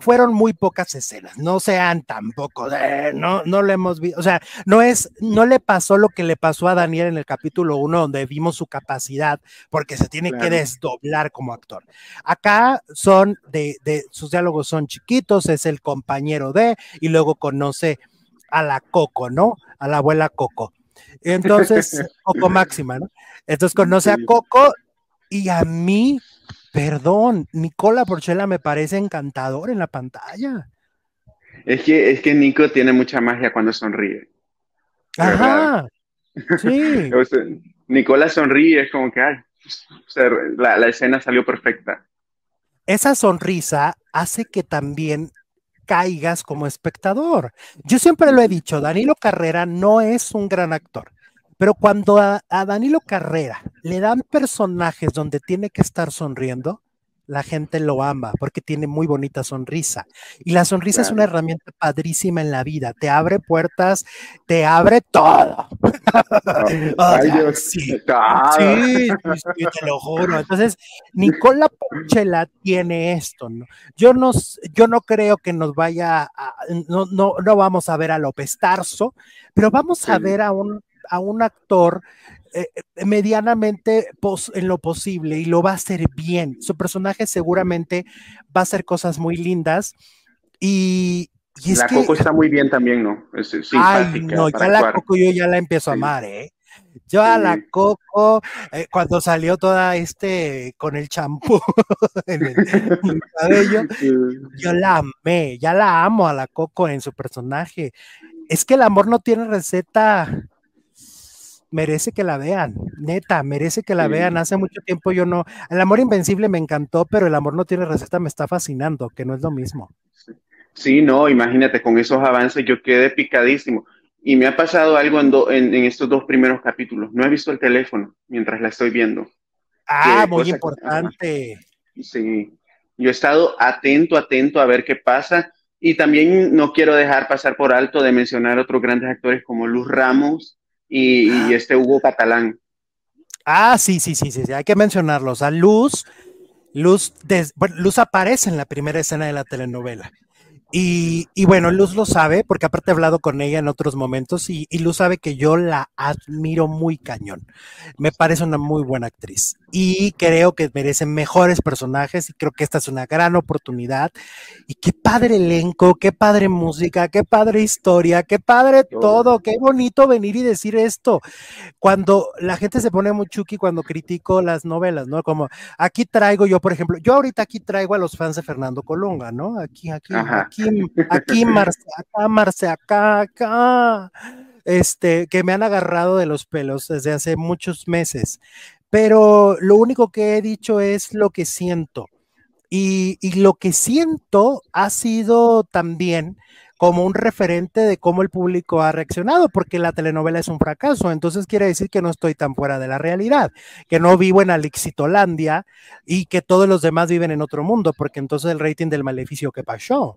fueron muy pocas escenas, no sean tampoco, no, no lo hemos visto, o sea, no es, no le pasó lo que le pasó a Daniel en el capítulo 1, donde vimos su capacidad, porque se tiene que desdoblar como actor. Acá son de, de, sus diálogos son chiquitos, es el compañero de, y luego conoce a la Coco, ¿no? A la abuela Coco. Entonces, Coco Máxima, ¿no? Entonces conoce a Coco y a mí, perdón, Nicola Porchela me parece encantador en la pantalla. Es que, es que Nico tiene mucha magia cuando sonríe. Ajá. Sí. Nicola sonríe, es como que ay, la, la escena salió perfecta. Esa sonrisa hace que también caigas como espectador. Yo siempre lo he dicho, Danilo Carrera no es un gran actor, pero cuando a, Danilo Carrera le dan personajes donde tiene que estar sonriendo, la gente lo ama porque tiene muy bonita sonrisa. Y la sonrisa es una herramienta padrísima en la vida. Te abre puertas, te abre todo. sí, sí, te lo juro. Entonces, Nicola Porchela tiene esto. ¿no? Yo, no, yo no creo que nos vaya, a, no, no, no vamos a ver a López Tarso, pero vamos a ver a un, a un actor eh, eh, medianamente en lo posible y lo va a hacer bien. Su personaje seguramente va a hacer cosas muy lindas y, la Coco está muy bien también, ¿no? Es, ay, no, ya la Coco yo ya la empiezo a amar, ¿eh? Yo a la Coco, eh, cuando salió toda este con el champú en, el cabello, yo la amé, ya la amo a la Coco en su personaje. Es que el amor no tiene receta merece que la vean, neta, merece que la vean. Hace mucho tiempo yo no, el amor invencible me encantó, pero el amor no tiene receta, me está fascinando, que no es lo mismo. Sí, no, imagínate, con esos avances yo quedé picadísimo. Y me ha pasado algo en, en, estos dos primeros capítulos. No he visto el teléfono mientras la estoy viendo. Ah, muy importante. sí, yo he estado atento, atento a ver qué pasa. Y también no quiero dejar pasar por alto de mencionar otros grandes actores como Luz Ramos, y, ah. este Hugo Catalán. Ah, sí, sí, sí, sí, hay que mencionarlos. A Luz, Luz, Luz aparece en la primera escena de la telenovela. Y, bueno, Luz lo sabe, porque aparte he hablado con ella en otros momentos y, Luz sabe que yo la admiro muy cañón. Me parece una muy buena actriz y creo que merece mejores personajes y creo que esta es una gran oportunidad. Y qué padre elenco, qué padre música, qué padre historia, qué padre todo, qué bonito venir y decir esto. Cuando la gente se pone muy chuki cuando critico las novelas, ¿no? Como aquí traigo yo, por ejemplo, yo ahorita aquí traigo a los fans de Fernando Colunga, ¿no? Aquí, aquí, aquí aquí, aquí, Marce, acá, Marce, acá, acá, este, que me han agarrado de los pelos desde hace muchos meses. Pero lo único que he dicho es lo que siento. Y, y lo que siento ha sido también como un referente de cómo el público ha reaccionado, porque la telenovela es un fracaso. Entonces quiere decir que no estoy tan fuera de la realidad, que no vivo en Alixitolandia y que todos los demás viven en otro mundo, porque entonces el rating del maleficio que pasó.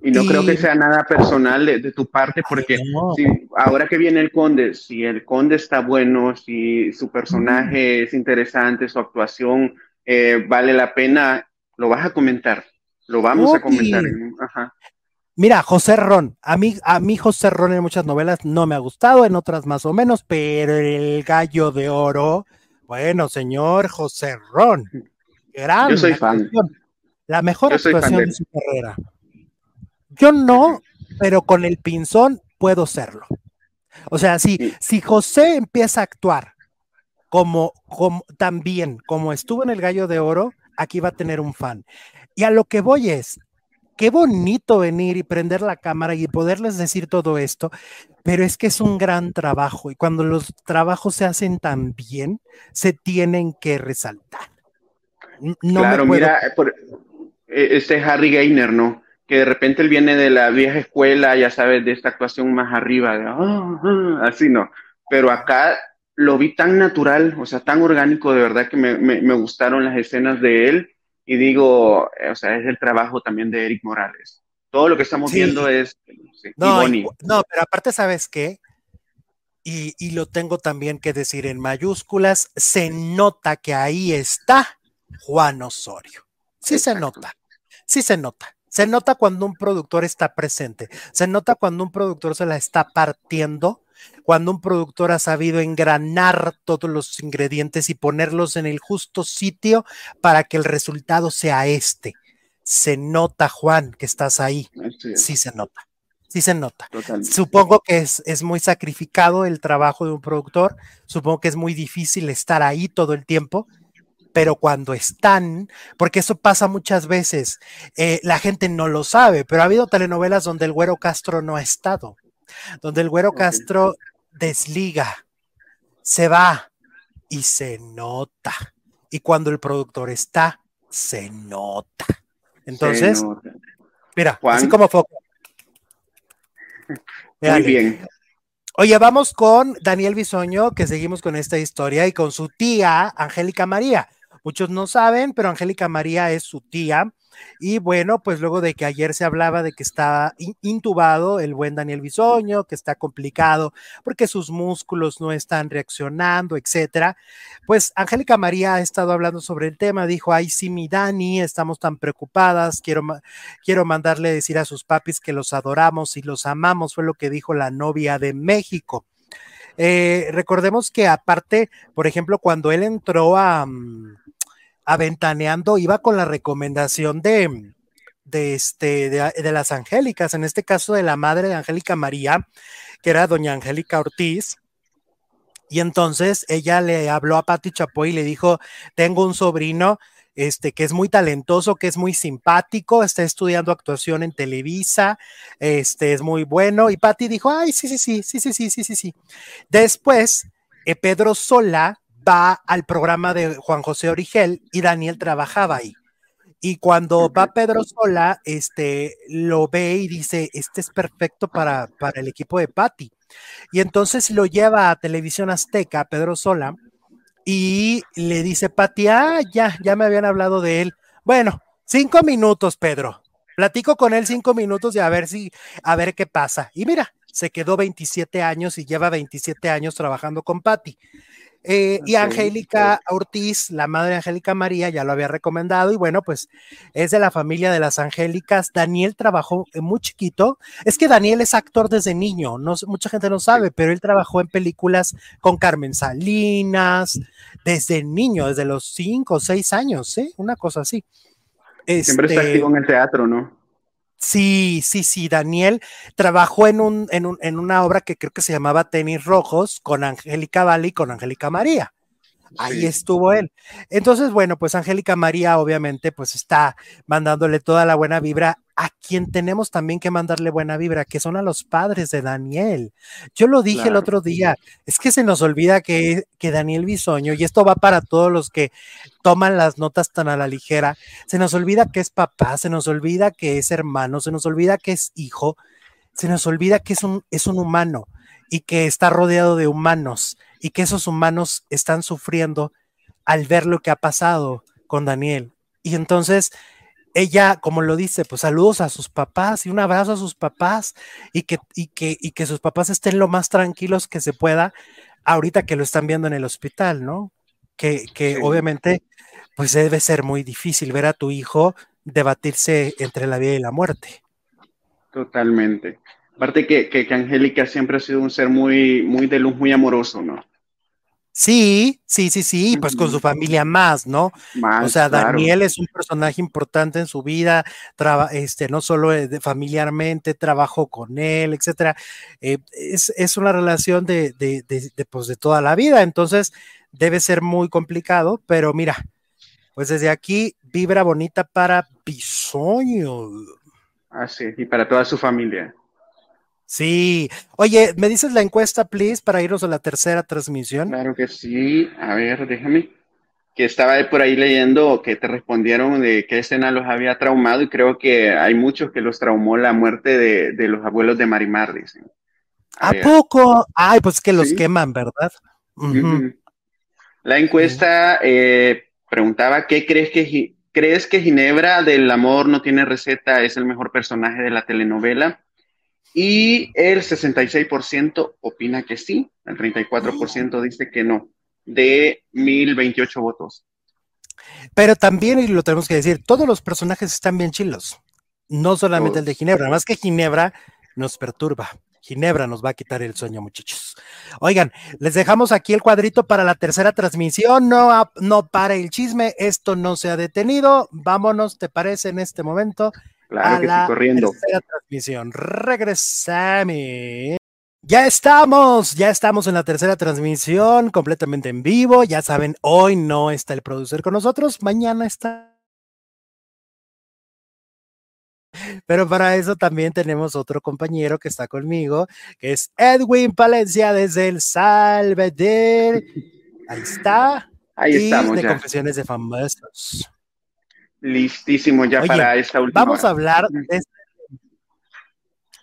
Y no creo que sea nada personal de, tu parte, porque ahora que viene el conde, si el conde está bueno, si su personaje es interesante, su actuación eh, vale la pena, lo vas a comentar, lo vamos a comentar. Ajá. Mira, José Ron, a mí, a mí José Ron en muchas novelas no me ha gustado, en otras más o menos, pero el gallo de oro, bueno, señor José Ron, gran Yo soy fan. La mejor actuación de... su carrera. Yo no, pero con el pinzón puedo serlo. O sea, si, si José empieza a actuar como, como también como estuvo en el Gallo de Oro, aquí va a tener un fan. Y a lo que voy es, qué bonito venir y prender la cámara y poderles decir todo esto, pero es que es un gran trabajo y cuando los trabajos se hacen tan bien, se tienen que resaltar. claro, mira, por, e, este Harry Gainer, ¿no? Que de repente él viene de la vieja escuela, ya sabes, de esta actuación más arriba, ah, ah", así no, pero acá lo vi tan natural, o sea, tan orgánico, de verdad que me, me gustaron las escenas de él y digo, o sea, es el trabajo también de Eric Morales. Todo lo que estamos viendo es... no, no, pero aparte, ¿sabes qué? Y, y, lo tengo también que decir en mayúsculas, se nota que ahí está Juan Osorio. Sí se nota, sí se nota. Se nota cuando un productor está presente, se nota cuando un productor se la está partiendo cuando un productor ha sabido engranar todos los ingredientes y ponerlos en el justo sitio para que el resultado sea este. Se nota, Juan, que estás ahí. Sí, se nota. Sí se nota. Supongo que es, es, muy sacrificado el trabajo de un productor. Supongo que es muy difícil estar ahí todo el tiempo. Pero cuando están, porque eso pasa muchas veces, eh, la gente no lo sabe, pero ha habido telenovelas donde el güero Castro no ha estado donde el güero Castro desliga, se va y se nota. Y cuando el productor está, se nota. Entonces, mira, así como foco. Muy bien. Oye, vamos con Daniel Bisoño, que seguimos con esta historia, y con su tía, Angélica María. Muchos no saben, pero Angélica María es su tía y bueno, pues luego de que ayer se hablaba de que está intubado el buen Daniel Bisoño, que está complicado porque sus músculos no están reaccionando, etcétera, pues Angélica María ha estado hablando sobre el tema, dijo, ay, sí, mi Dani, estamos tan preocupadas, quiero, quiero mandarle decir a sus papis que los adoramos y los amamos, fue lo que dijo la novia de México. Eh, recordemos que aparte, por ejemplo, cuando él entró a... Mm, aventaneando, iba con la recomendación de, de, este, de, las Angélicas, en este caso de la madre de Angélica María, que era doña Angélica Ortiz. Y entonces ella le habló a Patti Chapoy y le dijo, tengo un sobrino este, que es muy talentoso, que es muy simpático, está estudiando actuación en Televisa, este, es muy bueno. Y Patti dijo, ay, sí, sí, sí, sí, sí, sí, sí, sí, sí. Después, eh, Pedro Sola va al programa de Juan José Origel y Daniel trabajaba ahí. Y cuando va Pedro Sola, este, lo ve y dice, este es perfecto para, para el equipo de Patti. Y entonces lo lleva a Televisión Azteca, Pedro Sola, y le dice, Patti, ah, ya, ya me habían hablado de él. Bueno, cinco minutos, Pedro. Platico con él cinco minutos y a ver si, a ver qué pasa. Y mira, se quedó 27 años y lleva 27 años trabajando con Patti. Eh, y Angélica Ortiz, la madre de Angélica María, ya lo había recomendado. Y bueno, pues es de la familia de las Angélicas. Daniel trabajó muy chiquito. Es que Daniel es actor desde niño. No, mucha gente no sabe, pero él trabajó en películas con Carmen Salinas desde niño, desde los cinco o seis años, ¿sí? Una cosa así. Siempre está este activo en el teatro, ¿no? Sí, sí, sí, Daniel trabajó en, un, en, un, en una obra que creo que se llamaba Tenis Rojos con Angélica Valley y con Angélica María. Ahí estuvo él. Entonces, bueno, pues Angélica María obviamente pues está mandándole toda la buena vibra a quien tenemos también que mandarle buena vibra, que son a los padres de Daniel. Yo lo dije el otro día, es que se nos olvida que, que Daniel Bisoño, y esto va para todos los que toman las notas tan a la ligera, se nos olvida que es papá, se nos olvida que es hermano, se nos olvida que es hijo, se nos olvida que es un, es un humano y que está rodeado de humanos y que esos humanos están sufriendo al ver lo que ha pasado con Daniel. Y entonces ella, como lo dice, pues saludos a sus papás y un abrazo a sus papás y que, y que, y que sus papás estén lo más tranquilos que se pueda ahorita que lo están viendo en el hospital, ¿no? Que, que obviamente, pues debe ser muy difícil ver a tu hijo debatirse entre la vida y la muerte. Totalmente. Aparte que, que, Angélica siempre ha sido un ser muy, muy de luz, muy amoroso, ¿no? Sí, sí, sí, sí, pues con su familia más, ¿no? o sea, Daniel es un personaje importante en su vida, este, no solo familiarmente, trabajo con él, etcétera. Eh, es, una relación de, de, de, pues, de toda la vida, entonces debe ser muy complicado, pero mira, pues desde aquí, vibra bonita para Bisoño. Así, y para toda su familia. Sí. Oye, ¿me dices la encuesta, please, para irnos a la tercera transmisión? Claro que sí. A ver, déjame. Que estaba por ahí leyendo que te respondieron de qué escena los había traumado y creo que hay muchos que los traumó la muerte de, los abuelos de Marimar, dicen. A, poco? Ay, pues que los queman, ¿verdad? La encuesta eh, preguntaba, ¿qué crees que, crees que Ginebra del amor no tiene receta es el mejor personaje de la telenovela? Y el 66% opina que sí, el 34% dice que no, de 1028 votos. Pero también, y lo tenemos que decir, todos los personajes están bien chilos, no solamente el de Ginebra, más que Ginebra nos perturba. Ginebra nos va a quitar el sueño, muchachos. Oigan, les dejamos aquí el cuadrito para la tercera transmisión. No, no para el chisme, esto no se ha detenido. Vámonos, ¿te parece en este momento? Claro que sí, corriendo. transmisión. Regresame. Ya estamos, ya estamos en la tercera transmisión, completamente en vivo. Ya saben, hoy no está el producer con nosotros, mañana está. Pero para eso también tenemos otro compañero que está conmigo, que es Edwin Palencia desde El Salvador. Ahí está. Ahí estamos. De Confesiones de Famosos. Listísimo ya para esta última. Vamos a hablar de este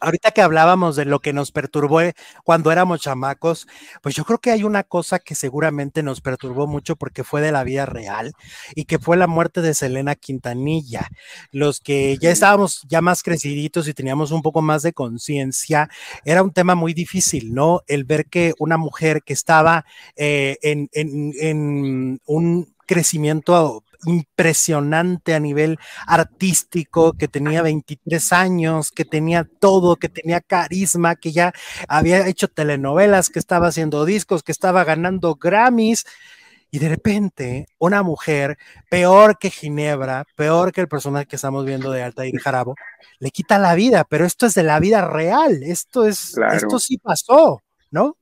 ahorita que hablábamos de lo que nos perturbó eh, cuando éramos chamacos, pues yo creo que hay una cosa que seguramente nos perturbó mucho porque fue de la vida real y que fue la muerte de Selena Quintanilla. Los que ya estábamos ya más creciditos y teníamos un poco más de conciencia, era un tema muy difícil, ¿no? El ver que una mujer que estaba eh, en, en, en un crecimiento impresionante a nivel artístico, que tenía 23 años, que tenía todo, que tenía carisma, que ya había hecho telenovelas, que estaba haciendo discos, que estaba ganando Grammys. Y de repente, una mujer peor que Ginebra, peor que el personaje que estamos viendo de Altair Jarabo, le quita la vida, pero esto es de la vida real, esto es, esto sí pasó, ¿no?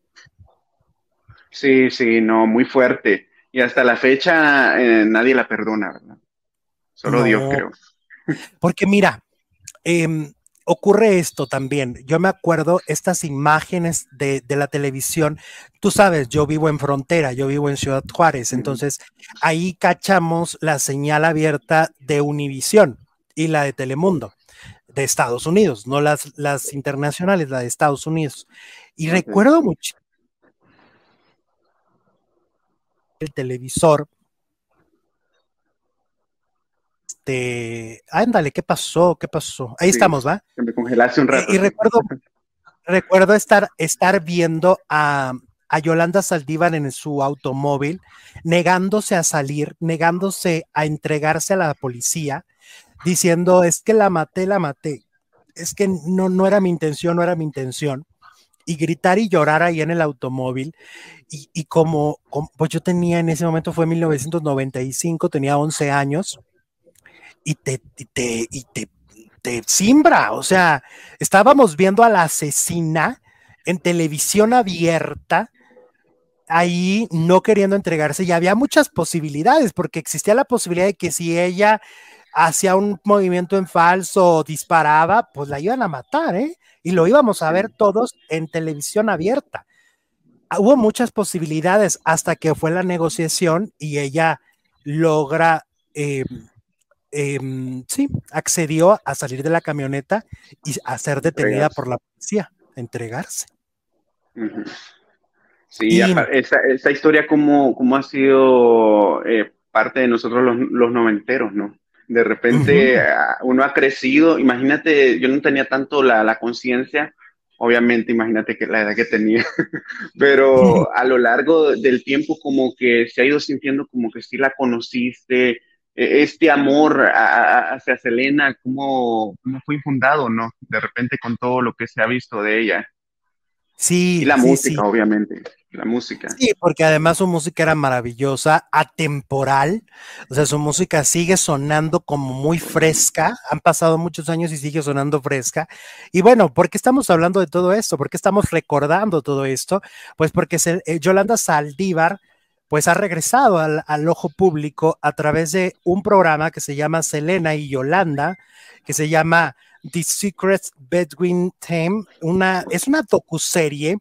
Sí, sí, no, muy fuerte. Y hasta la fecha eh, nadie la perdona, ¿verdad? Solo Dios creo. Porque mira, em, ocurre esto también. Yo me acuerdo estas imágenes de, la televisión. Tú sabes, yo vivo en frontera, yo vivo en Ciudad Juárez, entonces ahí cachamos la señal abierta de Univisión y la de Telemundo de Estados Unidos, no las, las internacionales, la de Estados Unidos. Y recuerdo mucho el televisor. Este, ándale, ¿qué pasó? ¿Qué pasó? Ahí estamos, ¿va? me congelaste un rato. Y, recuerdo, recuerdo estar, estar viendo a, a Yolanda Saldívar en su automóvil, negándose a salir, negándose a entregarse a la policía, diciendo, es que la maté, la maté, es que no, no era mi intención, no era mi intención. Y gritar y llorar ahí en el automóvil. Y, como, pues yo tenía en ese momento, fue 1995, tenía 11 años, y te, y te, y te, te simbra, o sea, estábamos viendo a la asesina en televisión abierta, ahí no queriendo entregarse y había muchas posibilidades, porque existía la posibilidad de que si ella hacía un movimiento en falso disparaba, pues la iban a matar, ¿eh? Y lo íbamos a ver todos en televisión abierta. Ah, hubo muchas posibilidades hasta que fue la negociación y ella logra, em, em, sí, accedió a salir de la camioneta y a ser detenida por la policía, entregarse. Sí, esa, historia como, como ha sido eh, parte de nosotros los, los noventeros, ¿no? De repente ah, uno ha crecido, imagínate, yo no tenía tanto la, la conciencia, obviamente, imagínate que la edad que tenía, pero a lo largo del tiempo como que se ha ido sintiendo como que sí la conociste, e, este amor hacia Selena, ¿cómo, ¿cómo, fue infundado, no? De repente con todo lo que se ha visto de ella. Sí. Y la música, obviamente. La música. Sí, porque además su música era maravillosa, atemporal. O sea, su música sigue sonando como muy fresca. Han pasado muchos años y sigue sonando fresca. Y bueno, ¿por qué estamos hablando de todo esto? ¿Por qué estamos recordando todo esto? Pues porque eh, Yolanda Saldívar pues ha regresado al, al, ojo público a través de un programa que se llama Selena y Yolanda, que se llama The Secret Bedouin Theme, una, es una docuserie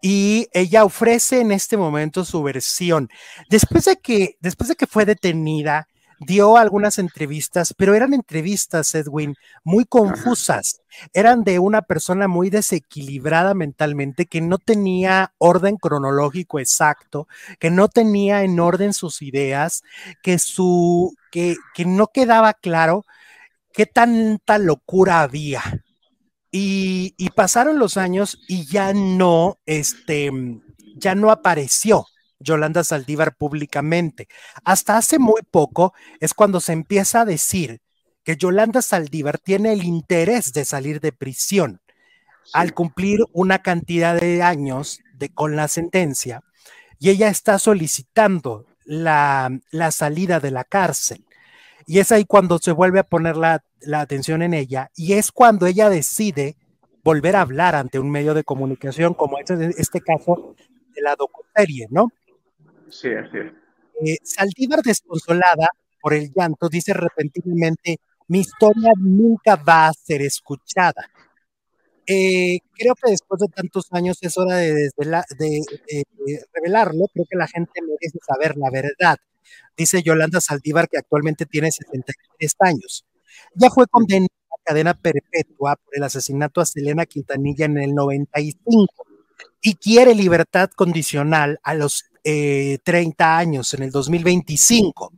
y ella ofrece en este momento su versión. Después de que, después de que fue detenida, dio algunas entrevistas, pero eran entrevistas, Edwin, muy confusas. Eran de una persona muy desequilibrada mentalmente, que no tenía orden cronológico exacto, que no tenía en orden sus ideas, que su, que, que no quedaba claro qué tanta locura había. Y, pasaron los años y ya no, este, ya no apareció Yolanda Saldívar públicamente. Hasta hace muy poco es cuando se empieza a decir que Yolanda Saldívar tiene el interés de salir de prisión al cumplir una cantidad de años de, con la sentencia y ella está solicitando la, la salida de la cárcel. Y es ahí cuando se vuelve a poner la, atención en ella y es cuando ella decide volver a hablar ante un medio de comunicación, como es este caso de la docuserie, ¿no? Sí, así es. Eh, Saldívar, desconsolada por el llanto, dice repentinamente, mi historia nunca va a ser escuchada. Eh, creo que después de tantos años es hora de, de, revelarlo. Creo que la gente merece saber la verdad dice Yolanda Saldívar, que actualmente tiene 73 años. Ya fue condenada a cadena perpetua por el asesinato a Selena Quintanilla en el 95 y quiere libertad condicional a los 30 eh, años, en el 2025.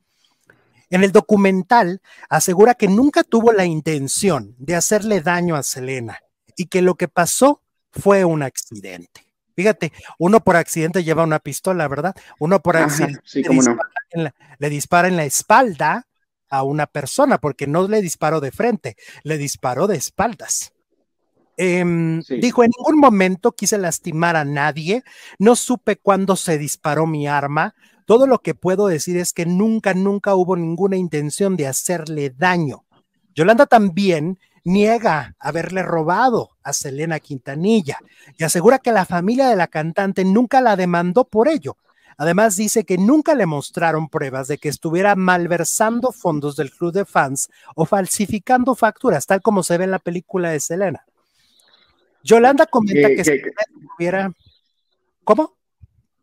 En el documental asegura que nunca tuvo la intención de hacerle daño a Selena y que lo que pasó fue un accidente. Fíjate, uno por accidente lleva una pistola, ¿verdad? Uno por accidente le, dispara en la, espalda a una persona, porque no le disparó de frente, le disparó de espaldas. Em, dijo, en ningún momento quise lastimar a nadie, no supe cuándo se disparó mi arma, todo lo que puedo decir es que nunca, nunca hubo ninguna intención de hacerle daño. Yolanda también niega haberle robado a Selena Quintanilla y asegura que la familia de la cantante nunca la demandó por ello. Además dice que nunca le mostraron pruebas de que estuviera malversando fondos del club de fans o falsificando facturas, tal como se ve en la película de Selena. Yolanda comenta que, estuviera... ¿Cómo?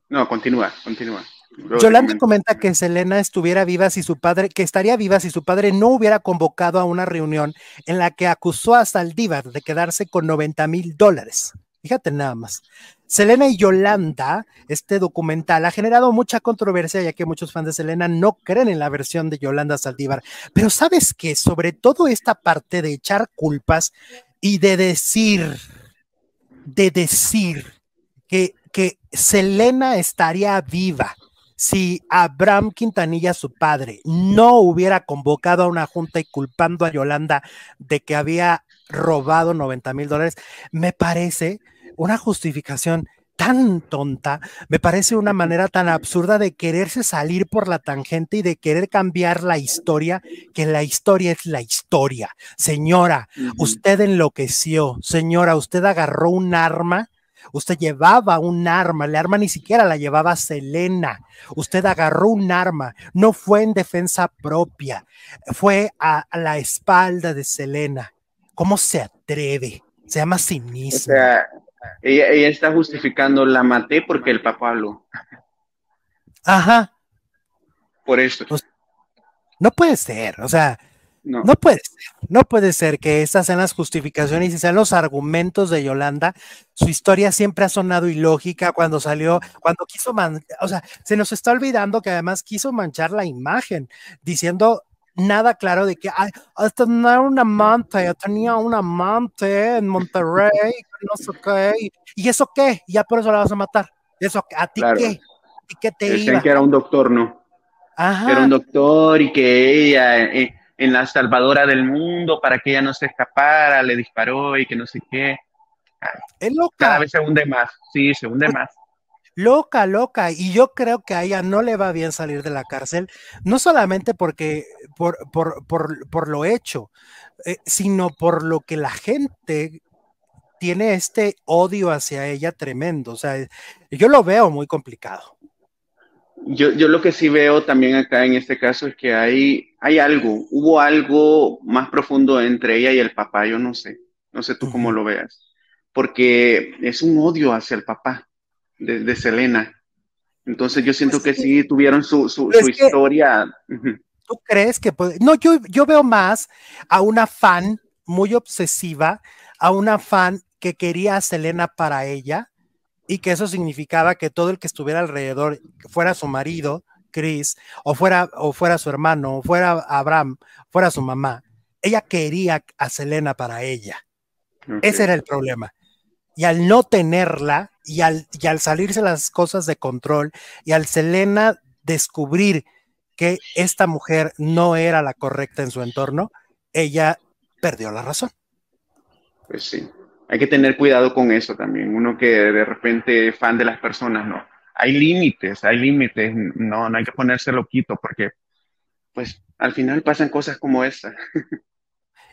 No, continúa, continúa. Yolanda comenta que Selena estuviera viva si su padre, que estaría viva si su padre no hubiera convocado a una reunión en la que acusó a Saldívar de quedarse con 90 mil dólares. Fíjate nada más. Selena y Yolanda, este documental ha generado mucha controversia ya que muchos fans de Selena no creen en la versión de Yolanda Saldívar. Pero sabes que sobre todo esta parte de echar culpas y de decir, de decir que que Selena estaría viva si Abraham Quintanilla, su padre, no hubiera convocado a una junta y culpando a Yolanda de que había robado 90 mil dólares, me parece una justificación tan tonta, me parece una manera tan absurda de quererse salir por la tangente y de querer cambiar la historia, que la historia es la historia. Señora, usted enloqueció, señora, usted agarró un arma Usted llevaba un arma, el arma ni siquiera la llevaba Selena. Usted agarró un arma, no fue en defensa propia, fue a, la espalda de Selena. ¿Cómo se atreve? Se llama cinismo. O sea, ella, está justificando, la maté porque el papá habló. Ajá. Por. Pues, no puede ser, o sea, no. puede ser, no puede ser que estas sean las justificaciones y sean los argumentos de Yolanda. Su historia siempre ha sonado ilógica cuando salió, cuando quiso, o sea, se nos está olvidando que además quiso manchar la imagen, diciendo nada claro de que ay, tener un amante, yo tenía un amante en Monterrey, no sé qué, y eso qué, ya por eso la vas a matar. Eso, ¿a ti qué? ¿Y qué te Decían que era un doctor, ¿no? Ajá. era un doctor y que ella, eh, en la salvadora del mundo para que ella no se escapara, le disparó y que no sé qué. Es loca. Cada vez se hunde más, sí, se hunde más. Loca, loca. Y yo creo que a ella no le va bien salir de la cárcel, no solamente porque por, por, por, por lo hecho, eh, sino por lo que la gente tiene este odio hacia ella tremendo. O sea, yo lo veo muy complicado. Yo, yo lo que sí veo también acá en este caso es que hay, hay algo, hubo algo más profundo entre ella y el papá, yo no sé, no sé tú cómo lo veas, porque es un odio hacia el papá de, Selena. Entonces yo siento pues que sí tuvieron su, su, historia. ¿Tú crees que puede? No, yo, yo veo más a una fan muy obsesiva, a una fan que quería a Selena para ella, y que eso significaba que todo el que estuviera alrededor, fuera su marido, Chris, o fuera, o fuera su hermano, o fuera Abraham, fuera su mamá, ella quería a Selena para ella. Ese era el problema. Y al no tenerla, y al, y al salirse las cosas de control, y al Selena descubrir que esta mujer no era la correcta en su entorno, ella perdió la razón. Pues sí hay que tener cuidado con eso también. Uno que de repente es fan de las personas, no. Hay límites, hay límites, no, no hay que ponerse loquito porque, pues, al final pasan cosas como esta.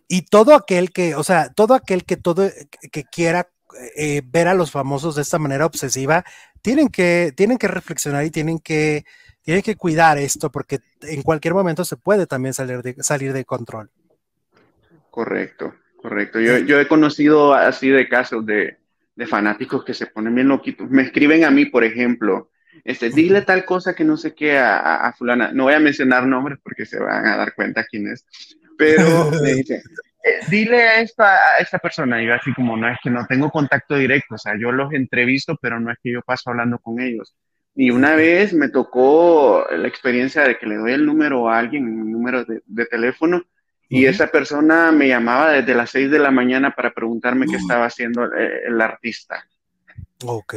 Y todo aquel que, o sea, todo aquel que todo que quiera eh, ver a los famosos de esta manera obsesiva, tienen que, tienen que reflexionar y tienen que, tienen que cuidar esto porque en cualquier momento se puede también salir de, salir de control. Correcto. Correcto. Yo, yo he conocido así de casos de, de, fanáticos que se ponen bien loquitos. Me escriben a mí, por ejemplo, este, dile tal cosa que no sé qué a, a, fulana. No voy a mencionar nombres porque se van a dar cuenta quién es. Pero me dice, eh, dile a esta, a esta persona. Y yo así como, no es que no tengo contacto directo. O sea, yo los entrevisto, pero no es que yo paso hablando con ellos. Y una vez me tocó la experiencia de que le doy el número a alguien, un número de, de teléfono, y esa persona me llamaba desde las 6 de la mañana para preguntarme qué estaba haciendo eh, el, artista. Ok.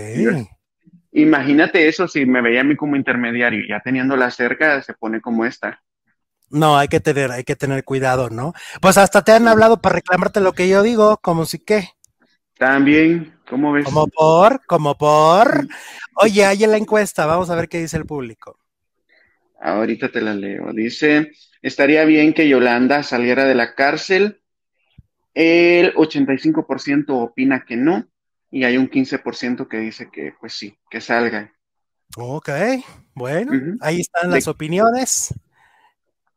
imagínate eso si me veía a mí como intermediario, ya teniéndola cerca, se pone como esta. No, hay que tener, hay que tener cuidado, ¿no? Pues hasta te han hablado para reclamarte lo que yo digo, como si qué. También, ¿cómo ves? Como por, como por. Oye, hay en la encuesta, vamos a ver qué dice el público. Ahorita te la leo. Dice, estaría bien que Yolanda saliera de la cárcel. El 85% opina que no y hay un 15% que dice que pues sí, que salga. Ok, bueno, ahí están las opiniones.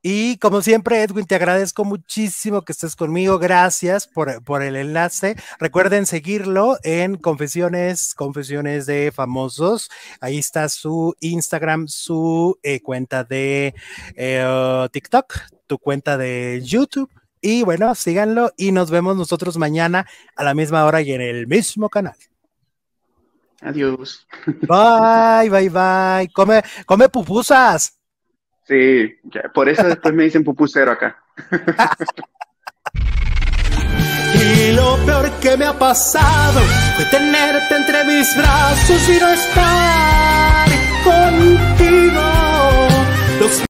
Y como siempre, Edwin, te agradezco muchísimo que estés conmigo. Gracias por, el enlace. Recuerden seguirlo en Confesiones, Confesiones de Famosos. Ahí está su Instagram, su eh, cuenta de eh, TikTok, tu cuenta de YouTube. Y bueno, síganlo y nos vemos nosotros mañana a la misma hora y en el mismo canal. Adiós. Bye, bye, bye. Come, come pupusas. Sí, por eso después me dicen pupusero acá. Y lo peor que me ha pasado fue tenerte entre mis brazos y no estar contigo.